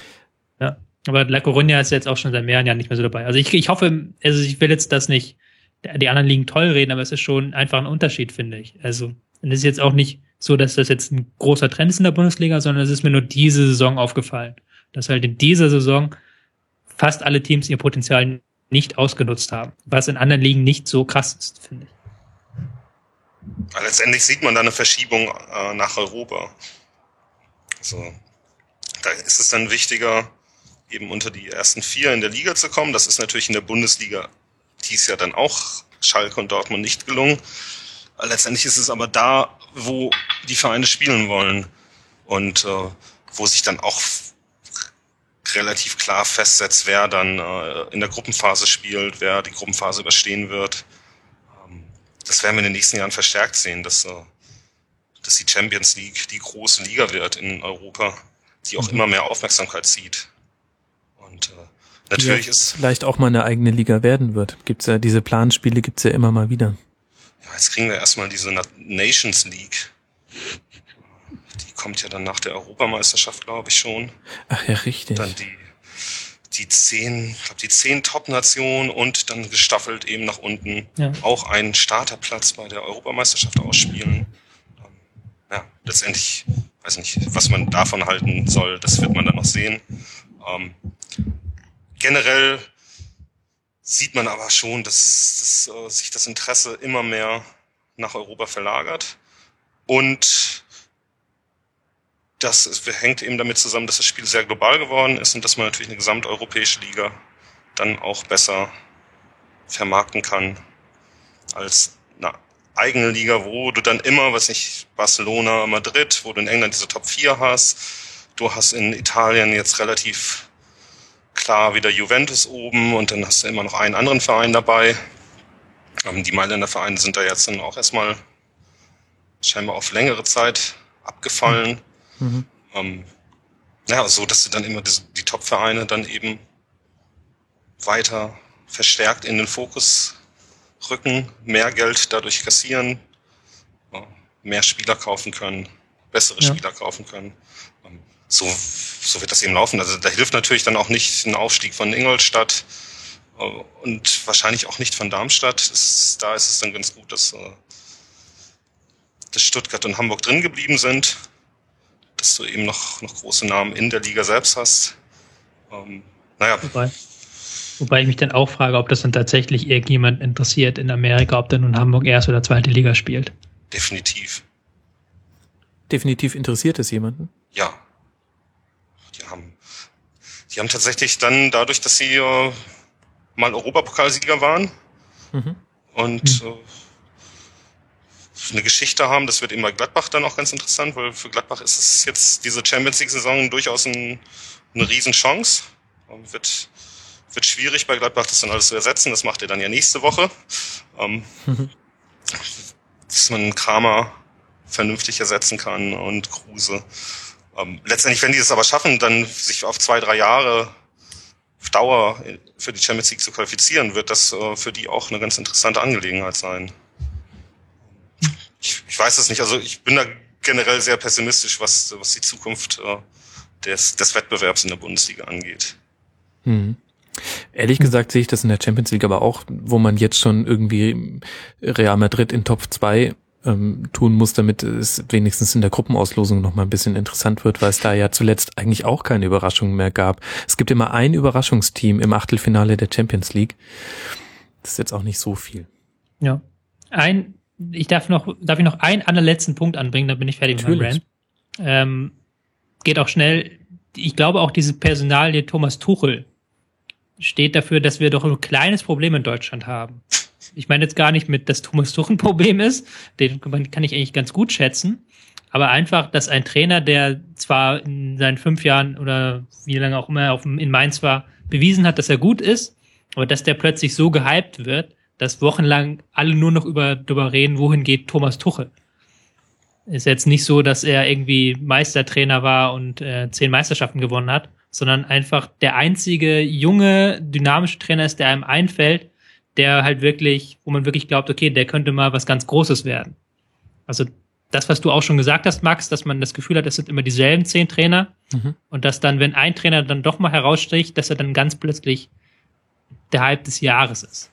Speaker 3: Ja. Aber La Coruña ist jetzt auch schon seit mehreren Jahren nicht mehr so dabei. Also ich, ich hoffe, also ich will jetzt das nicht, die anderen Ligen toll reden, aber es ist schon einfach ein Unterschied, finde ich. Also, und es ist jetzt auch nicht so, dass das jetzt ein großer Trend ist in der Bundesliga, sondern es ist mir nur diese Saison aufgefallen. Dass halt in dieser Saison fast alle Teams ihr Potenzial nicht ausgenutzt haben, was in anderen Ligen nicht so krass ist, finde ich.
Speaker 2: Letztendlich sieht man da eine Verschiebung äh, nach Europa. Also, da ist es dann wichtiger, eben unter die ersten vier in der Liga zu kommen. Das ist natürlich in der Bundesliga dies Jahr dann auch Schalke und Dortmund nicht gelungen. Letztendlich ist es aber da, wo die Vereine spielen wollen und äh, wo sich dann auch relativ klar festsetzt, wer dann äh, in der Gruppenphase spielt, wer die Gruppenphase überstehen wird. Ähm, das werden wir in den nächsten Jahren verstärkt sehen, dass, äh, dass die Champions League die große Liga wird in Europa, die auch mhm. immer mehr Aufmerksamkeit zieht. Und äh, natürlich
Speaker 1: ja,
Speaker 2: ist
Speaker 1: vielleicht auch mal eine eigene Liga werden wird. Gibt's ja diese Planspiele gibt's ja immer mal wieder.
Speaker 2: Ja, jetzt kriegen wir erstmal diese Nations League kommt ja dann nach der Europameisterschaft, glaube ich schon.
Speaker 1: Ach ja, richtig.
Speaker 2: Dann die, die zehn, ich glaube die zehn Top-Nationen und dann gestaffelt eben nach unten ja. auch einen Starterplatz bei der Europameisterschaft ausspielen. Ähm, ja, letztendlich weiß nicht, was man davon halten soll, das wird man dann noch sehen. Ähm, generell sieht man aber schon, dass, dass äh, sich das Interesse immer mehr nach Europa verlagert und das hängt eben damit zusammen, dass das Spiel sehr global geworden ist und dass man natürlich eine gesamteuropäische Liga dann auch besser vermarkten kann als eine eigene Liga, wo du dann immer, was nicht, Barcelona, Madrid, wo du in England diese Top 4 hast. Du hast in Italien jetzt relativ klar wieder Juventus oben und dann hast du immer noch einen anderen Verein dabei. Ähm, die Mailänder Vereine sind da jetzt dann auch erstmal scheinbar auf längere Zeit abgefallen. Mhm. Ähm, ja, so dass du dann immer die, die Top-Vereine dann eben weiter verstärkt in den Fokus rücken, mehr Geld dadurch kassieren, mehr Spieler kaufen können, bessere ja. Spieler kaufen können. Ähm, so, so wird das eben laufen. Also da hilft natürlich dann auch nicht ein Aufstieg von Ingolstadt äh, und wahrscheinlich auch nicht von Darmstadt. Da ist es dann ganz gut, dass, äh, dass Stuttgart und Hamburg drin geblieben sind dass du eben noch, noch große Namen in der Liga selbst hast. Ähm, naja.
Speaker 3: Wobei, wobei ich mich dann auch frage, ob das dann tatsächlich irgendjemand interessiert in Amerika, ob der nun Hamburg erste oder zweite Liga spielt.
Speaker 2: Definitiv.
Speaker 1: Definitiv interessiert es jemanden?
Speaker 2: Ja. Die haben, die haben tatsächlich dann dadurch, dass sie äh, mal Europapokalsieger waren mhm. und mhm. Äh, eine Geschichte haben. Das wird eben bei Gladbach dann auch ganz interessant, weil für Gladbach ist es jetzt diese Champions League-Saison durchaus ein, eine Riesenchance. Und wird, wird schwierig bei Gladbach, das dann alles zu ersetzen. Das macht er dann ja nächste Woche. Ähm. Dass man Kramer vernünftig ersetzen kann und Kruse. Ähm, letztendlich, wenn die es aber schaffen, dann sich auf zwei, drei Jahre auf Dauer für die Champions League zu qualifizieren, wird das äh, für die auch eine ganz interessante Angelegenheit sein ich, ich weiß es nicht. Also ich bin da generell sehr pessimistisch, was, was die Zukunft äh, des, des Wettbewerbs in der Bundesliga angeht.
Speaker 1: Hm. Ehrlich gesagt sehe ich das in der Champions League aber auch, wo man jetzt schon irgendwie Real Madrid in Top 2 ähm, tun muss, damit es wenigstens in der Gruppenauslosung noch mal ein bisschen interessant wird, weil es da ja zuletzt eigentlich auch keine Überraschungen mehr gab. Es gibt immer ein Überraschungsteam im Achtelfinale der Champions League. Das ist jetzt auch nicht so viel.
Speaker 3: Ja. Ein ich darf noch, darf ich noch einen allerletzten Punkt anbringen, dann bin ich fertig Natürlich. mit meinem Brand. Ähm, geht auch schnell. Ich glaube auch diese Personalie Thomas Tuchel steht dafür, dass wir doch ein kleines Problem in Deutschland haben. Ich meine jetzt gar nicht mit, dass Thomas Tuchel ein Problem ist, den kann ich eigentlich ganz gut schätzen, aber einfach, dass ein Trainer, der zwar in seinen fünf Jahren oder wie lange auch immer auf, in Mainz war, bewiesen hat, dass er gut ist, aber dass der plötzlich so gehypt wird, dass wochenlang alle nur noch über darüber reden, wohin geht Thomas Tuchel. Ist jetzt nicht so, dass er irgendwie Meistertrainer war und äh, zehn Meisterschaften gewonnen hat, sondern einfach der einzige junge, dynamische Trainer ist, der einem einfällt, der halt wirklich, wo man wirklich glaubt, okay, der könnte mal was ganz Großes werden. Also das, was du auch schon gesagt hast, Max, dass man das Gefühl hat, es sind immer dieselben zehn Trainer mhm. und dass dann, wenn ein Trainer dann doch mal herausstricht, dass er dann ganz plötzlich der Hype des Jahres ist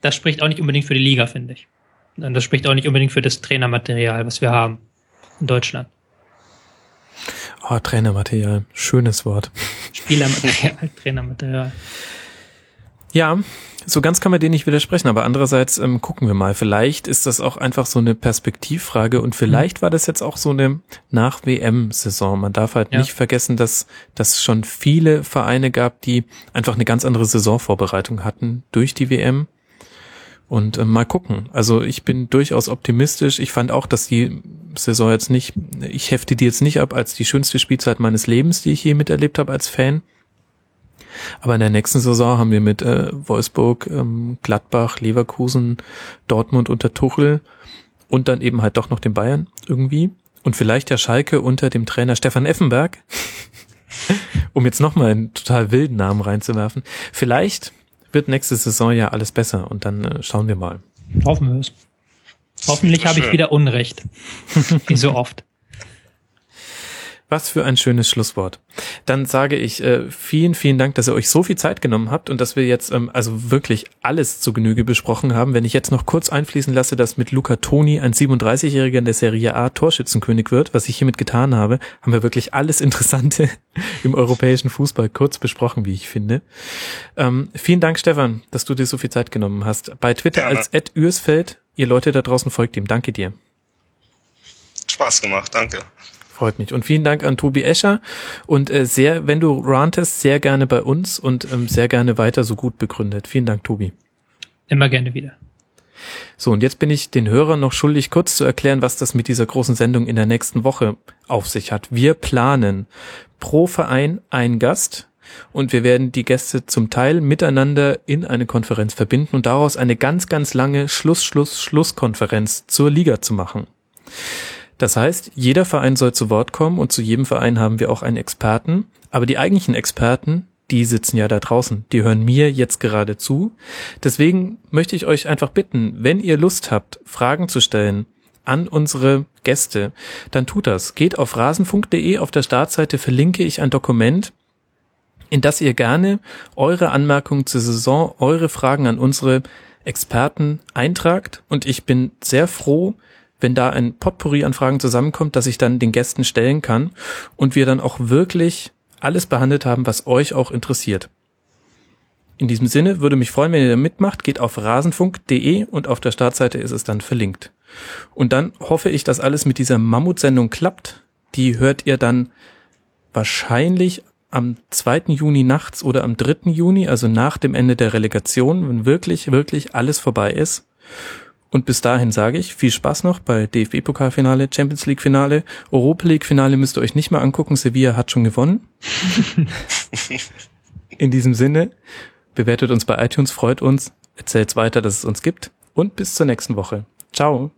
Speaker 3: das spricht auch nicht unbedingt für die Liga, finde ich. Und das spricht auch nicht unbedingt für das Trainermaterial, was wir haben in Deutschland.
Speaker 1: Oh, Trainermaterial, schönes Wort.
Speaker 3: Spielermaterial, Trainermaterial.
Speaker 1: Ja, so ganz kann man den nicht widersprechen, aber andererseits ähm, gucken wir mal. Vielleicht ist das auch einfach so eine Perspektivfrage und vielleicht mhm. war das jetzt auch so eine Nach-WM-Saison. Man darf halt ja. nicht vergessen, dass dass schon viele Vereine gab, die einfach eine ganz andere Saisonvorbereitung hatten durch die WM und äh, mal gucken. Also ich bin durchaus optimistisch. Ich fand auch, dass die Saison jetzt nicht, ich hefte die jetzt nicht ab als die schönste Spielzeit meines Lebens, die ich je miterlebt habe als Fan. Aber in der nächsten Saison haben wir mit äh, Wolfsburg, ähm, Gladbach, Leverkusen, Dortmund unter Tuchel und dann eben halt doch noch den Bayern irgendwie. Und vielleicht der Schalke unter dem Trainer Stefan Effenberg. um jetzt nochmal einen total wilden Namen reinzuwerfen. Vielleicht wird nächste Saison ja alles besser und dann äh, schauen wir mal.
Speaker 3: Hoffen wir es. Hoffentlich habe ich wieder Unrecht. Wie so oft.
Speaker 1: Was für ein schönes Schlusswort. Dann sage ich äh, vielen, vielen Dank, dass ihr euch so viel Zeit genommen habt und dass wir jetzt ähm, also wirklich alles zu Genüge besprochen haben. Wenn ich jetzt noch kurz einfließen lasse, dass mit Luca Toni ein 37-Jähriger in der Serie A Torschützenkönig wird, was ich hiermit getan habe, haben wir wirklich alles Interessante im europäischen Fußball kurz besprochen, wie ich finde. Ähm, vielen Dank, Stefan, dass du dir so viel Zeit genommen hast. Bei Twitter Gerne. als Ed Ürsfeld, ihr Leute da draußen folgt ihm. Danke dir.
Speaker 2: Spaß gemacht, danke.
Speaker 1: Freut mich. Und vielen Dank an Tobi Escher. Und äh, sehr, wenn du rantest, sehr gerne bei uns und ähm, sehr gerne weiter so gut begründet. Vielen Dank, Tobi.
Speaker 3: Immer gerne wieder.
Speaker 1: So, und jetzt bin ich den Hörern noch schuldig, kurz zu erklären, was das mit dieser großen Sendung in der nächsten Woche auf sich hat. Wir planen pro Verein ein Gast und wir werden die Gäste zum Teil miteinander in eine Konferenz verbinden und daraus eine ganz, ganz lange Schluss, Schluss, Schlusskonferenz zur Liga zu machen. Das heißt, jeder Verein soll zu Wort kommen und zu jedem Verein haben wir auch einen Experten. Aber die eigentlichen Experten, die sitzen ja da draußen. Die hören mir jetzt gerade zu. Deswegen möchte ich euch einfach bitten, wenn ihr Lust habt, Fragen zu stellen an unsere Gäste, dann tut das. Geht auf rasenfunk.de. Auf der Startseite verlinke ich ein Dokument, in das ihr gerne eure Anmerkungen zur Saison, eure Fragen an unsere Experten eintragt. Und ich bin sehr froh, wenn da ein Potpourri an Fragen zusammenkommt, dass ich dann den Gästen stellen kann und wir dann auch wirklich alles behandelt haben, was euch auch interessiert. In diesem Sinne würde mich freuen, wenn ihr da mitmacht. Geht auf rasenfunk.de und auf der Startseite ist es dann verlinkt. Und dann hoffe ich, dass alles mit dieser Mammutsendung klappt. Die hört ihr dann wahrscheinlich am 2. Juni nachts oder am 3. Juni, also nach dem Ende der Relegation, wenn wirklich, wirklich alles vorbei ist. Und bis dahin sage ich, viel Spaß noch bei DFB-Pokalfinale, Champions League-Finale, Europa League-Finale müsst ihr euch nicht mehr angucken. Sevilla hat schon gewonnen. In diesem Sinne, bewertet uns bei iTunes, freut uns, erzählt's weiter, dass es uns gibt und bis zur nächsten Woche. Ciao.